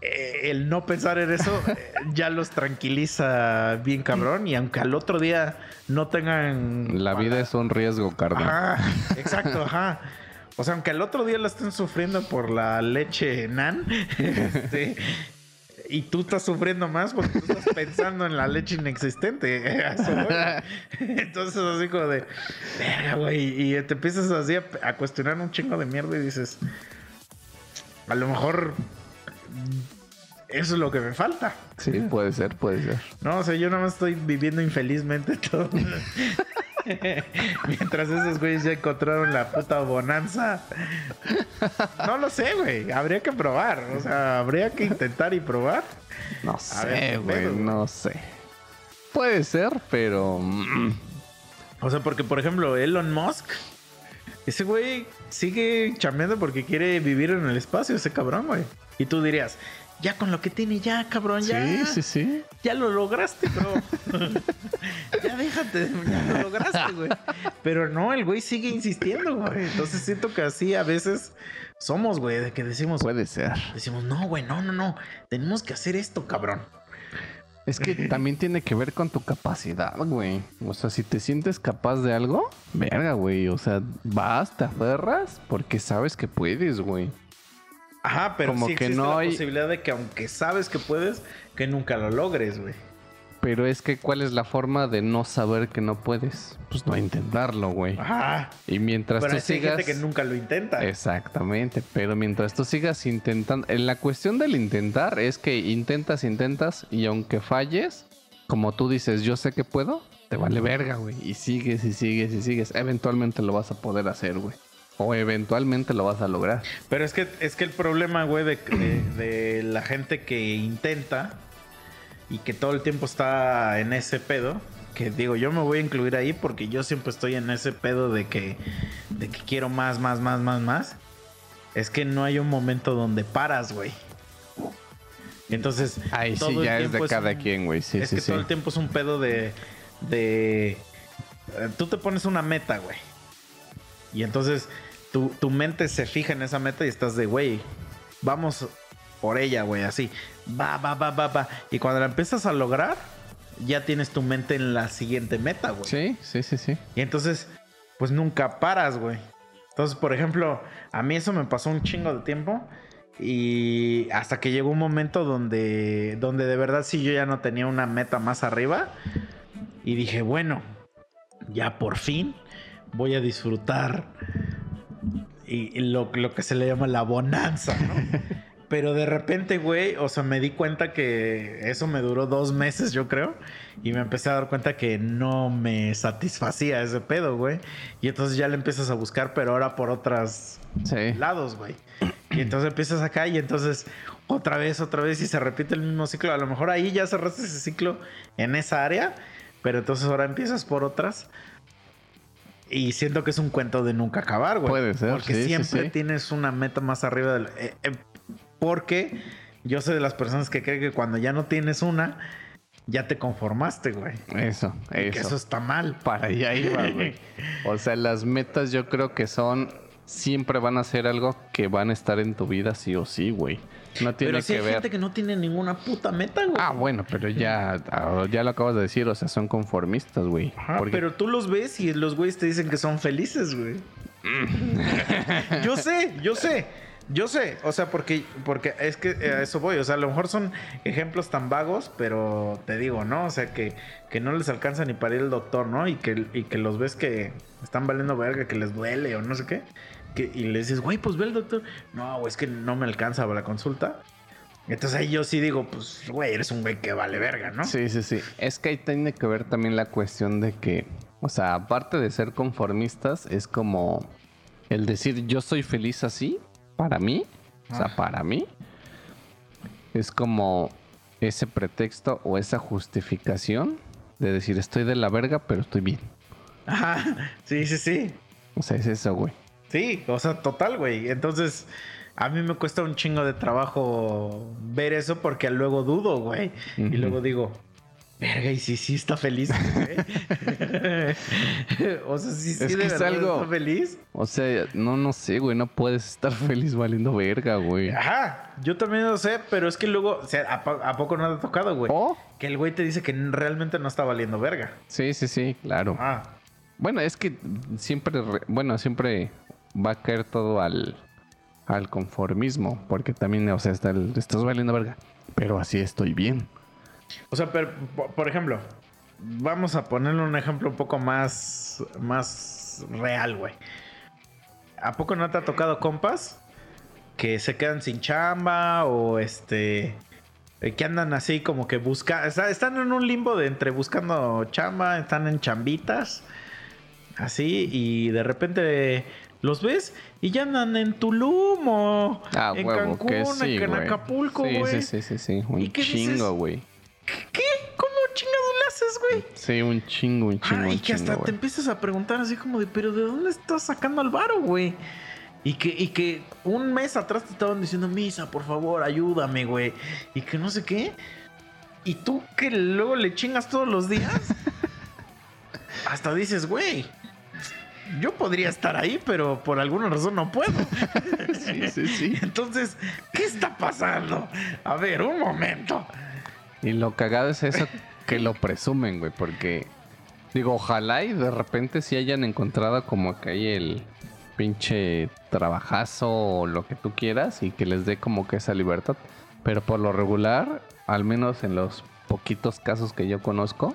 eh, el no pensar en eso eh, ya los tranquiliza bien cabrón. Y aunque al otro día no tengan. La vida es un riesgo, carnal. Ajá, exacto, ajá. O sea, aunque al otro día la estén sufriendo por la leche nan, este, y tú estás sufriendo más porque tú estás pensando en la leche inexistente. Entonces, así como de, verga, güey. Y te empiezas así a, a cuestionar un chingo de mierda y dices, a lo mejor eso es lo que me falta. Sí, puede ser, puede ser. No, o sea, yo nada más estoy viviendo infelizmente todo. Mientras esos güeyes ya encontraron la puta bonanza. No lo sé, güey. Habría que probar. O sea, habría que intentar y probar. No sé, ¿qué güey, pedo? no sé. Puede ser, pero... mm, O sea, porque por ejemplo, Elon Musk Ese güey sigue chambeando porque quiere vivir en el espacio, ese cabrón, güey. Y tú dirías, ya con lo que tiene, ya, cabrón, ya. Sí, sí, sí. Ya lo lograste, bro. ya déjate, ya lo lograste, güey. Pero no, el güey sigue insistiendo, güey. Entonces siento que así a veces somos, güey, de que decimos. Puede ser. Decimos, no, güey, no, no, no. Tenemos que hacer esto, cabrón. Es que también tiene que ver con tu capacidad, güey. O sea, si te sientes capaz de algo, verga, güey. O sea, vas, te aferras porque sabes que puedes, güey. Ajá, pero Como sí que existe no la hay- posibilidad de que aunque sabes que puedes, que nunca lo logres, güey. Pero es que, ¿cuál es la forma de no saber que no puedes? Pues no intentarlo, güey. Ajá. Y mientras Pero tú hay sigas. gente que nunca lo intenta. Exactamente, pero mientras tú sigas intentando, en la cuestión del intentar es que intentas, intentas y aunque falles, como tú dices, yo sé que puedo, te vale verga, güey, y sigues y sigues y sigues, eventualmente lo vas a poder hacer, güey. O eventualmente lo vas a lograr. Pero es que, es que el problema, güey, de, de- de la gente que intenta y que todo el tiempo está en ese pedo, que digo, yo me voy a incluir ahí porque yo siempre estoy en ese pedo de que, de que quiero más, más, más, más, más. Es que no hay un momento donde paras, güey. Entonces, Ahí sí ya es de cada un- quien, güey. Sí, es sí, que sí. todo el tiempo es un pedo de. de eh, tú te pones una meta, güey. Y entonces tu, tu mente se fija en esa meta y estás de, güey, vamos por ella, güey, así. Va, va, va, va, va. Y cuando la empiezas a lograr, ya tienes tu mente en la siguiente meta, güey. Sí, sí, sí, sí. Y entonces, pues nunca paras, güey. Entonces, por ejemplo, a mí eso me pasó un chingo de tiempo. Y hasta que llegó un momento donde, donde de verdad sí yo ya no tenía una meta más arriba. Y dije, bueno, ya por fin voy a disfrutar y, y lo, lo que se le llama la bonanza, ¿no? Pero de repente, güey, o sea, me di cuenta que eso me duró dos meses, yo creo. Y me empecé a dar cuenta que no me satisfacía ese pedo, güey. Y entonces ya le empiezas a buscar, pero ahora por otros Sí. lados, güey. Y entonces empiezas acá y entonces otra vez, otra vez y se repite el mismo ciclo. A lo mejor ahí ya cerraste ese ciclo en esa área, pero entonces ahora empiezas por otras. Y siento que es un cuento de nunca acabar, güey. Puede ser, Porque sí, siempre sí. tienes una meta más arriba del... eh, eh, porque yo soy de las personas que creen que cuando ya no tienes una, ya te conformaste, güey. Eso, Y Que eso eso. está mal. Para allá iba, güey. O sea, las metas yo creo que son. Siempre van a ser algo que van a estar en tu vida sí o sí, güey. No tiene Pero que hay ver. gente que no tiene ninguna puta meta, güey. Ah, bueno, pero ya, ya lo acabas de decir, o sea, son conformistas, güey. Porque- pero tú los ves y los güeyes te dicen que son felices, güey. yo sé, yo sé. Yo sé, o sea, porque, porque es que a eso voy. O sea, a lo mejor son ejemplos tan vagos, pero te digo, ¿no? O sea, que, que no les alcanza ni para ir el doctor, ¿no? Y que, y que los ves que están valiendo verga, que les duele o no sé qué. Que, y le dices, güey, pues ve el doctor. No, güey, es que no me alcanza la consulta. Entonces ahí yo sí digo, pues, güey, eres un güey que vale verga, ¿no? Sí, sí, sí. Es que ahí tiene que ver también la cuestión de que, o sea, aparte de ser conformistas, es como el decir yo soy feliz así, para mí, o sea, Ah. para mí, es como ese pretexto o esa justificación de decir estoy de la verga, pero estoy bien. Ajá, sí, sí, sí. O sea, es eso, güey. Sí, o sea, total, güey. Entonces, a mí me cuesta un chingo de trabajo ver eso porque luego dudo, güey. Y luego digo, verga, y si sí está feliz, güey. o sea, sí, sí, Es de que es verdad algo- está feliz. O sea, no, no sé, güey, no puedes estar feliz valiendo verga, güey. Ajá, yo también lo sé, pero es que luego, o sea, ¿a, a poco no te ha tocado, güey? Oh, Que el güey te dice que realmente no está valiendo verga. sí, sí, sí, claro. Ah, Bueno, es que siempre, re- bueno, siempre va a caer todo al, al conformismo, porque también, o sea, está el, estás valiendo verga, pero así estoy bien. O sea, pero, po- por ejemplo, vamos a ponerle un ejemplo un poco más, más real, güey. ¿A poco no te ha tocado compas que se quedan sin chamba o este... eh, Que andan así como que buscan... Están en un limbo de entre buscando chamba, están en chambitas. Así, y de repente los ves y ya andan en Tulum o Ah, en huevo, Cancún, que sí, en güey. Acapulco, güey. Sí, sí, sí, sí, ¿Y un chingo, güey. ¿Qué? ¿Cómo chingados le haces, güey. Sí, un chingo, un chingo. Ay, un que hasta te empiezas a preguntar así como de, pero ¿de dónde estás sacando al varo, güey? Y que, y que un mes atrás te estaban diciendo, Misa, por favor, ayúdame, güey. Y que no sé qué. Y tú que luego le chingas todos los días. hasta dices, güey. Yo podría estar ahí, pero por alguna razón no puedo. Sí, sí, sí. Entonces, ¿qué está pasando? A ver, un momento. Y lo cagado es eso que lo presumen, güey, porque digo, ojalá y de repente si hayan encontrado como que hay el pinche trabajazo o lo que tú quieras y que les dé como que esa libertad. Pero por lo regular, al menos en los poquitos casos que yo conozco,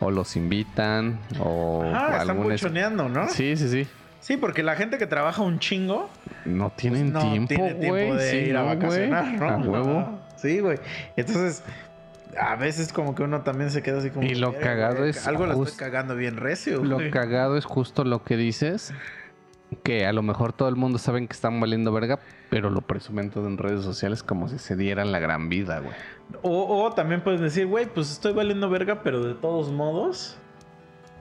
o los invitan o Ah, están algún es- buchoneando, ¿no? Sí, sí, sí. Sí, porque la gente que trabaja un chingo No tienen Pues no tiempo, tiene tiempo güey. de Sí, ir a no, güey. vacacionar, ¿no? A huevo. Ajá. Sí, güey. Entonces, a veces como que uno también se queda así como... Y lo "Verga, cagado güey, es Algo lo estoy cagando bien recio, Lo güey". cagado es justo lo que dices. Que a lo mejor todo el mundo saben que están valiendo verga, pero lo presumen todo en redes sociales como si se dieran la gran vida, güey. O, o también puedes decir, güey, pues estoy valiendo verga, pero de todos modos...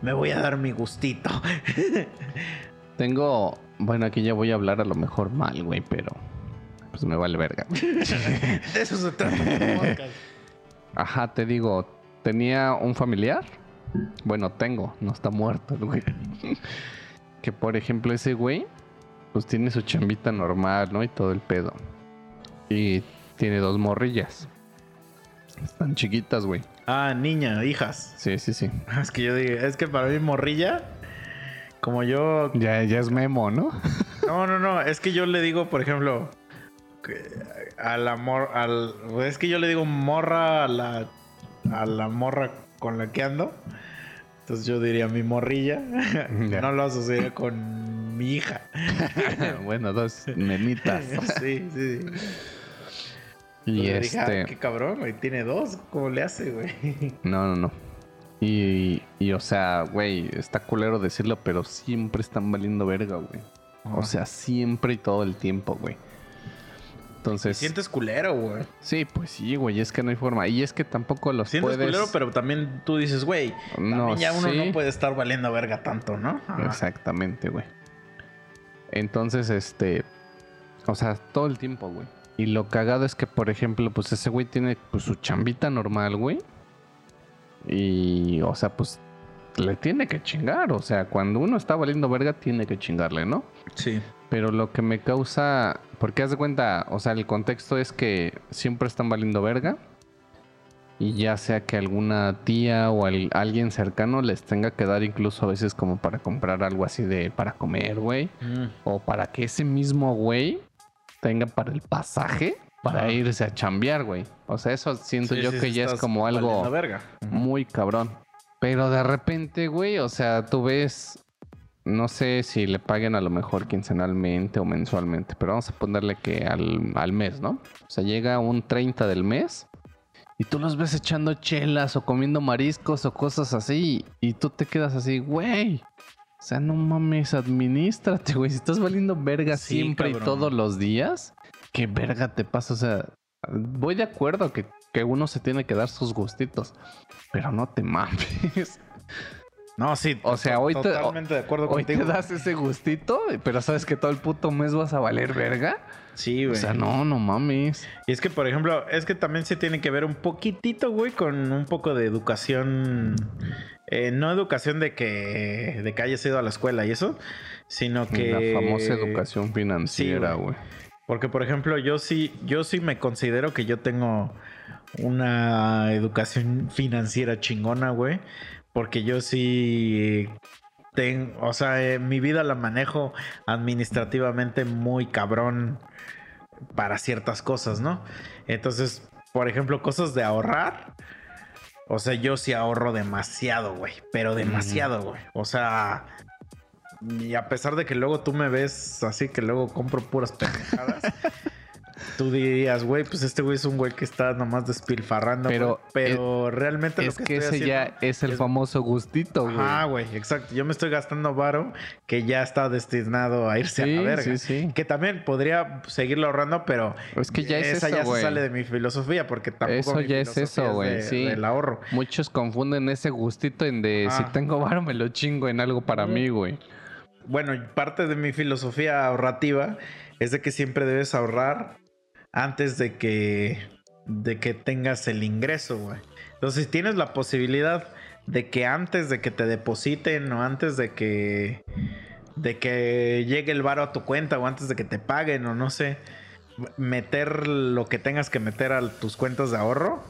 Me voy a dar mi gustito. Tengo. Bueno, aquí ya voy a hablar a lo mejor mal, güey, pero. Pues me vale verga. de eso se trata podcast. Ajá, te digo, tenía un familiar. Bueno, tengo, no está muerto el güey. que por ejemplo, ese güey, pues tiene su chambita normal, ¿no? Y todo el pedo. Y tiene dos morrillas. Están chiquitas, güey. Ah, niña, hijas. Sí, sí, sí. Es que yo digo, es que para mí morrilla, como yo Ya, ya es memo, ¿no? No, no, no. Es que yo le digo, por ejemplo, que a la mor, al, es que yo le digo morra a la, a la morra con la que ando. Entonces yo diría mi morrilla. Ya. No lo asociaría con mi hija. bueno, dos nenitas. sí, sí. Y Entonces dije, este. "Ah, qué cabrón, güey. Tiene dos. ¿Cómo le hace, güey? No, no, no. Y, y, o sea, güey, está culero decirlo, pero siempre están valiendo verga, güey. O sea, siempre y todo el tiempo, güey. Entonces, Sientes culero, güey. sí, pues sí, güey, es que no hay forma. Y es que tampoco los Sientes puedes... culero, pero también tú dices, güey, No, ya uno sí. no puede estar valiendo verga tanto, ¿no? Exactamente, güey. Entonces, este... O sea, todo el tiempo, güey. Y lo cagado es que, por ejemplo, pues ese güey tiene pues, su chambita normal, güey. Y, o sea, pues le tiene que chingar. O sea, cuando uno está valiendo verga, tiene que chingarle, ¿no? Sí. Pero lo que me causa. Porque haz de cuenta, o sea, el contexto es que siempre están valiendo verga. Y ya sea que alguna tía o al- alguien cercano les tenga que dar incluso a veces como para comprar algo así de para comer, güey. Mm. O para que ese mismo güey tenga para el pasaje para irse a chambear, güey. O sea, eso siento Sí, yo sí, que ya es como algo muy cabrón. Pero de repente, güey, o sea, tú ves, no sé si le paguen a lo mejor quincenalmente o mensualmente, pero vamos a ponerle que al, al mes, ¿no? O sea, llega un 30 del mes y tú los ves echando chelas o comiendo mariscos o cosas así y tú te quedas así, güey. O sea, no mames, administrate, güey. Si estás valiendo verga Sí, siempre cabrón. y todos los días, ¿qué verga te pasa? O sea, voy de acuerdo que, que uno se tiene que dar sus gustitos, pero no te mames. No, sí. O sea, hoy te- de acuerdo Hoy contigo. te das ese gustito, pero sabes que todo el puto mes vas a valer verga. Sí, O sea, no, no mames. Y es que, por ejemplo, es que también se tiene que ver un poquitito, güey, con un poco de educación. eh, no educación de que, de que hayas ido a la escuela y eso, sino que. La famosa educación financiera, güey. güey. Porque, por ejemplo, yo sí, yo sí me considero que yo tengo una educación financiera chingona, güey. Porque yo sí tengo, o sea, eh, mi vida la manejo administrativamente muy cabrón para ciertas cosas, ¿no? Entonces, por ejemplo, cosas de ahorrar. O sea, yo sí ahorro demasiado, güey. Pero demasiado, güey. O sea, y a pesar de que luego tú me ves así que luego compro puras pendejadas. tú dirías, güey, pues este güey es un güey que está nomás despilfarrando. Pero, güey. pero realmente lo Es que, que estoy ese ya es el es- famoso gustito, güey. Ajá, güey, exacto. Yo me estoy gastando varo que ya está destinado a irse a la verga. sí, sí. Que también podría seguirlo ahorrando, pero Es que ya es esa eso, ya se sale de mi filosofía, porque tampoco Eso mi ya es eso, güey, sí. del ahorro. Muchos confunden ese gustito en de si Ah. tengo varo me lo chingo en algo para mí, güey. Bueno, parte de mi filosofía ahorrativa es de que siempre debes ahorrar antes de que de que tengas el ingreso, güey. Entonces, si tienes la posibilidad de que antes de que te depositen o antes de que de que llegue el varo a tu cuenta o antes de que te paguen o no sé, meter lo que tengas que meter a tus cuentas de ahorro,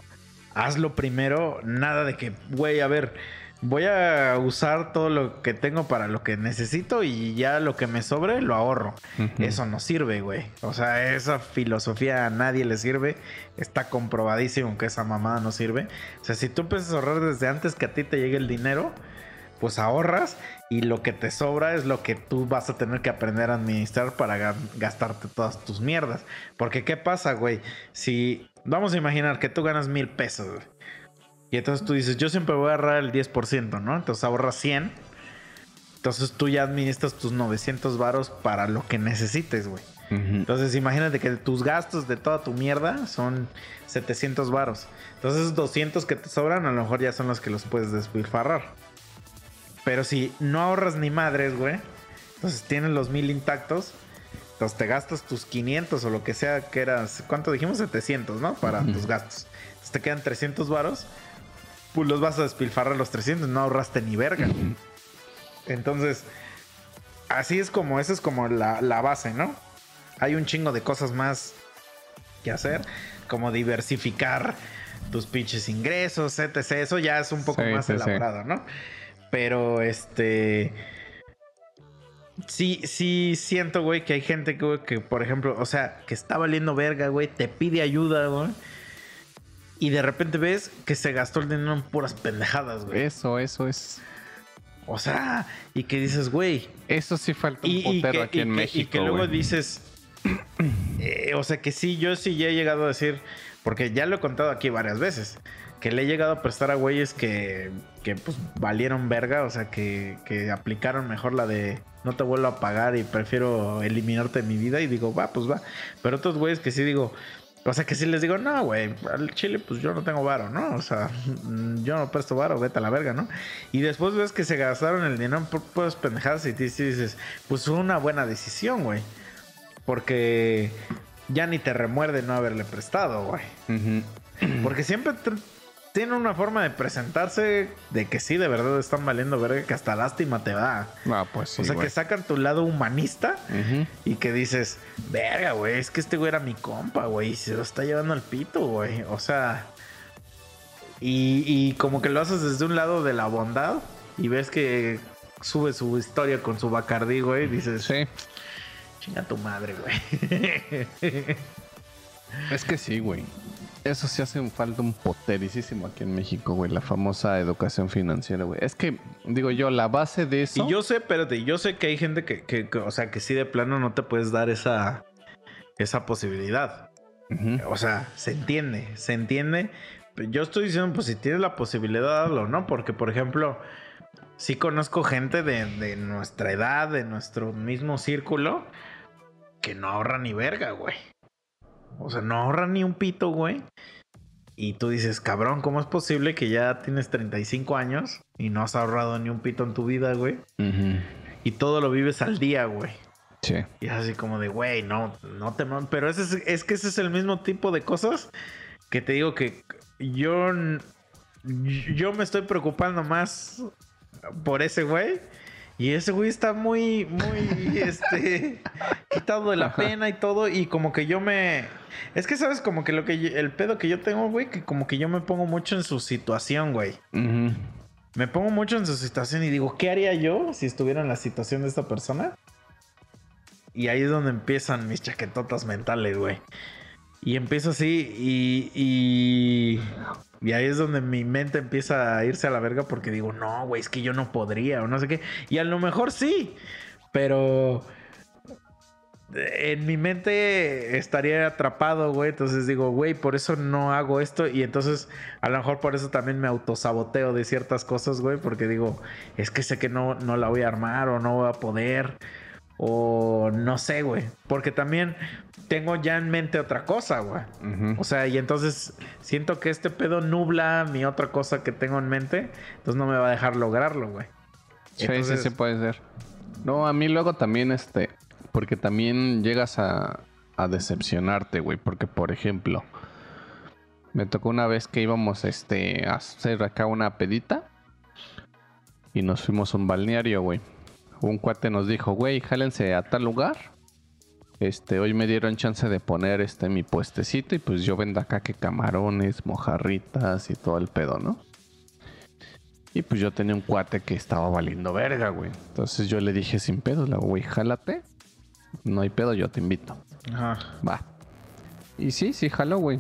hazlo primero, nada de que, güey, a ver, voy a usar todo lo que tengo para lo que necesito y ya lo que me sobre lo ahorro. Eso no sirve, güey. O sea, esa filosofía a nadie le sirve. Está comprobadísimo que esa mamada no sirve. O sea, si tú empiezas a ahorrar desde antes que a ti te llegue el dinero, pues ahorras y lo que te sobra es lo que tú vas a tener que aprender a administrar para ga- gastarte todas tus mierdas. Porque ¿qué pasa, güey? Si vamos a imaginar que tú ganas mil pesos, güey. Y entonces tú dices, yo siempre voy a ahorrar el 10%, ¿no? Entonces ahorras 100. Entonces tú ya administras tus 900 varos para lo que necesites, güey. Entonces imagínate que tus gastos de toda tu mierda son 700 varos. Entonces esos 200 que te sobran a lo mejor ya son los que los puedes despilfarrar. Pero si no ahorras ni madres, güey. Entonces tienes los mil intactos. Entonces te gastas tus 500 o lo que sea que eras... ¿Cuánto dijimos? 700, ¿no? Para tus gastos. Entonces te quedan 300 varos. Pues los vas a despilfarrar los 300. No ahorraste ni verga. Entonces, así es como, esa es como la, la base, ¿no? Hay un chingo de cosas más que hacer, como diversificar tus pinches ingresos, etc. Eso ya es un poco Sí, más sí, sí. elaborado, ¿no? Pero este. Sí, sí siento, güey, que hay gente que, güey, que, por ejemplo, o sea, que está valiendo verga, güey, te pide ayuda, güey. Y de repente ves que se gastó el dinero en puras pendejadas, güey. Eso, eso es. O sea, y que dices, güey, Eso sí falta un y, que, aquí en que- México. y que luego güey. dices, eh, o sea que sí, yo sí ya he llegado a decir, porque ya lo he contado aquí varias veces, que le he llegado a prestar a güeyes que, que pues valieron verga, o sea que, que aplicaron mejor la de no te vuelvo a pagar y prefiero eliminarte de mi vida y digo, va, pues va. Pero otros güeyes que sí digo, o sea que sí les digo, no, güey, al chile pues yo no tengo varo, ¿no? O sea, mm, yo no presto varo, vete a la verga, ¿no? Y después ves que se gastaron el dinero en pu- puras pendejadas y dices, pues fue una buena decisión, güey. Porque ya ni te remuerde no haberle prestado, güey. Porque siempre tr- tiene una forma de presentarse de que sí, de verdad están valiendo verga, que hasta lástima te da. Ah, pues sí. o sea, que sacan tu lado humanista y que dices, verga, güey, es que este güey era mi compa, güey, y se lo está llevando al pito, güey. O sea, y, y como que lo haces desde un lado de la bondad y ves que sube su historia con su bacardí, güey, y dices, Sí. chinga tu madre, güey. Es que sí, güey. Eso sí hace falta un potericísimo aquí en México, güey. La famosa educación financiera, güey. Es que, digo yo, la base de eso. Y yo sé, espérate, yo sé que hay gente que, que- que, o sea, que sí de plano no te puedes dar esa, esa posibilidad. O sea, se entiende, se entiende. Yo estoy diciendo, pues si tienes la posibilidad, hazlo, ¿no? Porque, por ejemplo, sí conozco gente de, de nuestra edad, de nuestro mismo círculo, que no ahorra ni verga, güey. O sea, no ahorra ni un pito, güey. Y tú dices, cabrón, ¿cómo es posible que ya tienes 35 años y no has ahorrado ni un pito en tu vida, güey? Y todo lo vives al día, güey. Sí. Y es así como de, güey, no, no te. Pero ese es, es que ese es el mismo tipo de cosas que te digo que yo, yo me estoy preocupando más por ese güey. Y ese güey está muy, muy, este, quitado de la pena y todo. Y como que yo me... Es que, ¿sabes? Como que lo que... yo- el pedo que yo tengo, güey, que como que yo me pongo mucho en su situación, güey. Me pongo mucho en su situación y digo, ¿qué haría yo si estuviera en la situación de esta persona? Y ahí es donde empiezan mis chaquetotas mentales, güey. Y empiezo así y, y, y ahí es donde mi mente empieza a irse a la verga porque digo, no, güey, es que yo no podría o no sé qué. Y a lo mejor sí, pero... en mi mente estaría atrapado, güey. Entonces digo, güey, por eso no hago esto. Y entonces, a lo mejor por eso también me autosaboteo de ciertas cosas, güey. Porque digo, es que sé que no, no la voy a armar o no voy a poder. O no sé, güey. Porque también tengo ya en mente otra cosa, güey. O sea, y entonces siento que este pedo nubla mi otra cosa que tengo en mente. Entonces no me va a dejar lograrlo, güey. Sí, sí, sí puede ser. No, a mí luego también este porque también llegas a, a decepcionarte, güey. Porque, por ejemplo, me tocó una vez que íbamos este, a hacer acá una pedita. Y nos fuimos a un balneario, güey. Un cuate nos dijo, güey, jálense a tal lugar. Este, hoy me dieron chance de poner este mi puestecito y pues yo vendo acá que camarones, mojarritas y todo el pedo, ¿no? Y pues yo tenía un cuate que estaba valiendo verga, güey. Entonces yo le dije sin pedo, la güey, jálate. No hay pedo, yo te invito. Ajá. Va. Y sí, sí, jaló, güey.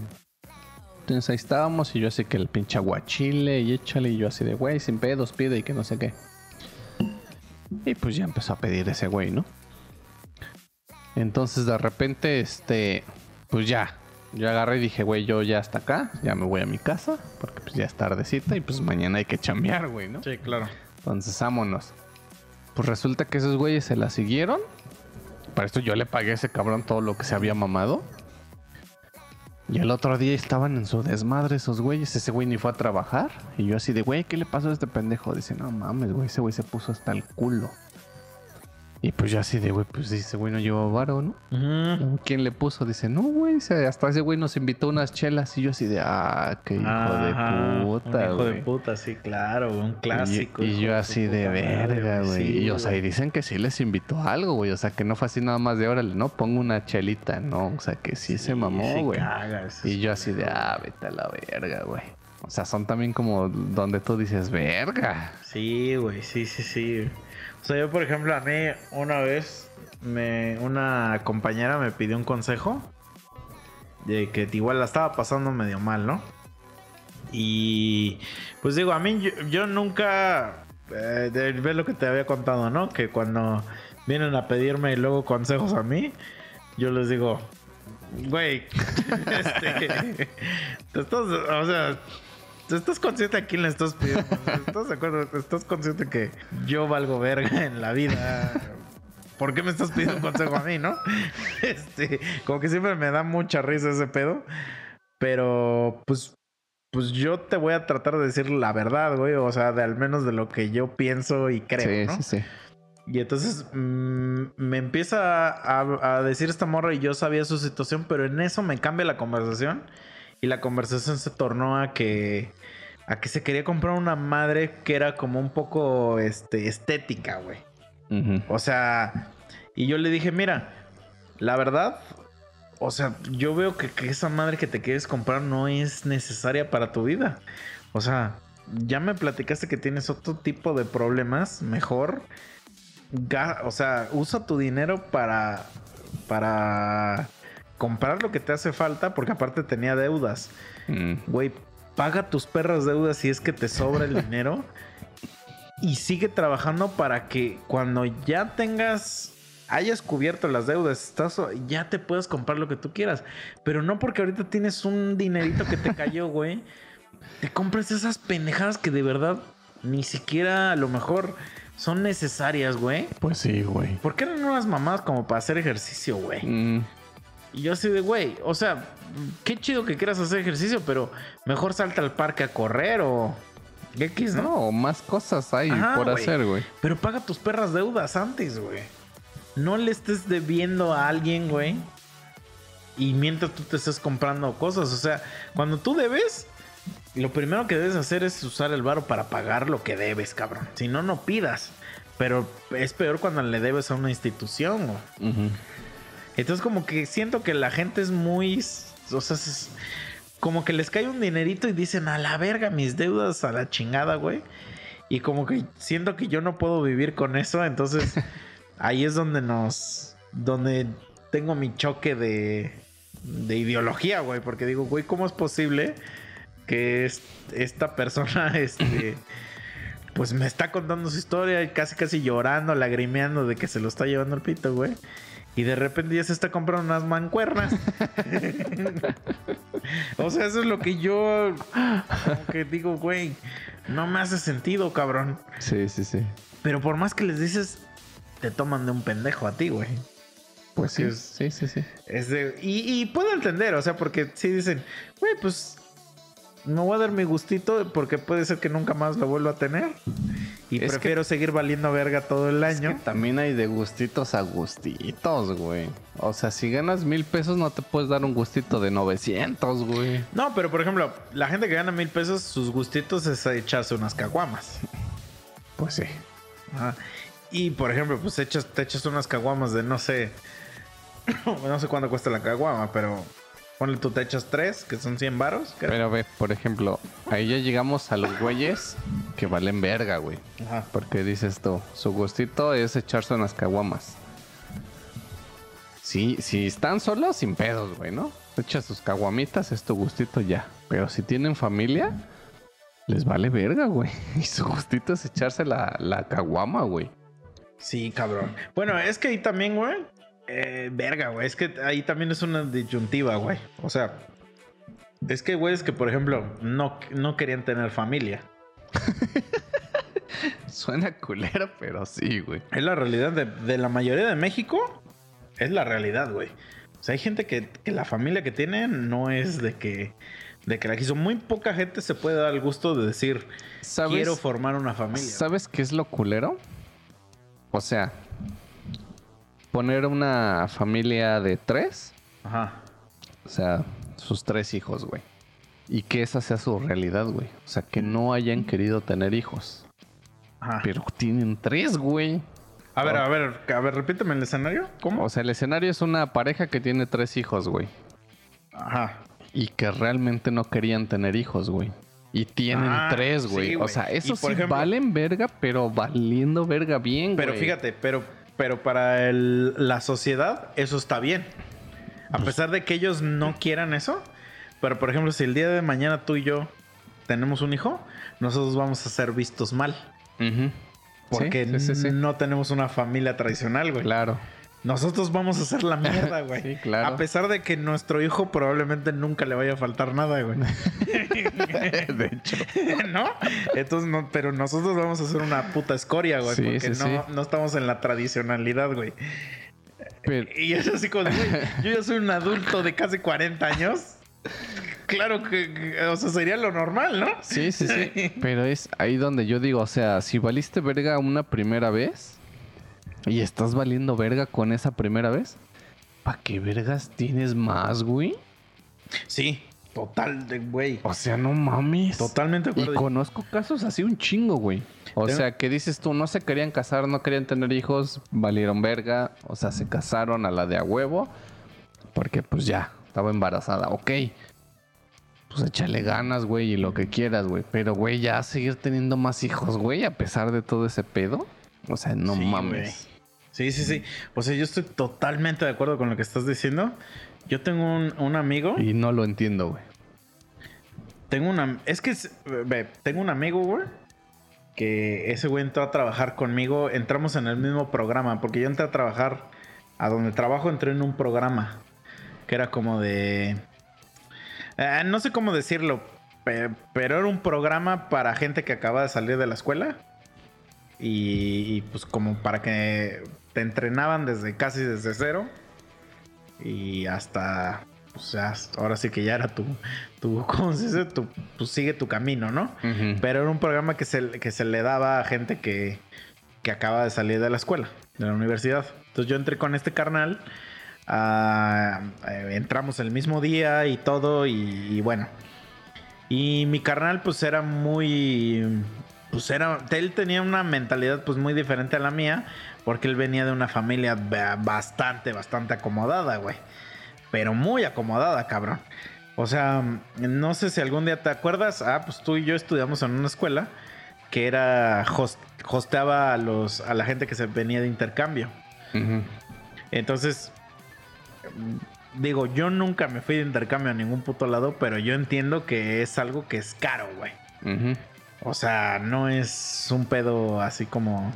Entonces ahí estábamos y yo así que el pinche aguachile y échale y yo así de, güey, sin pedos, pide y que no sé qué. Y pues ya empezó a pedir ese güey, ¿no? Entonces de repente, este, pues ya, yo agarré y dije, güey, yo ya hasta acá, ya me voy a mi casa, porque pues ya es tardecita y pues mañana hay que chambear, güey, ¿no? Sí, claro. Entonces vámonos. Pues resulta que esos güeyes se la siguieron para esto yo le pagué a ese cabrón todo lo que se había mamado. Y el otro día estaban en su desmadre esos güeyes. Ese güey ni fue a trabajar. Y yo así de, güey, ¿qué le pasó a este pendejo? Dice, no mames, güey, ese güey se puso hasta el culo. Y pues yo así de, güey, pues dice, güey, no lleva varo, ¿no? ¿Quién le puso? Dice, no, güey, hasta ese güey nos invitó unas chelas. Y yo así de, ah, qué hijo de puta, Hijo de puta, sí, claro, un clásico. Y, yo así de, verga, güey. y o sea, y dicen que sí les invitó algo, güey. O sea, que no fue así nada más de órale, no, pongo una chelita, no. O sea, que sí, se mamó, güey. Y yo así de, ah, vete a la verga, güey. O sea, son también como donde tú dices, verga. Sí, güey, sí, sí, sí. O sea, yo por ejemplo, a mí una vez me, una compañera me pidió un consejo de que igual la estaba pasando medio mal, ¿no? Y pues digo, a mí yo, nunca, eh, lo que te había contado, ¿no? Que cuando vienen a pedirme luego consejos a mí, yo les digo, güey, este, o sea, ¿Estás consciente a quién le estás pidiendo? ¿Estás de acuerdo? ¿Estás consciente que yo valgo verga en la vida? ¿Por qué me estás pidiendo un consejo a mí, no? Este, como que siempre me da mucha risa ese pedo. Pero, pues, pues yo te voy a tratar de decir la verdad, güey. O sea, de al menos de lo que yo pienso y creo, sí, Sí, sí. Y entonces mm, me empieza a, a, decir esta morra y yo sabía su situación, pero en eso me cambia la conversación. Y la conversación se tornó a que a que se quería comprar una madre que era como un poco este, estética, güey. O sea, y yo le dije, mira, la verdad, o sea, yo veo que, esa madre que te quieres comprar no es necesaria para tu vida. O sea, ya me platicaste que tienes otro tipo de problemas, mejor. O sea, usa tu dinero para. para comprar lo que te hace falta, porque aparte tenía deudas. Mm. Paga tus perras deudas si es que te sobra el dinero. y sigue trabajando para que cuando ya tengas hayas cubierto las deudas, estás, ya te puedas comprar lo que tú quieras. Pero no porque ahorita tienes un dinerito que te cayó, güey. Te compres esas pendejadas que de verdad ni siquiera a lo mejor son necesarias, güey. Pues sí, güey. ¿Por qué no unas mamás como para hacer ejercicio, güey? Mm. Y yo así de, güey, o sea, qué chido que quieras hacer ejercicio, pero mejor salta al parque a correr o X, ¿no? No, más cosas hay por hacer, güey. Pero paga tus perras deudas antes, güey. No le estés debiendo a alguien, güey. Y mientras tú te estés comprando cosas. O sea, cuando tú debes, lo primero que debes hacer es usar el varo para pagar lo que debes, cabrón. Si no, no pidas. Pero es peor cuando le debes a una institución, güey. Entonces como que siento que la gente es muy... O sea, es como que les cae un dinerito y dicen, a la verga, mis deudas a la chingada, güey. Y como que siento que yo no puedo vivir con eso. Entonces ahí es donde nos... Donde tengo mi choque de, de ideología, güey. Porque digo, güey, ¿cómo es posible que esta persona, este... Pues me está contando su historia y casi casi llorando, lagrimeando de que se lo está llevando el pito, güey. Y de repente ya se está comprando unas mancuernas. o sea, eso es lo que yo como que digo, güey, no me hace sentido, cabrón. Sí, sí, sí. Pero por más que les dices, te toman de un pendejo a ti, güey. Pues sí, Es- sí, sí, sí. Es de- y, y puedo entender, o sea, porque si dicen, güey, pues me voy a dar mi gustito porque puede ser que nunca más lo vuelva a tener. Y Es prefiero seguir valiendo verga todo el Es año. que también hay de gustitos a gustitos, güey. O sea, si ganas mil pesos no te puedes dar un gustito de 900, güey. No, pero por ejemplo, la gente que gana mil pesos, sus gustitos es echarse unas caguamas. Pues sí. Ajá. Y por ejemplo, pues echas, te echas unas caguamas de no sé. no sé cuánto cuesta la caguama, pero ponle tú te echas tres, que son 100 varos. Pero ve, por ejemplo, ahí ya llegamos a los güeyes que valen verga, güey. Ajá. Porque dices tú, su gustito es echarse unas caguamas. Sí, si están solos, sin pedos, güey, ¿no? Echas sus caguamitas, es tu gustito ya. Pero si tienen familia, les vale verga, güey. Y su gustito es echarse la, la caguama, güey. Sí, cabrón. Bueno, es que ahí también, güey. Eh, verga, güey. Es que ahí también es una disyuntiva, güey. O sea, es que, güey, es que, por ejemplo, no, no querían tener familia. Suena culero, pero sí, güey. Es la realidad de, de la mayoría de México. Es la realidad, güey. O sea, hay gente que, que la familia que tiene no es de que, de que la quiso. Muy poca gente se puede dar el gusto de decir, ¿Sabes? quiero formar una familia. ¿Sabes qué es lo culero? O sea, poner una familia de tres, Ajá. o sea, sus tres hijos, güey. Y que esa sea su realidad, güey. O sea, que no hayan querido tener hijos. Ajá. Pero tienen tres, güey. A ver, a ver, a ver, repíteme el escenario. ¿Cómo? O sea, el escenario es una pareja que tiene tres hijos, güey. Ajá. Y que realmente no querían tener hijos, güey. Y tienen Ah, tres, güey. sí, o sea, esos sí ejemplo- valen verga, pero valiendo verga bien, Pero güey. fíjate, pero, pero para el- la sociedad eso está bien. A Pues pesar de que ellos no quieran eso. Pero por ejemplo, si el día de mañana tú y yo tenemos un hijo, nosotros vamos a ser vistos mal. Porque Sí, sí, sí, sí. no tenemos una familia tradicional, güey. Claro. Nosotros vamos a hacer la mierda, güey. Sí, claro. A pesar de que nuestro hijo probablemente nunca le vaya a faltar nada, güey. de hecho. ¿No? Entonces, no, pero nosotros vamos a hacer una puta escoria, güey. Sí, porque sí, no, no estamos en la tradicionalidad, güey. Pero, Y es así como, güey, yo ya soy un adulto de casi 40 años. Claro que- o sea, sería lo normal, ¿no? sí, sí, sí. Pero es ahí donde yo digo, o sea, si valiste verga una primera vez y estás valiendo verga con esa primera vez, ¿para qué vergas tienes más, güey? Sí, total, de güey. O sea, no mames. Totalmente de Y acuerdo. conozco casos así un chingo, güey. O Tengo- sea, que dices tú, no se querían casar, no querían tener hijos, valieron verga. O sea, se casaron a la de a huevo. Porque pues ya, estaba embarazada. Ok. Pues échale ganas, güey, y lo que quieras, güey. Pero, güey, ya seguir teniendo más hijos, güey, a pesar de todo ese pedo. O sea, no Sí, mames. Sí, sí, sí. O sea, yo estoy totalmente de acuerdo con lo que estás diciendo. Yo tengo un, un amigo. Y no lo entiendo, güey. Tengo una. Es que. Ve, tengo un amigo, güey. Que ese güey entró a trabajar conmigo. Entramos en el mismo programa. Porque yo entré a trabajar. A donde trabajo entré en un programa. Que era como de. eh, no sé cómo decirlo. pe- Pero era un programa para gente que acaba de salir de la escuela. Y, y, pues como para que te entrenaban desde casi desde cero. Y hasta. O sea, ahora sí que ya era tu. tu ¿Cómo se dice? Tu, pues sigue tu camino, ¿no? Pero era un programa que se, que se le daba a gente que, que acaba de salir de la escuela, de la universidad. Entonces yo entré con este carnal. ah, eh, entramos el mismo día y todo. Y, y bueno. Y mi carnal, pues era muy. Pues era. Él tenía una mentalidad, pues muy diferente a la mía. Porque él venía de una familia ba- bastante, bastante acomodada, güey. Pero muy acomodada, cabrón. O sea, no sé si algún día te acuerdas. Ah, pues tú y yo estudiamos en una escuela que era. host- hosteaba a, los, a la gente que se venía de intercambio. Entonces, digo, yo nunca me fui de intercambio a ningún puto lado, pero yo entiendo que es algo que es caro, güey. Ujú. O sea, no es un pedo así como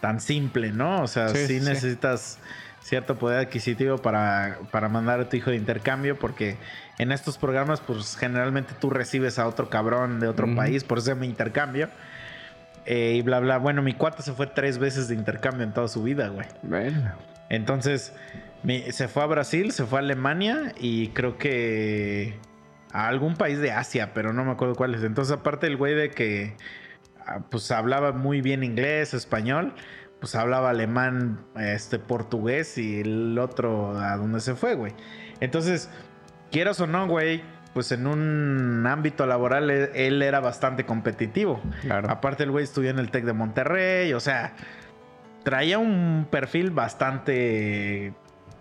tan simple, ¿no? O sea, Sí, sí, sí. necesitas cierto poder adquisitivo para, para mandar a tu hijo de intercambio, porque en estos programas, pues generalmente tú recibes a otro cabrón de otro país, por eso se llama intercambio. Eh, y bla, bla. Bueno, mi cuate se fue tres veces de intercambio en toda su vida, güey. Bueno. Entonces, mi- se fue a Brasil, se fue a Alemania y creo que a algún país de Asia, pero no me acuerdo cuál es. Entonces, aparte el güey de que ah, pues hablaba muy bien inglés, español, pues hablaba alemán, este portugués y el otro a donde se fue, güey. Entonces, quieras o no, güey, pues en un ámbito laboral él, él era bastante competitivo. Claro. Aparte el güey estudió en el Tec de Monterrey, o sea, traía un perfil bastante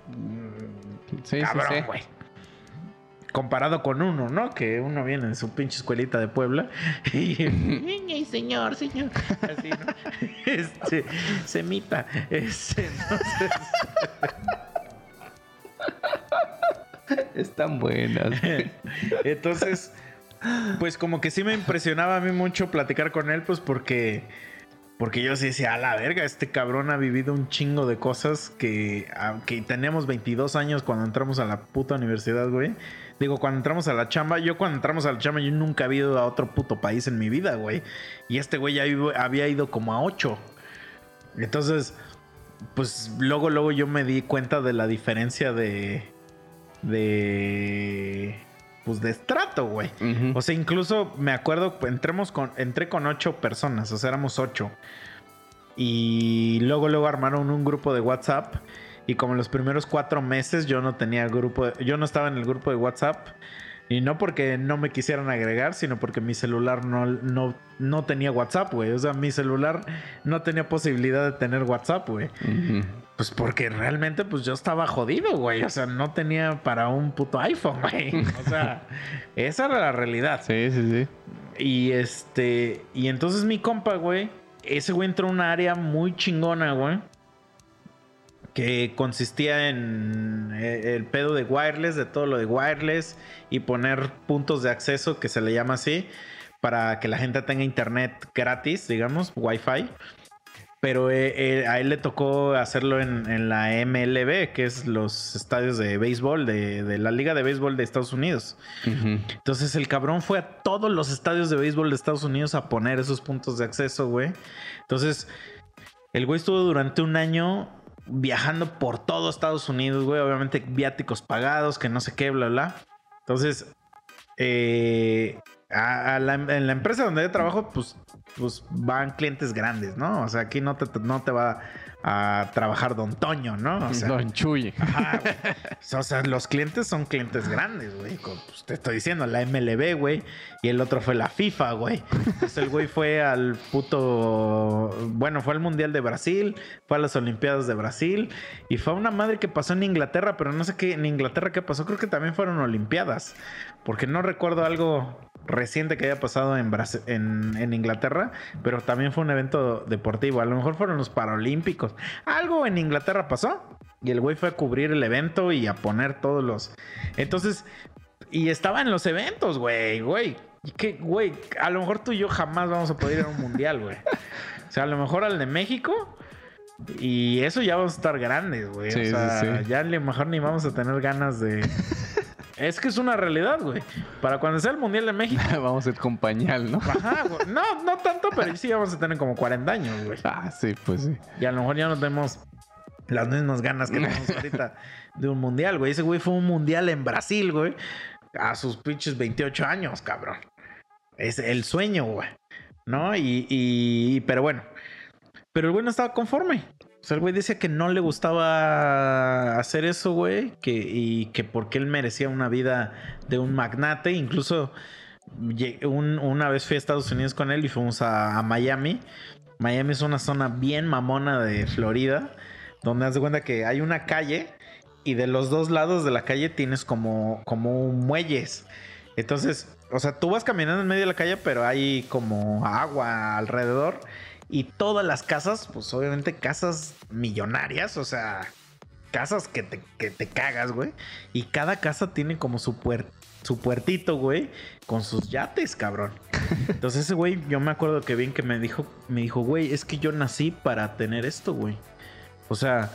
mm, Sí, sí, cabrón, sí. güey. Comparado con uno, ¿no? Que uno viene de su pinche escuelita de Puebla y "Ay, señor, señor, así, ¿no? Este, semita, este, entonces, Están buenas. Entonces, pues como que sí me impresionaba a mí mucho platicar con él, pues porque, porque yo sí decía, a la verga, este cabrón ha vivido un chingo de cosas que, aunque tenemos 22 años cuando entramos a la puta universidad, güey. Digo, cuando entramos a la chamba, yo cuando entramos a la chamba, yo nunca había ido a otro puto país en mi vida, güey. Y este güey ya había ido como a 8. Entonces, pues luego, luego yo me di cuenta de la diferencia de. de. Pues de estrato, güey. O sea, incluso me acuerdo, entremos con, entré con ocho personas, o sea, éramos ocho. Y luego, luego armaron un grupo de WhatsApp. Y como los primeros cuatro meses yo no tenía grupo, de- yo no estaba en el grupo de WhatsApp. Y no porque no me quisieran agregar, sino porque mi celular no, no, no tenía WhatsApp, güey. O sea, mi celular no tenía posibilidad de tener WhatsApp, güey. Pues porque realmente pues yo estaba jodido, güey. O sea, no tenía para un puto iPhone, güey. O sea, esa era la realidad. Sí, sí, sí. Y este, y entonces mi compa, güey, ese güey entró a una área muy chingona, güey. Que consistía en eh, el pedo de wireless, de todo lo de wireless y poner puntos de acceso, que se le llama así, para que la gente tenga internet gratis, digamos, wifi. Pero eh, eh, a él le tocó hacerlo en, en la MLB, que es los estadios de béisbol de, de la Liga de Béisbol de Estados Unidos. Entonces el cabrón fue a todos los estadios de béisbol de Estados Unidos a poner esos puntos de acceso, güey. Entonces, el güey estuvo durante un año viajando por todo Estados Unidos, güey. Obviamente viáticos pagados, que no sé qué, bla, bla. Entonces, eh, en la empresa donde yo trabajo, pues, pues van clientes grandes, ¿no? O sea, aquí no te, no te va a trabajar Don Toño, ¿no? O sea, Don Chuy. Ajá. O sea, los clientes son clientes grandes, güey. Pues, te estoy diciendo, la MLB, güey. Y el otro fue la FIFA, güey. Entonces el güey fue al puto. Bueno, fue al Mundial de Brasil, fue a las Olimpiadas de Brasil. Y fue una madre que pasó en Inglaterra, pero no sé qué. En Inglaterra qué pasó. Creo que también fueron Olimpiadas. Porque no recuerdo algo reciente que haya pasado en, Brasil, en, Inglaterra, pero también fue un evento deportivo. A lo mejor fueron los Paralímpicos. Algo en Inglaterra pasó. Y el güey fue a cubrir el evento y a poner todos los. Entonces, y estaba en los eventos, güey, güey. Y que, güey, a lo mejor tú y yo jamás vamos a poder ir a un mundial, güey. O sea, a lo mejor al de México. Y eso ya vamos a estar grandes, güey. Sí, o sí, sea, sí. ya a lo mejor ni vamos a tener ganas de. es que es una realidad, güey. Para cuando sea el mundial de México. Vamos a ir con pañal, ¿no? Ajá, güey. No, no tanto, pero sí vamos a tener como 40 años, güey. Ah, sí, pues sí. Y a lo mejor ya no tenemos las mismas ganas que tenemos ahorita de un mundial, güey. Ese güey fue un mundial en Brasil, güey. A sus pinches 28 años, cabrón. Es el sueño, güey. ¿No? Y, y- Pero bueno. Pero el güey no estaba conforme. O sea, el güey decía que no le gustaba hacer eso, güey. Que, y que porque él merecía una vida de un magnate. Incluso una vez fui a Estados Unidos con él y fuimos a, a Miami. Miami es una zona bien mamona de Florida, donde haz de cuenta que hay una calle y de los dos lados de la calle tienes como, como muelles. Entonces, o sea, tú vas caminando en medio de la calle, pero hay como agua alrededor y todas las casas, pues obviamente casas millonarias, o sea, casas que te, que te cagas, güey. Y cada casa tiene como su, su puertito, güey, con sus yates, cabrón. Entonces ese güey, yo me acuerdo que bien que me dijo, me dijo, güey, es que yo nací para tener esto, güey. O sea,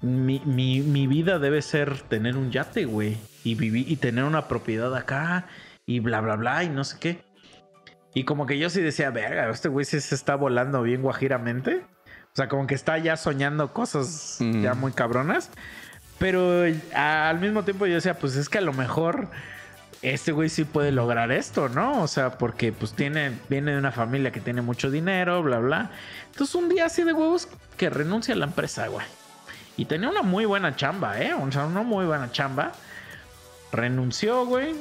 mi, mi, mi vida debe ser tener un yate, güey. Y vivir y tener una propiedad acá y bla, bla, bla y no sé qué. Y como que yo sí decía, verga, este güey sí se está volando bien guajiramente. O sea, como que está ya soñando cosas Mm. ya muy cabronas. Pero al mismo tiempo yo decía, pues es que a lo mejor este güey sí puede lograr esto, ¿no? O sea, porque pues tiene, viene de una familia que tiene mucho dinero, bla, bla. Entonces un día así de huevos que renuncia a la empresa, güey. Y tenía una muy buena chamba, ¿eh? O sea, una muy buena chamba. Renunció, güey.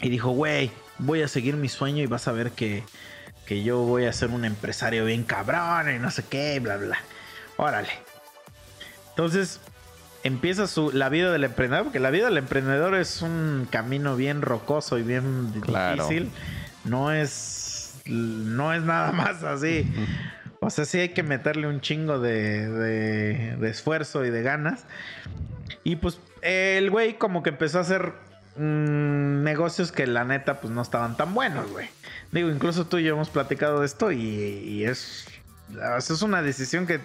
Y dijo, güey, voy a seguir mi sueño y vas a ver que, que yo voy a ser un empresario bien cabrón y no sé qué, bla, bla. Órale. Entonces, empieza su, la vida del emprendedor, porque la vida del emprendedor es un camino bien rocoso y bien Claro. difícil. No es, no es nada más así. O sea, sí hay que meterle un chingo de, de- de esfuerzo y de ganas. Y pues el güey como que empezó a hacer mm, negocios que la neta pues no estaban tan buenos, güey. Digo, incluso tú y yo hemos platicado de esto y, y es, es una decisión que...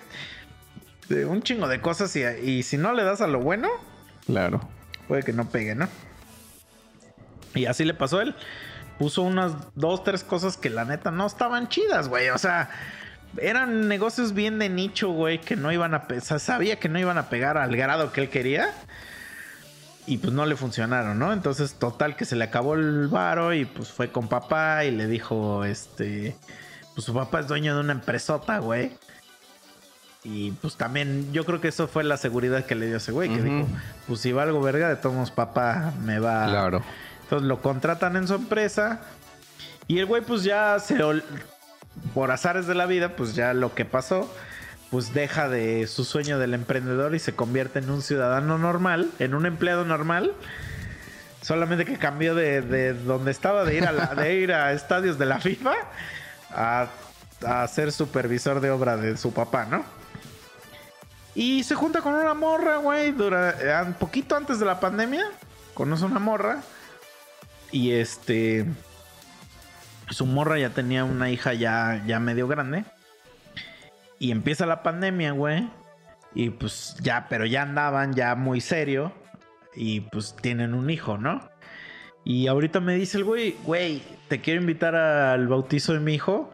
De un chingo de cosas y, y si no le das a lo bueno, Claro. puede que no pegue, ¿no? Y así le pasó a él. Puso unas dos, tres cosas que la neta no estaban chidas, güey. O sea, eran negocios bien de nicho, güey, que no iban a... pe- o sea, sabía que no iban a pegar al grado que él quería. Y pues no le funcionaron, ¿no? Entonces, total que se le acabó el varo y pues fue con papá y le dijo, este... Pues su papá es dueño de una empresota, güey. Y pues también yo creo que eso fue la seguridad que le dio ese güey, que dijo, pues si valgo verga, de todos modos papá me va... Claro. Entonces lo contratan en su empresa. Y el güey, pues ya se. Por azares de la vida, pues ya lo que pasó. Pues deja de su sueño del emprendedor y se convierte en un ciudadano normal, en un empleado normal. Solamente que cambió de, de donde estaba, de ir, a la- de ir a estadios de la FIFA, a, a ser supervisor de obra de su papá, ¿no? Y se junta con una morra, güey, dura, eh, un poquito antes de la pandemia. Conoce una morra. Y este. Su morra ya tenía una hija ya, ya medio grande. Y empieza la pandemia, güey. Y pues ya, pero ya andaban ya muy serio. Y pues tienen un hijo, ¿no? Y ahorita me dice el güey, güey, te quiero invitar al bautizo de mi hijo.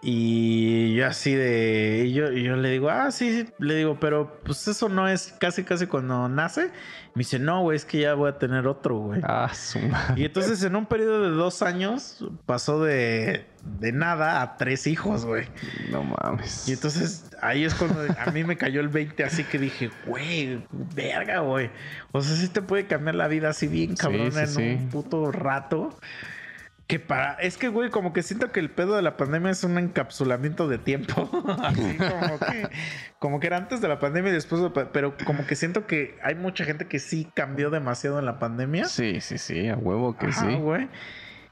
Y yo así de. Y yo, y yo le digo, ah, sí, sí. Le digo, pero pues eso no es casi, casi cuando nace. Me dice, no, güey, es que ya voy a tener otro, güey. Ah, su madre. Y entonces en un periodo de dos años pasó de, de nada a tres hijos, güey. No mames. Y entonces ahí es cuando a mí me cayó el 20 así que dije, güey, verga, güey. O sea, sí te puede cambiar la vida así bien Sí, cabrón sí, en sí. un puto rato. Que para... Es que, güey, como que siento que el pedo de la pandemia es un encapsulamiento de tiempo. así como que... Como que era antes de la pandemia y después de... Pero como que siento que hay mucha gente que sí cambió demasiado en la pandemia. Sí, sí, sí, a huevo que Ajá, sí. güey.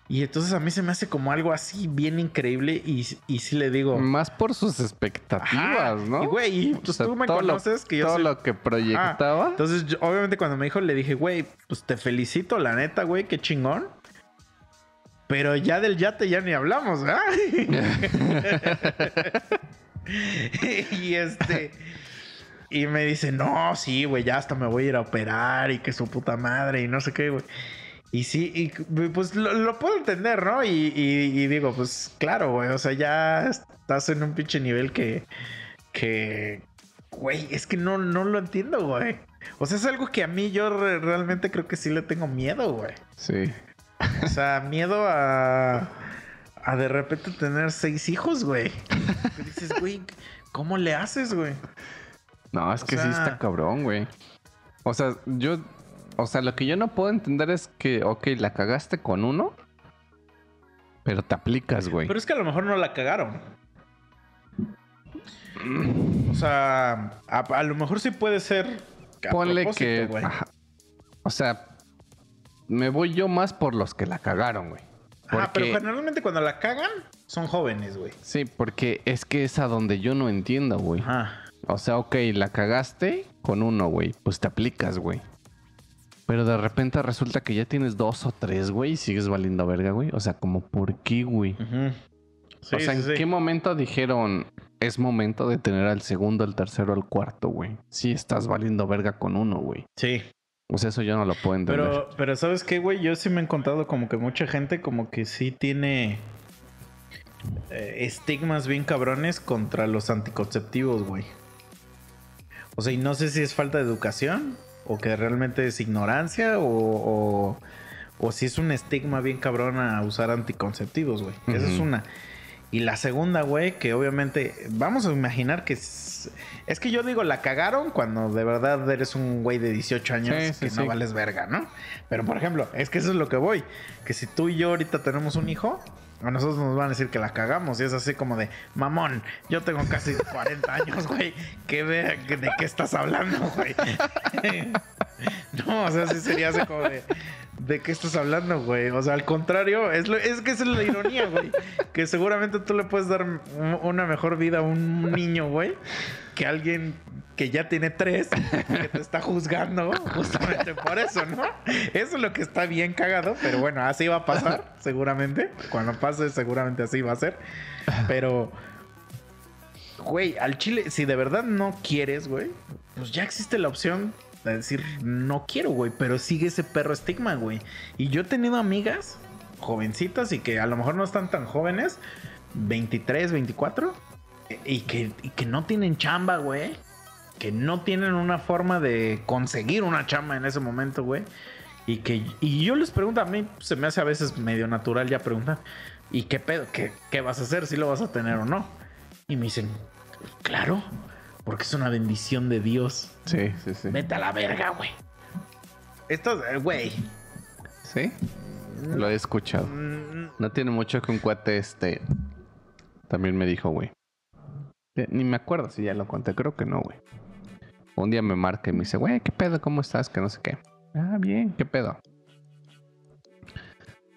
Y entonces a mí se me hace como algo así bien increíble y, y sí le digo... Más por sus expectativas, Ajá. ¿no? Y güey, O pues sea, tú me lo- conoces que yo todo soy- lo que proyectaba. Entonces, yo- obviamente cuando me dijo, le dije, güey, pues te felicito, la neta, güey, qué chingón. Pero ya del yate ya ni hablamos, ¿verdad? y este... Y me dice, no, sí, güey, ya hasta me voy a ir a operar y que su puta madre y no sé qué, güey. Y sí, y pues lo, lo puedo entender, ¿no? Y, y- y digo, pues claro, güey, o sea, ya estás en un pinche nivel que, que, güey, es que no, no lo entiendo, güey. O sea, es algo que a mí yo re- realmente creo que sí le tengo miedo, güey. Sí. O sea, miedo a, a de repente tener seis hijos, güey. Y dices, güey, ¿cómo le haces, güey? No, es O que sí está cabrón, güey. O sea, yo. O sea, lo que yo no puedo entender es que, ok, la cagaste con uno, pero te aplicas, güey. Pero es que a lo mejor no la cagaron. O sea, a, a lo mejor sí puede ser. a Ponle que. ajá. O sea, me voy yo más por los que la cagaron, güey. Ah, pero generalmente cuando la cagan, son jóvenes, güey. Sí, porque es que es a donde yo no entiendo, güey. Ajá. O sea, ok, la cagaste con uno, güey. Pues te aplicas, güey. Pero de repente resulta que ya tienes dos o tres, güey, y sigues valiendo verga, güey. O sea, como, ¿por qué, güey? Ujú. Sí, o sea, sí, ¿en sí. qué momento dijeron, es momento de tener al segundo, al tercero, al cuarto, güey. Sí estás valiendo verga con uno, güey. Sí. O sea, eso yo no lo puedo entender. Pero, pero ¿sabes qué, güey? Yo sí me he encontrado como que mucha gente como que sí tiene eh, estigmas bien cabrones contra los anticonceptivos, güey. O sea, y no sé si es falta de educación o que realmente es ignorancia o, o, o si es un estigma bien cabrón a usar anticonceptivos, güey. Esa es una. Y la segunda, güey, que obviamente vamos a imaginar que es, es que yo digo la cagaron cuando de verdad eres un güey de 18 años Sí, sí, que no sí. vales verga, ¿no? Pero por ejemplo, es que eso es lo que voy, que si tú y yo ahorita tenemos un hijo, a nosotros nos van a decir que la cagamos y es así como de, mamón, yo tengo casi 40 años, güey, ¿qué ve- ¿de qué estás hablando, güey? no, o sea, sí sería así como de, ¿de qué estás hablando, güey? O sea, al contrario, es, lo- es que esa es la ironía, güey, que seguramente tú le puedes dar un- una mejor vida a un niño, güey, que alguien que ya tiene tres, que te está juzgando justamente por eso, ¿no? Eso es lo que está bien cagado, pero bueno, así va a pasar, seguramente. Cuando pase, seguramente así va a ser. Pero, güey, al chile, si de verdad no quieres, güey, pues ya existe la opción de decir, no quiero, güey, pero sigue ese perro estigma, güey. Y yo he tenido amigas jovencitas y que a lo mejor no están tan jóvenes, 23, 24, y que, y que no tienen chamba, güey. Que no tienen una forma de conseguir una chamba en ese momento, güey. Y que y yo les pregunto, a mí se me hace a veces medio natural ya preguntar, ¿y qué pedo? ¿Qué, qué vas a hacer? ¿Si lo vas a tener o no? Y me dicen, claro, porque es una bendición de Dios. Sí, sí, sí. Vete a la verga, güey. Esto, eh, güey. Sí, lo he escuchado. mm, No tiene mucho que un cuate este también me dijo, güey. Ni me acuerdo si ya lo conté, creo que no, güey. Un día me marca y me dice, güey, ¿qué pedo? ¿Cómo estás? Que no sé qué. Ah, bien, ¿qué pedo?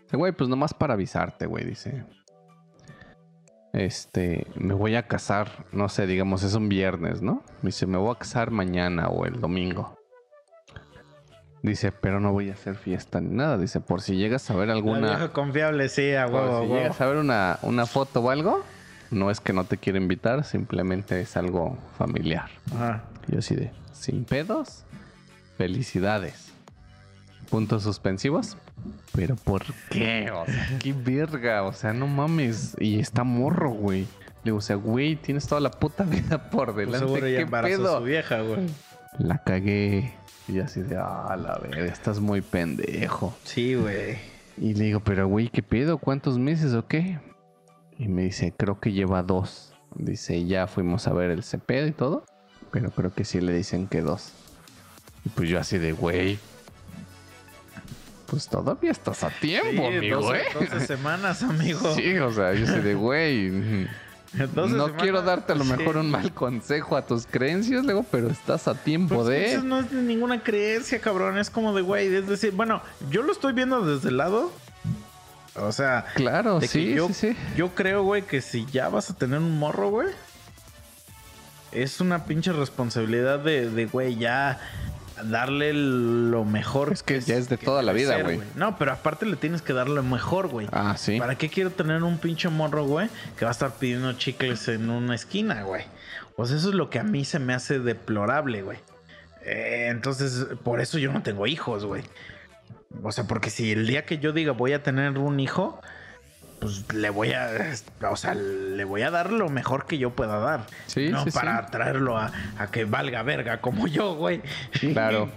Dice, güey, pues nomás para avisarte, güey, dice. Este, me voy a casar, no sé, digamos, es un viernes, ¿no? Me dice, me voy a casar mañana o el domingo. Dice, pero no voy a hacer fiesta ni nada. Dice, por si llegas a ver alguna. confiable, sí, a huevo, si llegas a ver una, una foto o algo, no es que no te quiera invitar, simplemente es algo familiar. Ajá. Yo así de, sin pedos, felicidades. Puntos suspensivos. Pero ¿por qué? O sea, qué verga. O sea, no mames. Y está morro, güey. Le digo, o sea, güey, tienes toda la puta vida por Pues delante. seguro ya ¿Qué a pedo? su vieja, güey. La cagué. Y así de, ah, la verga, estás muy pendejo. Sí, güey. Y le digo, pero güey, ¿qué pedo? ¿Cuántos meses o qué? Y me dice, creo que lleva dos. Dice, ya fuimos a ver el CP y todo. Pero creo que sí le dicen que dos. Y pues yo así de, güey. Pues todavía estás a tiempo, Sí, amigo, 12, ¿eh? 12 semanas, amigo. Sí, o sea, yo así de, güey. 12 no semanas, quiero darte a lo sí. mejor un mal consejo a tus creencias, luego, pero estás a tiempo Pues de... eso no es de ninguna creencia, cabrón. Es como de, güey, es decir, bueno, yo lo estoy viendo desde el lado. O sea, Claro, sí, yo, sí, sí. yo creo, güey, que si ya vas a tener un morro, güey, es una pinche responsabilidad de, de, güey, ya darle lo mejor. Es que ya es de toda la vida, güey. No, pero aparte le tienes que dar lo mejor, güey. Ah, sí. ¿Para qué quiero tener un pinche morro, güey, que va a estar pidiendo chicles en una esquina, güey? Pues eso es lo que a mí se me hace deplorable, güey. Eh, entonces, por eso yo no tengo hijos, güey. O sea, porque si el día que yo diga voy a tener un hijo, pues le voy a, o sea, le voy a dar lo mejor que yo pueda dar. Sí, no sí, para sí. traerlo a, a que valga verga como yo, güey. Claro.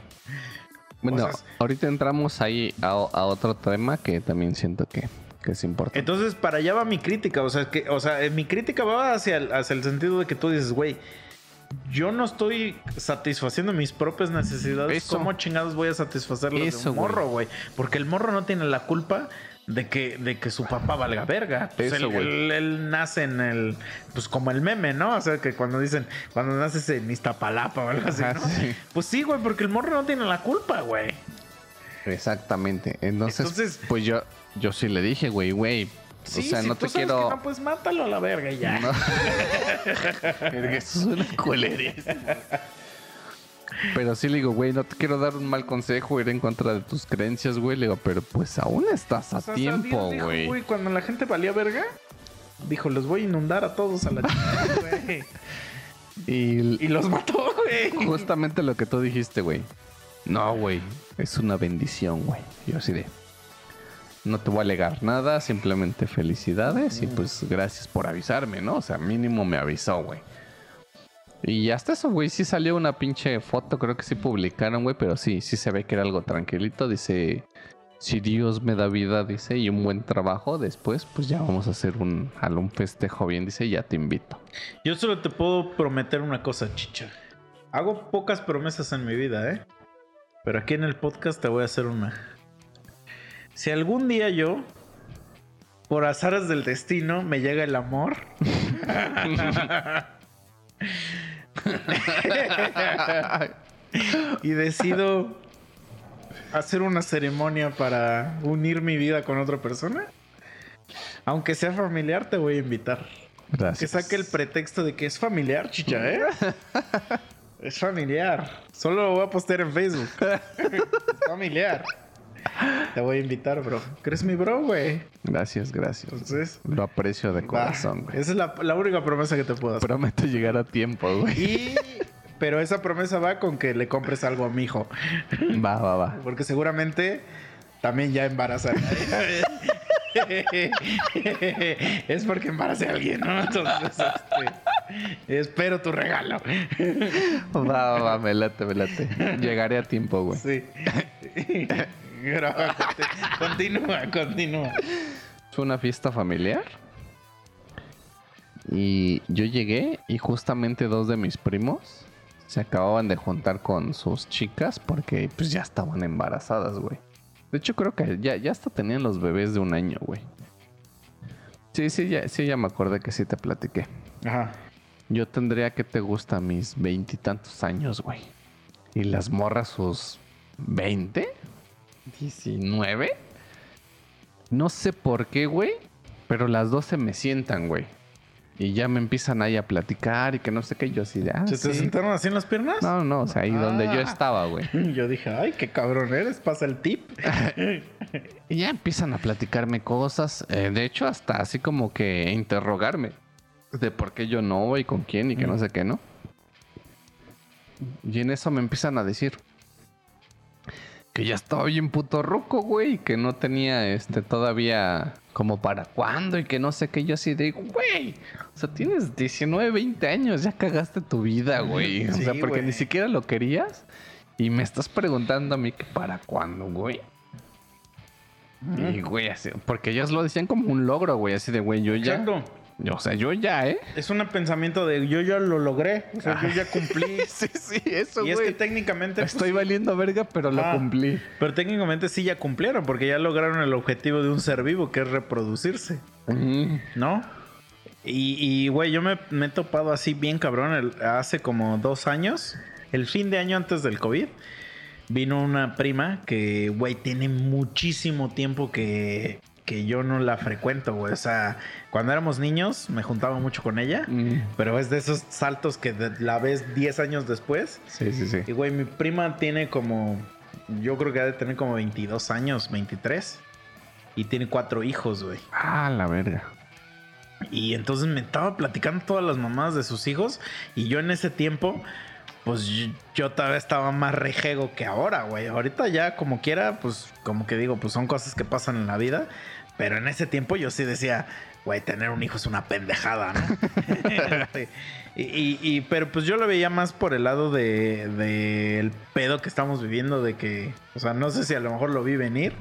Bueno, ahorita entramos ahí a, a otro tema que también siento que, que es importante. Entonces, para allá va mi crítica. O sea, que, o sea, eh, mi crítica va hacia el, hacia el sentido de que tú dices, güey, yo no estoy satisfaciendo mis propias necesidades. Eso. ¿Cómo chingados voy a satisfacer las de Eso, un morro, güey? Porque el morro no tiene la culpa de que, de que su papá valga verga. Pues Eso, él, güey. él- él nace en el. Pues como el meme, ¿no? O sea, que cuando dicen, cuando naces en Iztapalapa o algo así, ¿no? sí. Pues sí, güey, porque el morro no tiene la culpa, güey. Exactamente. Entonces, Entonces- pues yo, yo sí le dije, güey, güey. Sí, o sea, si no tú te sabes quiero. que no, pues mátalo a la verga y ya. No. Eso es una culería. Pero sí le digo, güey, no te quiero dar un mal consejo, ir en contra de tus creencias, güey. Le digo, pero pues aún estás a O sea, tiempo, dijo, güey. Cuando la gente valía verga, dijo, los voy a inundar a todos a la chingada, güey. Y, Y los mató, güey. justamente lo que tú dijiste, güey. No, güey. Es una bendición, güey. Yo así de. No te voy a alegar nada, simplemente felicidades y pues gracias por avisarme, ¿no? O sea, mínimo me avisó, güey. Y hasta eso, güey, sí salió una pinche foto, creo que sí publicaron, güey, pero sí, sí se ve que era algo tranquilito. Dice, si Dios me da vida, dice, y un buen trabajo, después pues ya vamos a hacer un, un festejo bien, dice, ya te invito. Yo solo te puedo prometer una cosa, chicha. Hago pocas promesas en mi vida, ¿eh? Pero aquí en el podcast te voy a hacer una. Si algún día yo, por azares del destino, me llega el amor. y decido hacer una ceremonia para unir mi vida con otra persona. Aunque sea familiar, te voy a invitar. Que Gracias. saque el pretexto de que es familiar, chicha, ¿eh? es familiar. Solo lo voy a postear en Facebook. es familiar. Te voy a invitar, bro. ¿Crees mi bro, güey? Gracias, gracias. Entonces, Lo aprecio de corazón, güey. Esa es la, la única promesa que te puedo hacer. Prometo llegar a tiempo, güey. Y... Pero esa promesa va con que le compres algo a mi hijo. Va, va, va. Porque seguramente también ya embaraza. es porque embaracé a alguien, ¿no? Entonces, este, espero tu regalo. Va, va, va, me late, me late. Llegaré a tiempo, güey. Sí. Continúa, continúa. Fue una fiesta familiar. Y yo llegué y justamente dos de mis primos se acababan de juntar con sus chicas porque pues ya estaban embarazadas, güey. De hecho creo que ya, ya hasta tenían los bebés de un año, güey. Sí, sí, ya, sí, ya me acordé que sí te platiqué. Ajá. Yo tendría que te gusta mis veintitantos años, güey. Y las morras sus veinte, diecinueve. No sé por qué, güey. Pero las dos se me sientan, güey. Y ya me empiezan ahí a platicar y que no sé qué. Yo así de, ah, ¿Se te sentaron así en las piernas? No, no, o sea, ahí donde yo Ah. estaba, güey. Yo dije, ay, qué cabrón eres, pasa el tip. Y ya empiezan a platicarme cosas. eh, de hecho, hasta así como que interrogarme de por qué yo no y con quién y que no sé qué, ¿no? Y en eso me empiezan a decir que ya estaba bien puto ruco, güey, que no tenía este todavía como para cuándo y que no sé qué. Yo así de, güey, o sea, tienes 19, 20 años, ya cagaste tu vida, güey. O Sí, sea, porque güey. ni siquiera lo querías y me estás preguntando a mí que para cuándo, güey. Y, güey, así, porque ellos lo decían como un logro, güey, así de, güey, yo ya. Exacto. O sea, yo ya, ¿eh? Es un pensamiento de yo ya lo logré. O sea, yo ya cumplí. sí, sí, eso, y es que técnicamente. pues, Estoy valiendo verga, pero lo cumplí. Pero técnicamente sí ya cumplieron, porque ya lograron el objetivo de un ser vivo, que es reproducirse, Mm. ¿no? Y, y, güey, yo me, me he topado así bien cabrón el- hace como dos años, el fin de año antes del COVID, vino una prima que, güey, tiene muchísimo tiempo que, que yo no la frecuento, güey. O sea, cuando éramos niños me juntaba mucho con ella, Mm. pero es de esos saltos que la ves 10 años después. Sí, sí, sí. Y güey, mi prima tiene como. Yo creo que ha de tener como 22 años, 23. Y tiene cuatro hijos, güey. Ah, la verga. Y entonces me estaba platicando todas las mamás de sus hijos. Y yo en ese tiempo, pues yo, yo todavía estaba más rejego que ahora, güey. Ahorita ya como quiera, pues como que digo, pues son cosas que pasan en la vida. Pero en ese tiempo yo sí decía, güey, tener un hijo es una pendejada, ¿no? y, y- y- pero pues yo lo veía más por el lado de, de el pedo que estamos viviendo, de que, o sea, no sé si a lo mejor lo vi venir,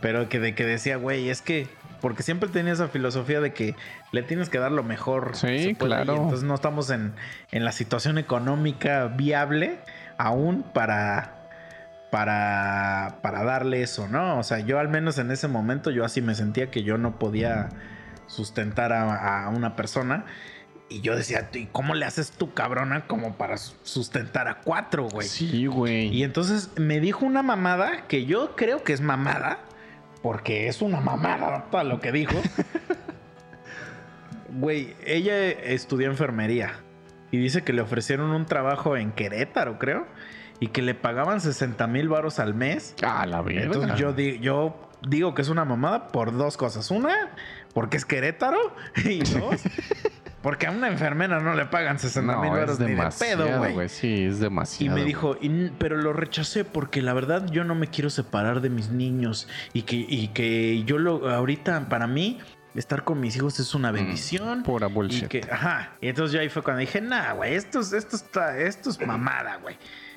pero que de que decía, güey, es que, porque siempre tenía esa filosofía de que le tienes que dar lo mejor. Sí, claro. entonces no estamos en, en la situación económica viable aún para para, para darle eso, ¿no? O sea, yo al menos en ese momento yo así me sentía que yo no podía sustentar a, a una persona. Y yo decía, ¿y cómo le haces tú, cabrona, como para su- sustentar a cuatro, güey? Sí, güey. Y entonces me dijo una mamada que yo creo que es mamada, porque es una mamada todo lo que dijo. Güey, ella estudió enfermería y dice que le ofrecieron un trabajo en Querétaro, creo, y que le pagaban 60 mil varos al mes. Ah, la verga. Entonces yo, di- yo digo que es una mamada por dos cosas. Una, porque es Querétaro. Y dos, porque a una enfermera no le pagan 60 mil No, es ni de pedo, güey. Sí, es Y demasiado. me güey. dijo, "Y- pero lo rechacé porque la verdad yo no me quiero separar de mis niños y que, y que yo lo ahorita para mí estar con mis hijos es una bendición. Pura Y bullshit. que, ajá. Y entonces yo ahí fue cuando dije, nah, güey, esto es, esto, está, esto es mamada, güey.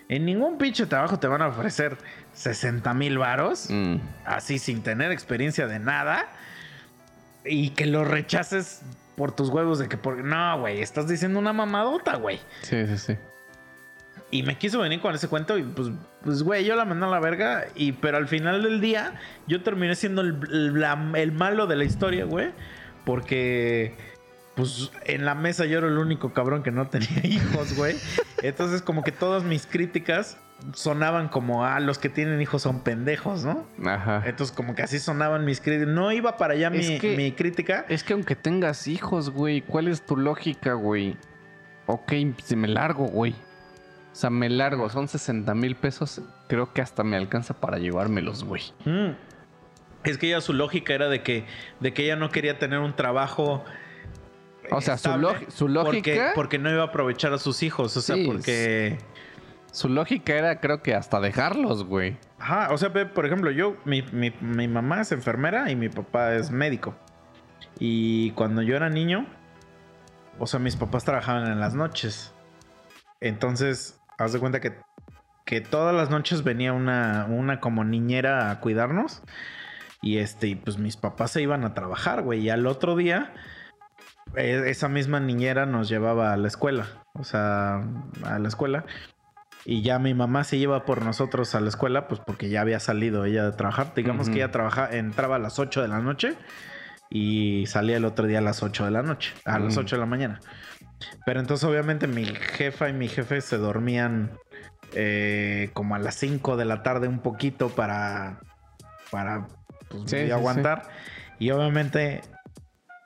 En ningún pinche trabajo te van a ofrecer 60 mil varos, Mm. así sin tener experiencia de nada, y que lo rechaces por tus huevos de que, por... no, güey, estás diciendo una mamadota, güey. Sí, sí, sí. Y me quiso venir con ese cuento y pues, pues güey, yo la mandé a la verga. Y, pero al final del día, yo terminé siendo el, el- la- el malo de la historia, güey. Porque, pues, en la mesa yo era el único cabrón que no tenía hijos, güey. Entonces, como que todas mis críticas sonaban como, ah, los que tienen hijos son pendejos, ¿no? Ajá. Entonces, como que así sonaban mis críticas. No iba para allá mi, que- mi crítica. Es que aunque tengas hijos, güey, ¿cuál es tu lógica, güey? Ok, se me largo, güey. O sea, me largo, son 60 mil pesos. Creo que hasta me alcanza para llevármelos, güey. Mm. Es que ella su lógica era de que, de que ella no quería tener un trabajo. O sea, su su Porque, lógica- porque no iba a aprovechar a sus hijos. O sea, Sí, porque. Su lógica era, creo que hasta dejarlos, güey. Ajá. O sea, por ejemplo, yo, mi, mi- mi mamá es enfermera y mi papá es médico. Y cuando yo era niño, o sea, mis papás trabajaban en las noches. Entonces, haz de cuenta que, que todas las noches venía una, una como niñera a cuidarnos. Y este, y pues mis papás se iban a trabajar, güey. Y al otro día, eh, esa misma niñera nos llevaba a la escuela. O sea, a la escuela. Y ya mi mamá se lleva por nosotros a la escuela, pues porque ya había salido ella de trabajar. Digamos que ella trabaja, entraba a las 8 de la noche y salía el otro día a las 8 de la noche, a las Mm. 8 de la mañana. Pero entonces obviamente mi jefa y mi jefe se dormían eh, como a las 5 de la tarde un poquito para, para pues, Sí, y sí, aguantar. Y obviamente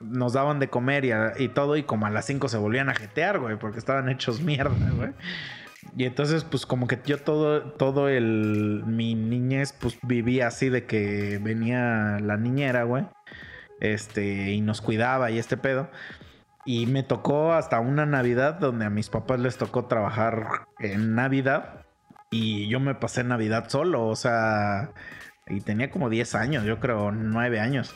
nos daban de comer y, a- y todo y como a las 5 se volvían a jetear, güey, porque estaban hechos mierda, güey. Y entonces, pues como que yo todo, todo el, mi niñez, pues vivía así de que venía la niñera, güey. Este, y nos cuidaba y este pedo. Y me tocó hasta una Navidad donde a mis papás les tocó trabajar en Navidad. Y yo me pasé Navidad solo, o sea, y tenía como 10 años, yo creo, 9 años.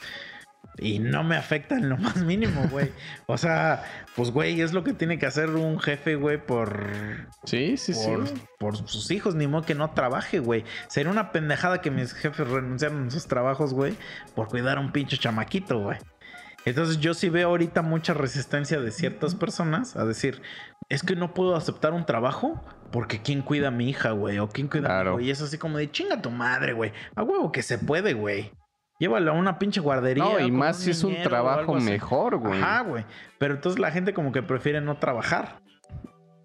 Y no me afecta en lo más mínimo, güey. O sea, pues, güey, es lo que tiene que hacer un jefe, güey, por, Sí, sí, por, sí. por sus hijos, ni modo que no trabaje, güey. Sería una pendejada que mis jefes renunciaran a sus trabajos, güey, por cuidar a un pinche chamaquito, güey. Entonces yo sí veo ahorita mucha resistencia de ciertas personas a decir, es que no puedo aceptar un trabajo porque quién cuida a mi hija, güey, o quién cuida a mi hijo. Y es así como de chinga tu madre, güey. A huevo que se puede, güey. Llévalo a una pinche guardería. No, y más si es un trabajo mejor, güey. Ajá, güey. Pero entonces la gente como que prefiere no trabajar.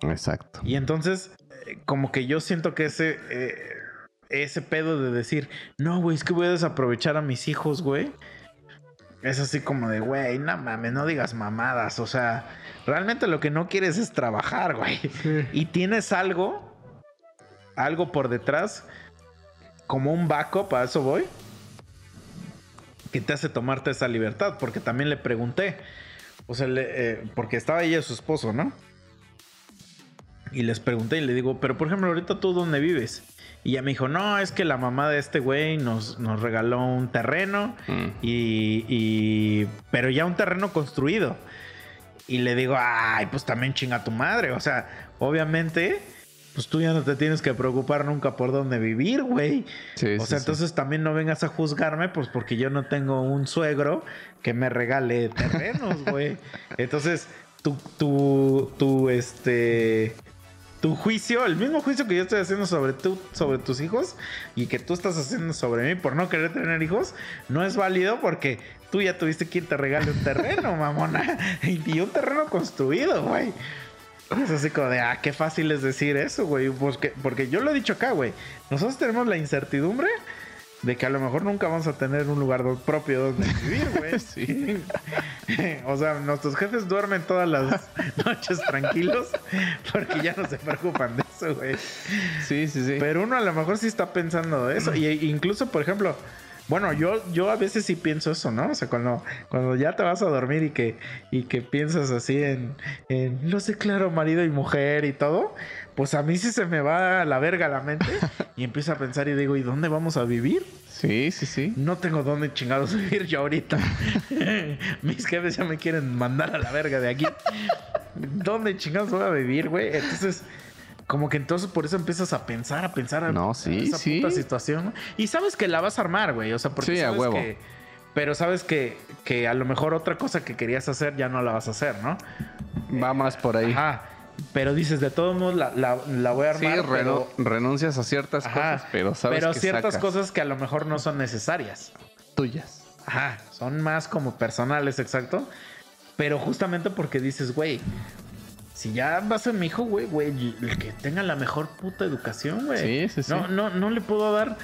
Exacto. Y entonces, eh, como que yo siento que ese, eh, ese pedo de decir, no, güey, es que voy a desaprovechar a mis hijos, güey. Es así como de, güey, no mames, no digas mamadas. O sea, realmente lo que no quieres es trabajar, güey. Y tienes algo, algo por detrás, como un backup, a eso voy, que te hace tomarte esa libertad. Porque también le pregunté, o sea, le- eh, porque estaba ella su esposo, ¿no? Y les pregunté y le digo, pero por ejemplo, ahorita tú dónde vives? Y ella me dijo, no, es que la mamá de este güey nos, nos regaló un terreno Mm. y, y- Pero ya un terreno construido. Y le digo, ay, pues también chinga tu madre. O sea, obviamente, pues tú ya no te tienes que preocupar nunca por dónde vivir, güey. Sí, O sea, sí. entonces también no vengas a juzgarme, pues porque yo no tengo un suegro que me regale terrenos, güey. Entonces, tu, tu, tu, este, tu juicio, el mismo juicio que yo estoy haciendo sobre tú, sobre tus hijos y que tú estás haciendo sobre mí por no querer tener hijos, no es válido porque tú ya tuviste quien te regale un terreno, mamona. Y un terreno construido, güey. Es así como de, ah, qué fácil es decir eso, güey. Porque, porque yo lo he dicho acá, güey. Nosotros tenemos la incertidumbre de que a lo mejor nunca vamos a tener un lugar propio donde vivir, güey. Sí. o sea, nuestros jefes duermen todas las noches tranquilos porque ya no se preocupan de eso, güey. Sí, sí, sí. Pero uno a lo mejor sí está pensando de eso. Y e incluso, por ejemplo, Bueno, yo, yo a veces sí pienso eso, ¿no? O sea, cuando, cuando ya te vas a dormir y que, y que piensas así en, en los declaro marido y mujer y todo, pues a mí sí se me va a la verga la mente y empiezo a pensar y digo, ¿y dónde vamos a vivir? Sí, sí, sí. No tengo dónde chingados vivir yo ahorita. Mis jefes ya me quieren mandar a la verga de aquí. ¿Dónde chingados voy a vivir, güey? Entonces, como que entonces por eso empiezas a pensar, a pensar No, a sí, esa sí. puta situación. Y sabes que la vas a armar, güey. O sea, porque Sí, a sabes huevo. que. Pero sabes que, que a lo mejor otra cosa que querías hacer ya no la vas a hacer, ¿no? Va más por ahí. Ajá. Pero dices, de todos modos la, la, la voy a Sí, armar. renu- pero, renuncias a ciertas Ajá, cosas, pero sabes pero que ciertas sacas cosas que a lo mejor no son necesarias. tuyas. Ajá, son más como personales, exacto. Pero justamente porque dices, güey, si ya va a ser mi hijo, güey, güey, el que tenga la mejor puta educación, güey. Sí, sí, sí. No, no, no le puedo dar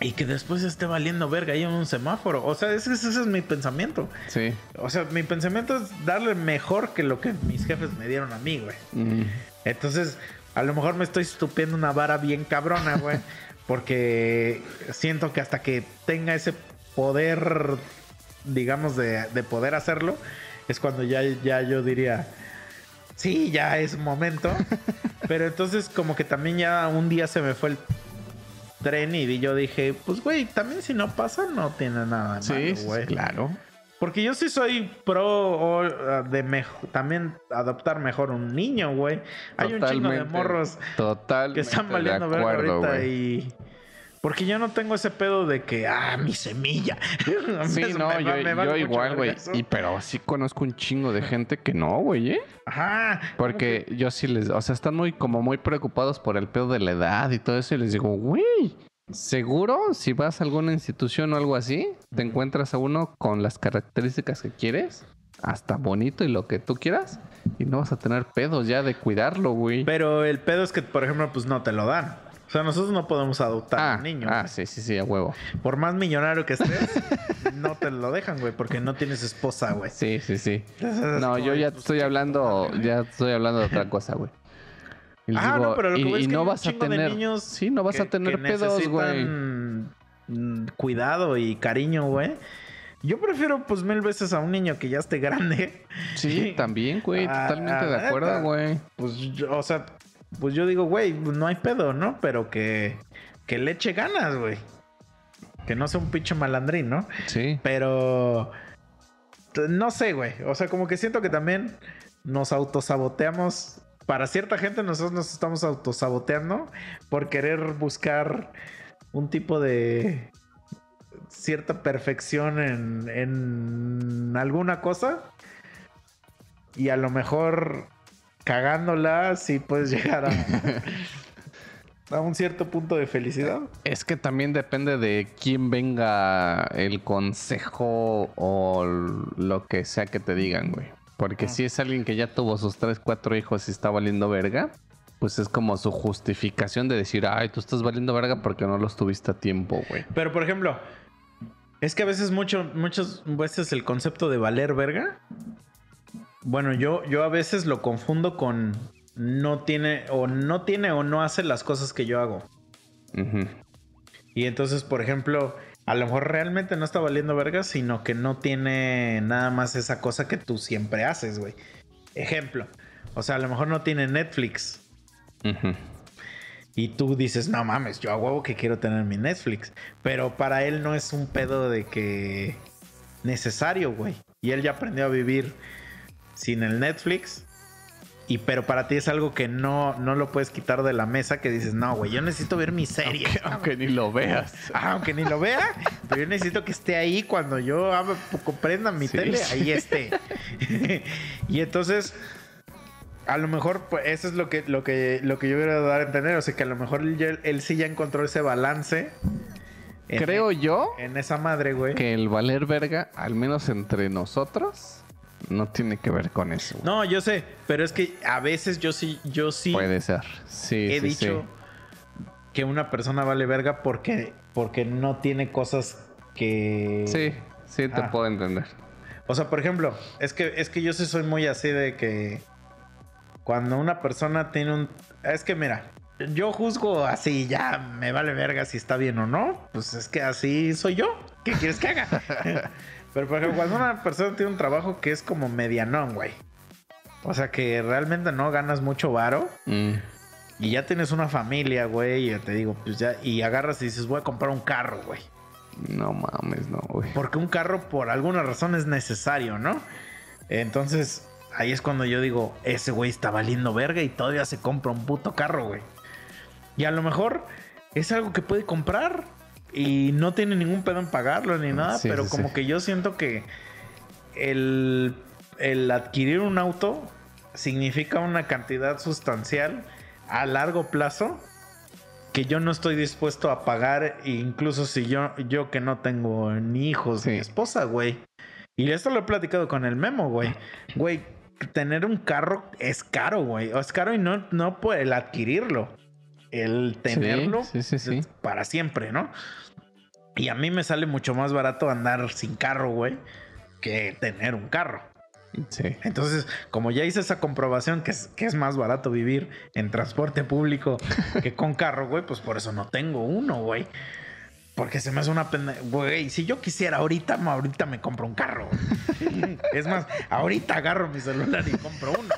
y que después esté valiendo verga ahí en un semáforo. O sea, ese, ese es mi pensamiento. Sí. O sea, mi pensamiento es darle mejor que lo que mis jefes me dieron a mí, güey. Mm. Entonces, a lo mejor me estoy estupiendo una vara bien cabrona, güey. porque siento que hasta que tenga ese poder, digamos, de, de poder hacerlo, es cuando ya, ya yo diría, sí, ya es momento. Pero entonces como que también ya un día se me fue el tren y yo dije, pues güey, también si no pasa no tiene nada Sí, malo, güey. claro. Porque yo sí soy pro de mejo- también adoptar mejor un niño, güey. Hay un chingo de morros Totalmente que están valiendo acuerdo, ahorita y... Porque yo no tengo ese pedo de que, ah, mi semilla. Sí, no, me yo, va- me vale yo mucho igual, güey. Y pero sí conozco un chingo de gente que no, güey, ¿eh? Ajá. Porque yo sí les, o sea, están muy como muy preocupados por el pedo de la edad y todo eso y les digo, güey, seguro si vas a alguna institución o algo así, te encuentras a uno con las características que quieres, hasta bonito y lo que tú quieras y no vas a tener pedos ya de cuidarlo, güey. Pero el pedo es que, por ejemplo, pues no te lo dan. O sea, nosotros no podemos adoptar Ah, a un niño. ah, sí, sí, sí, a huevo. Por más millonario que estés, no te lo dejan, güey, porque no tienes esposa, güey. Sí, sí, sí. Entonces, No, yo ya pues, estoy hablando, ya estoy hablando de otra cosa, güey. Ah, digo, no, pero lo que y, voy es que no vas a tener, niños sí, no vas a que- tener que pedos, güey. mm, Cuidado y cariño, güey. Yo prefiero, pues, mil veces a un niño que ya esté grande. Sí, también, güey, Ah, totalmente ah, de acuerdo, güey. Pues, yo- o sea, pues yo digo, güey, no hay pedo, ¿no? Pero que, que le eche ganas, güey. Que no sea un pinche malandrín, ¿no? Sí. Pero no sé, güey. O sea, como que siento que también nos autosaboteamos. Para cierta gente nosotros nos estamos autosaboteando por querer buscar un tipo de cierta perfección en, en alguna cosa. Y a lo mejor cagándola sí puedes llegar a, a un cierto punto de felicidad. Es que también depende de quién venga el consejo o lo que sea que te digan, güey. Porque Ah. si es alguien que ya tuvo sus tres, cuatro hijos y está valiendo verga, pues es como su justificación de decir, ay, tú estás valiendo verga porque no los tuviste a tiempo, güey. Pero por ejemplo, es que a veces mucho, muchas veces el concepto de valer verga. Bueno, yo, yo a veces lo confundo con no tiene o no tiene o no hace las cosas que yo hago. Y entonces, por ejemplo, a lo mejor realmente no está valiendo verga, sino que no tiene nada más esa cosa que tú siempre haces, güey. Ejemplo. O sea, a lo mejor no tiene Netflix. Y tú dices, no mames, yo a huevo que quiero tener mi Netflix. Pero para él no es un pedo de que necesario, güey. Y él ya aprendió a vivir sin el Netflix. Y pero para ti es algo que no, no lo puedes quitar de la mesa, que dices, no, güey, yo necesito ver mi serie. Aunque, aunque ni lo veas. Ah, aunque ni lo vea, pero yo necesito que esté ahí cuando yo abra- prenda mi Sí, tele, sí. ahí esté. y entonces, a lo mejor, pues, eso es lo que, lo que, lo que yo quiero dar a entender. O sea, que a lo mejor él, sí ya encontró ese balance. en- Creo yo En esa madre, güey. que el valer verga, al menos entre nosotros, no tiene que ver con eso. güey. No, yo sé, pero es que a veces yo sí, yo sí Puede ser. Sí, he sí, dicho que una persona vale verga porque, porque no tiene cosas que. Sí, sí, sí te Ah. puedo entender. O sea, por ejemplo, es que, es que yo sí soy muy así de que cuando una persona tiene un... Es que mira, yo juzgo así, ya me vale verga si está bien o no. Pues es que así soy yo. ¿Qué quieres que haga? Pero por ejemplo, cuando una persona tiene un trabajo que es como medianón, güey. O sea que realmente no ganas mucho varo. Mm. Y ya tienes una familia, güey. Y te digo, pues ya. Y agarras y dices, voy a comprar un carro, güey. No mames, no, güey. Porque un carro por alguna razón es necesario, ¿no? Entonces, ahí es cuando yo digo, ese güey está valiendo verga y todavía se compra un puto carro, güey. Y a lo mejor es algo que puede comprar y no tiene ningún pedo en pagarlo ni nada, Sí, pero sí, como sí. que yo siento que el, el adquirir un auto significa una cantidad sustancial a largo plazo que yo no estoy dispuesto a pagar, incluso si yo, yo que no tengo ni hijos ni esposa, güey. Y esto lo he platicado con el memo, güey. Güey, tener un carro es caro, güey. O Es caro y no, no por el adquirirlo. El tenerlo para siempre, ¿no? Y a mí me sale mucho más barato andar sin carro, güey, que tener un carro. Sí. Entonces, como ya hice esa comprobación que es, que es más barato vivir en transporte público que con carro, güey, pues por eso no tengo uno, güey. Porque se me hace una pena. Güey, si yo quisiera ahorita, ahorita me compro un carro. es más, ahorita agarro mi celular y compro uno,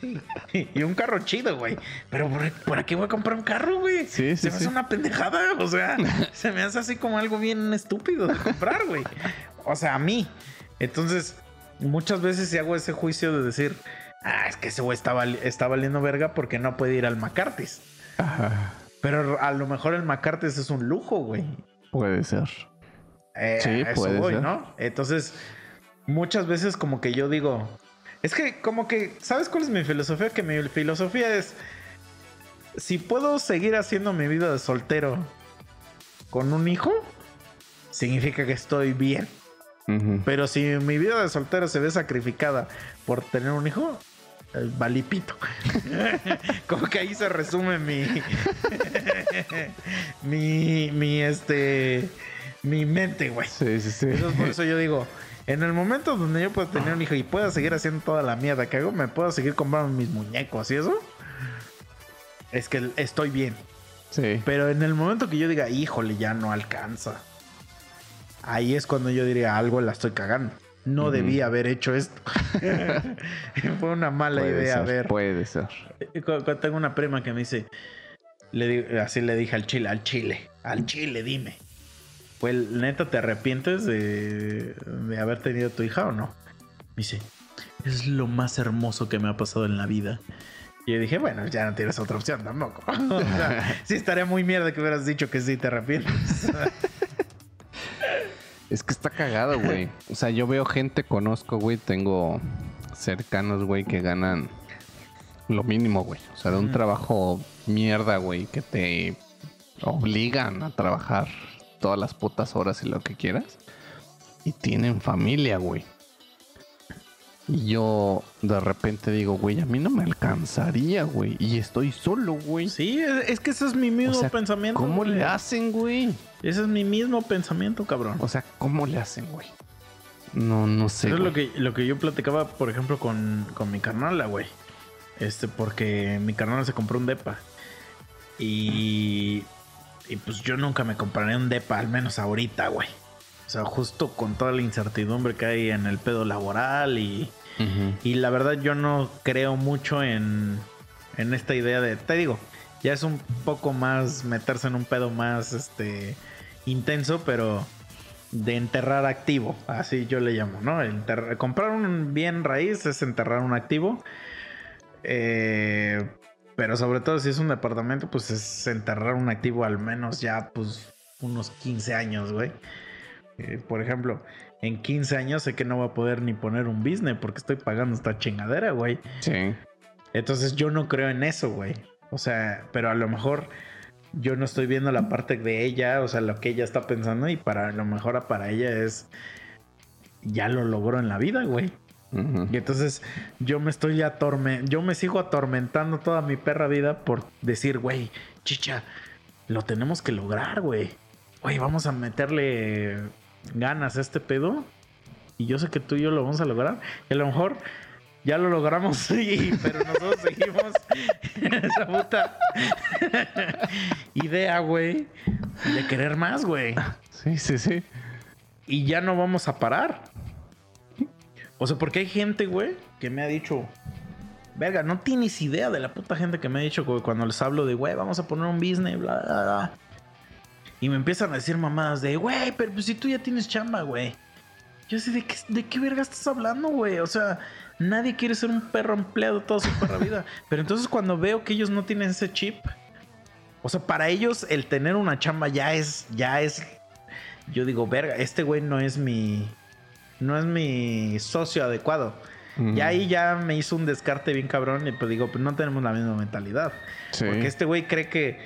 güey. y un carro chido, güey. Pero ¿por, qué voy a comprar un carro, güey? Sí, sí, se me sí. hace una pendejada. O sea, se me hace así como algo bien estúpido de comprar, güey. O sea, a mí. Entonces, muchas veces sí hago ese juicio de decir, ah, es que ese güey está, val- está valiendo verga porque no puede ir al McCarthy's. Ajá. Pero a lo mejor el McCarthy's es un lujo, güey. Puede ser. Eh, Sí, a eso puede voy, ser. ¿no? Entonces, muchas veces como que yo digo, es que como que, ¿sabes cuál es mi filosofía? Que mi filosofía es, si puedo seguir haciendo mi vida de soltero con un hijo, significa que estoy bien. Pero si mi vida de soltero se ve sacrificada por tener un hijo, valipito. Como que ahí se resume mi. mi. Mi este. Mi mente, güey. Sí, sí, sí. Entonces, por eso yo digo. En el momento donde yo pueda tener un hijo y pueda seguir haciendo toda la mierda que hago, me puedo seguir comprando mis muñecos y eso. Es que estoy bien. Sí. Pero en el momento que yo diga, híjole, ya no alcanza. Ahí es cuando yo diría, algo la estoy cagando. No Ujú. debí haber hecho esto. Fue una mala Puede idea. ser, ver, Puede ser. cu- tengo una prima que me dice, le di- así le dije al chile, al chile, al chile, dime. Pues neta, ¿te arrepientes de, de haber tenido tu hija o no? Me dice, es lo más hermoso que me ha pasado en la vida. Y yo dije, bueno, ya no tienes otra opción tampoco. o sea, sí estaría muy mierda que hubieras dicho que sí te arrepientes. Es que está cagado, güey. O sea, yo veo gente, conozco, güey, tengo cercanos, güey, que ganan lo mínimo, güey. O sea, de un trabajo mierda, güey, que te obligan a trabajar todas las putas horas y lo que quieras. Y tienen familia, güey. Y yo de repente digo, güey, a mí no me alcanzaría, güey. Y estoy solo, güey. sí, es que ese es mi mismo O sea, pensamiento. ¿Cómo güey. le hacen, güey? Ese es mi mismo pensamiento, cabrón. O sea, ¿cómo le hacen, güey? No, no sé. Eso es lo que, lo que yo platicaba, por ejemplo, con, con mi carnala, güey. Este, porque mi carnala se compró un depa. Y, y pues yo nunca me compraría un depa, al menos ahorita, güey. O sea, justo con toda la incertidumbre que hay en el pedo laboral y, Y la verdad yo no creo mucho en, en esta idea de, te digo, ya es un poco más meterse en un pedo más este intenso, pero de enterrar activo, así yo le llamo, ¿no? Comprar un bien raíz es enterrar un activo. Eh, pero sobre todo si es un departamento, pues es enterrar un activo al menos ya pues unos 15 años, güey. Eh, por ejemplo, en 15 años sé que no voy a poder ni poner un business porque estoy pagando esta chingadera, güey. Sí. Entonces yo no creo en eso, güey. O sea, pero a lo mejor yo no estoy viendo la parte de ella, o sea, lo que ella está pensando y para a lo mejor para ella es ya lo logró en la vida, güey. Y entonces yo me estoy atormentando, yo me sigo atormentando toda mi perra vida por decir, güey, chicha, lo tenemos que lograr, güey. Güey, vamos a meterle ganas a este pedo. Y yo sé que tú y yo lo vamos a lograr. Y a lo mejor ya lo logramos, sí, pero nosotros seguimos en esa puta idea, güey, de querer más, güey. Sí, sí, sí. Y ya no vamos a parar. O sea, porque hay gente, güey, que me ha dicho, verga, no tienes idea de la puta gente que me ha dicho güey, cuando les hablo de, güey, vamos a poner un business, bla, bla, bla. Y me empiezan a decir mamadas de, güey, pero pues si tú ya tienes chamba, güey. Yo sé, ¿de qué, ¿de qué verga estás hablando, güey? O sea, nadie quiere ser un perro empleado toda su perra vida. Pero entonces cuando veo que ellos no tienen ese chip, o sea, para ellos el tener una chamba ya es, ya es, yo digo, verga, este güey no es mi, no es mi socio adecuado. Y ahí ya me hizo un descarte bien cabrón y pues digo, pues no tenemos la misma mentalidad. Sí. Porque este güey cree que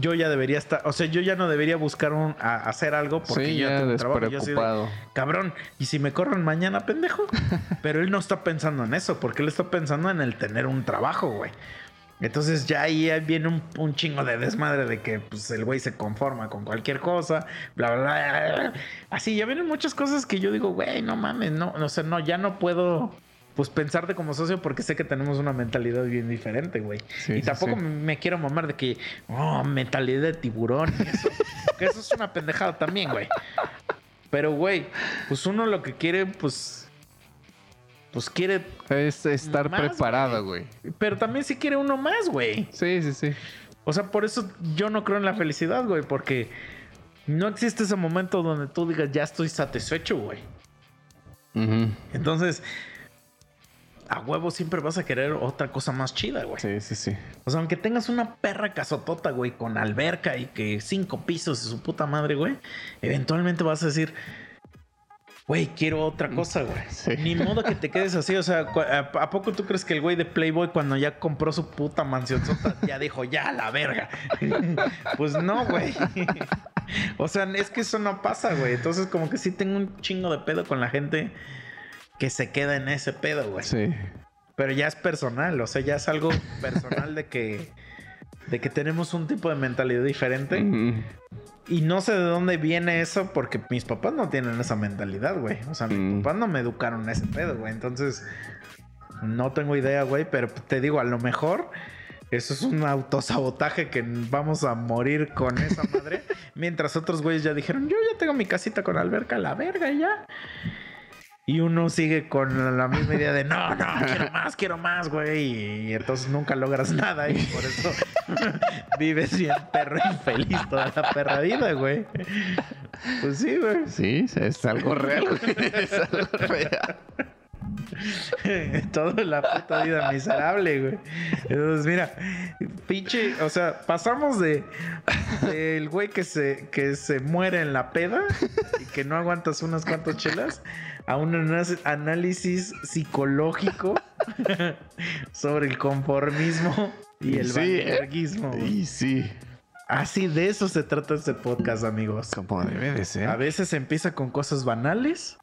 yo ya debería estar, o sea, yo ya no debería buscar un, a- hacer algo porque Sí, yo ya tengo trabajo. Yo de, despreocupado. cabrón, ¿y si me corren mañana, pendejo? Pero él no está pensando en eso, porque él está pensando en el tener un trabajo, güey. Entonces ya ahí viene un, un chingo de desmadre de que pues, el güey se conforma con cualquier cosa, bla, bla, bla, bla. Así, ya vienen muchas cosas que yo digo, güey, no mames, no, o sea, no, ya no puedo pues pensarte como socio porque sé que tenemos una mentalidad bien diferente, güey. Sí, y tampoco sí. me- me quiero mamar de que, oh, mentalidad de tiburón y eso. que eso es una pendejada también, güey. Pero, güey, pues uno lo que quiere, pues. Pues quiere. Es estar Más, preparado, güey. Pero también sí quiere uno más, güey. Sí, sí, sí. O sea, por eso yo no creo en la felicidad, güey. Porque no existe ese momento donde tú digas, ya estoy satisfecho, güey. Entonces, a huevo siempre vas a querer otra cosa más chida, güey. Sí, sí, sí. O sea, aunque tengas una perra casotota, güey, con alberca y que cinco pisos y su puta madre, güey, eventualmente vas a decir, güey, quiero otra cosa, güey. Sí. Ni modo que te quedes así. O sea, ¿a, poco tú crees que el güey de Playboy, cuando ya compró su puta mansionsota, ya dijo, ya, la verga? pues no, güey. o sea, es que eso no pasa, güey. Entonces, como que sí tengo un chingo de pedo con la gente que se queda en ese pedo, güey. Sí. Pero ya es personal, o sea, ya es algo personal de que de que tenemos un tipo de mentalidad diferente y no sé de dónde viene eso porque mis papás no tienen esa mentalidad, güey. O sea, mis Mm. papás no me educaron en ese pedo, güey. Entonces, no tengo idea, güey, pero te digo, a lo mejor eso es un autosabotaje que vamos a morir con esa madre. mientras otros güeyes ya dijeron, yo ya tengo mi casita con alberca, la verga y ya. Y uno sigue con la misma idea de no, no, quiero más, quiero más, güey. Y entonces nunca logras nada y por eso vives bien perro infeliz toda la perra vida, güey. Pues sí, güey. Sí, es algo real, güey. Es algo real. Toda la puta vida miserable, güey. Entonces, mira, pinche, o sea, pasamos de del güey que se, que se muere en la peda y que no aguantas unas cuantas chelas a un análisis psicológico sobre el conformismo y el Sí, ¿eh? Y sí. Así de eso se trata este podcast, amigos. Como debe de ser. A veces empieza con cosas banales,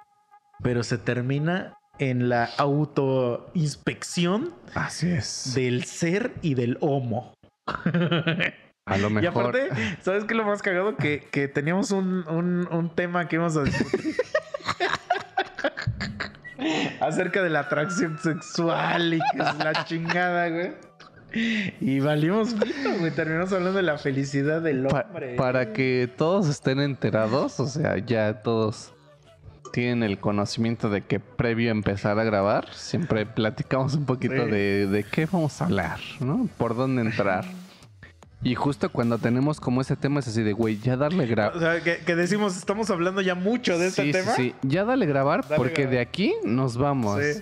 pero se termina en la autoinspección Así es. del ser y del homo. A lo Y mejor. aparte, ¿sabes qué es lo más cagado? Que, que teníamos un, un- un tema que íbamos a discutir. Acerca de la atracción sexual y que es la chingada, güey. Y valimos pito, güey. Terminamos hablando de la felicidad del Pa- hombre. para que todos estén enterados, o sea, ya todos tienen el conocimiento de que previo a empezar a grabar, siempre platicamos un poquito Sí. de, de qué vamos a hablar, ¿no? Por dónde entrar. Y justo cuando tenemos como ese tema es así de, güey, ya darle O grabar. sea, que, que decimos, estamos hablando ya mucho de este sí, tema. sí, sí, ya dale grabar Dale porque grabar. de aquí nos vamos. Sí.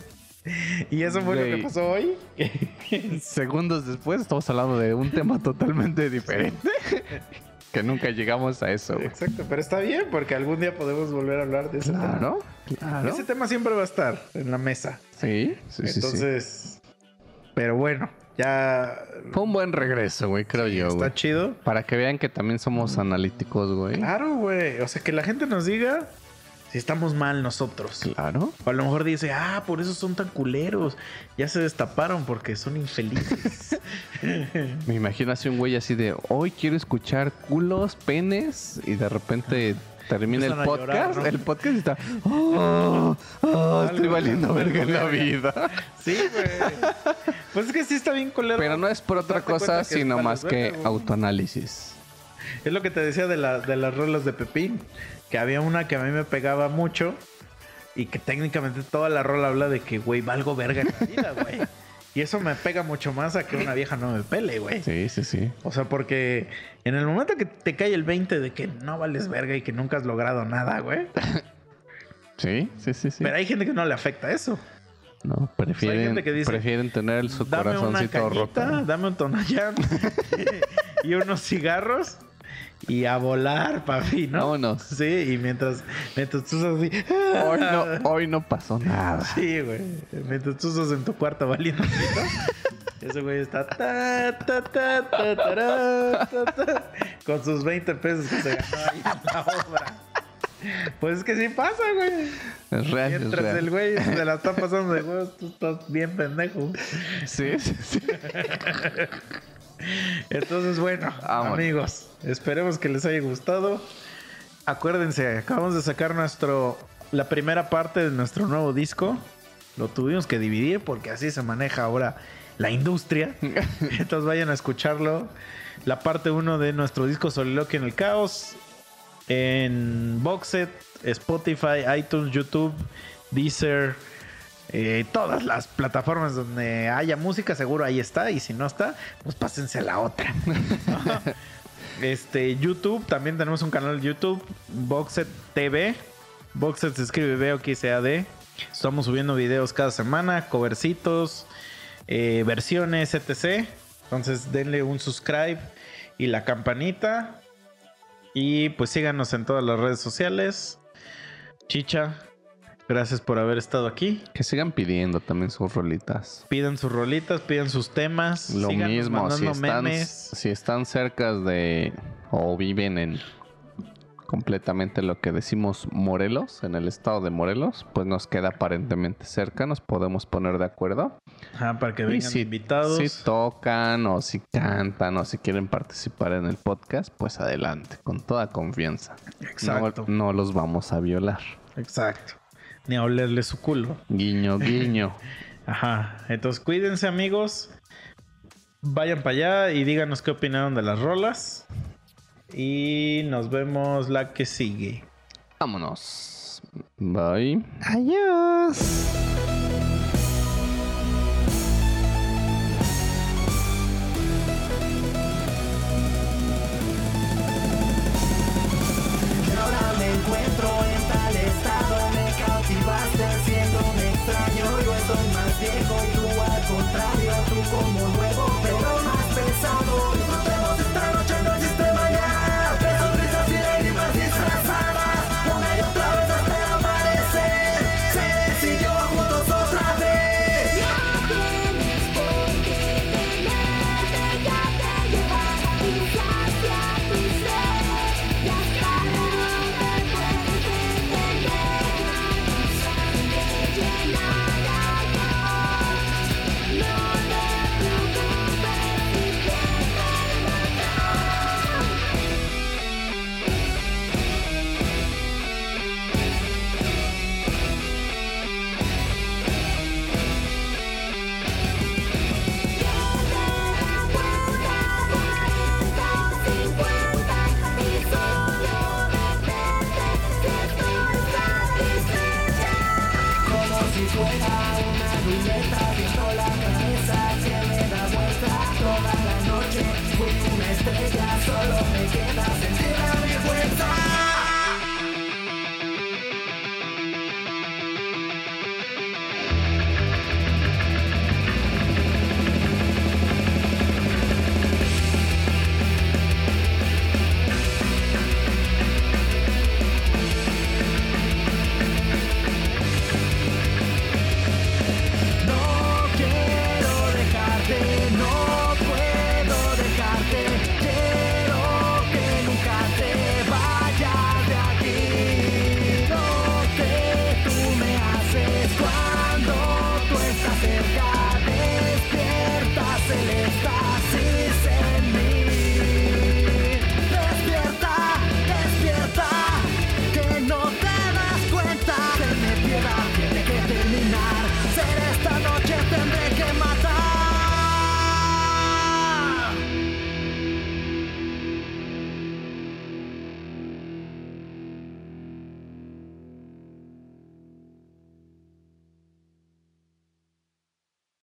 Y eso fue lo que pasó hoy. Segundos después estamos hablando de un tema totalmente diferente. que nunca llegamos a eso. Exacto, pero está bien porque algún día podemos volver a hablar de ese tema. Claro. Ese tema siempre va a estar en la mesa. Sí, sí, sí, sí. Entonces, pero bueno, ya Fue un buen regreso, güey, creo yo, está chido. Para que vean que también somos analíticos, güey. Claro, güey. O sea, que la gente nos diga Si estamos mal nosotros. Claro. O a lo mejor dice, ah, por eso son tan culeros. Ya se destaparon porque son infelices. Me imagino así un güey así de, hoy quiero escuchar culos, penes, y de repente termina el podcast, llorar, ¿no? el podcast y está, oh, oh, estoy valiendo verga en la vida. sí, güey. Pues es que sí está bien culero. Pero no es por otra cosa, sino más que verga, autoanálisis. Es lo que te decía de, la- de las rolas de Pepín. Que había una que a mí me pegaba mucho. Y que técnicamente toda la rola habla de que, güey, valgo verga en la vida, güey. Y eso me pega mucho más a que una vieja no me pele, güey. Sí, sí, sí. O sea, porque en el momento que te cae el 20 de que no vales verga y que nunca has logrado nada, güey. Sí, sí, sí, sí. Pero hay gente que no le afecta eso. No, prefieren, gente que dice, prefieren tener su Dame una corazoncito cañita, roto. dame un tonallán y unos cigarros y a volar, papi, ¿no? Vámonos. Sí, y mientras, mientras tú estás así. Hoy no, hoy no pasó nada. Sí, güey. Mientras tú estás en tu cuarto valiendo pito, Ese güey está ta, tará, con sus 20 pesos que se ganó ahí en la obra. Pues es que sí pasa, güey. Es real, es Mientras real. el güey se la está pasando de huevos, tú estás bien pendejo. Sí, sí, sí. Entonces, bueno, Vámonos. amigos, esperemos que les haya gustado. Acuérdense, acabamos de sacar nuestro la primera parte de nuestro nuevo disco. Lo tuvimos que dividir porque así se maneja ahora la industria. Entonces vayan a escucharlo. La parte 1 de nuestro disco Soliloquio en el Caos. En Boxet, Spotify, iTunes, YouTube, Deezer. Eh, todas las plataformas donde haya música, seguro ahí está. Y si no está, pues pásense a la otra. Este, YouTube, también tenemos un canal de YouTube, Boxet TV. Boxet se escribe B o D. Estamos subiendo videos cada semana, covercitos, eh, versiones, etc. Entonces denle un subscribe y la campanita. Y pues síganos en todas las redes sociales. Chicha, gracias por haber estado aquí. Que sigan pidiendo también sus rolitas. Pidan sus rolitas, pidan sus temas. Lo mismo, si están, memes. si están cerca de o viven en completamente lo que decimos Morelos, en el estado de Morelos, pues nos queda aparentemente cerca, nos podemos poner de acuerdo. Ajá, para que vengan si, invitados. si tocan o si cantan o si quieren participar en el podcast, pues adelante, con toda confianza. Exacto. No, no los vamos a violar. Exacto. Ni a olerle su culo. Guiño, guiño. Ajá. Entonces cuídense amigos. Vayan para allá y díganos qué opinaron de las rolas. Y nos vemos la que sigue. Vámonos. Bye. Adiós.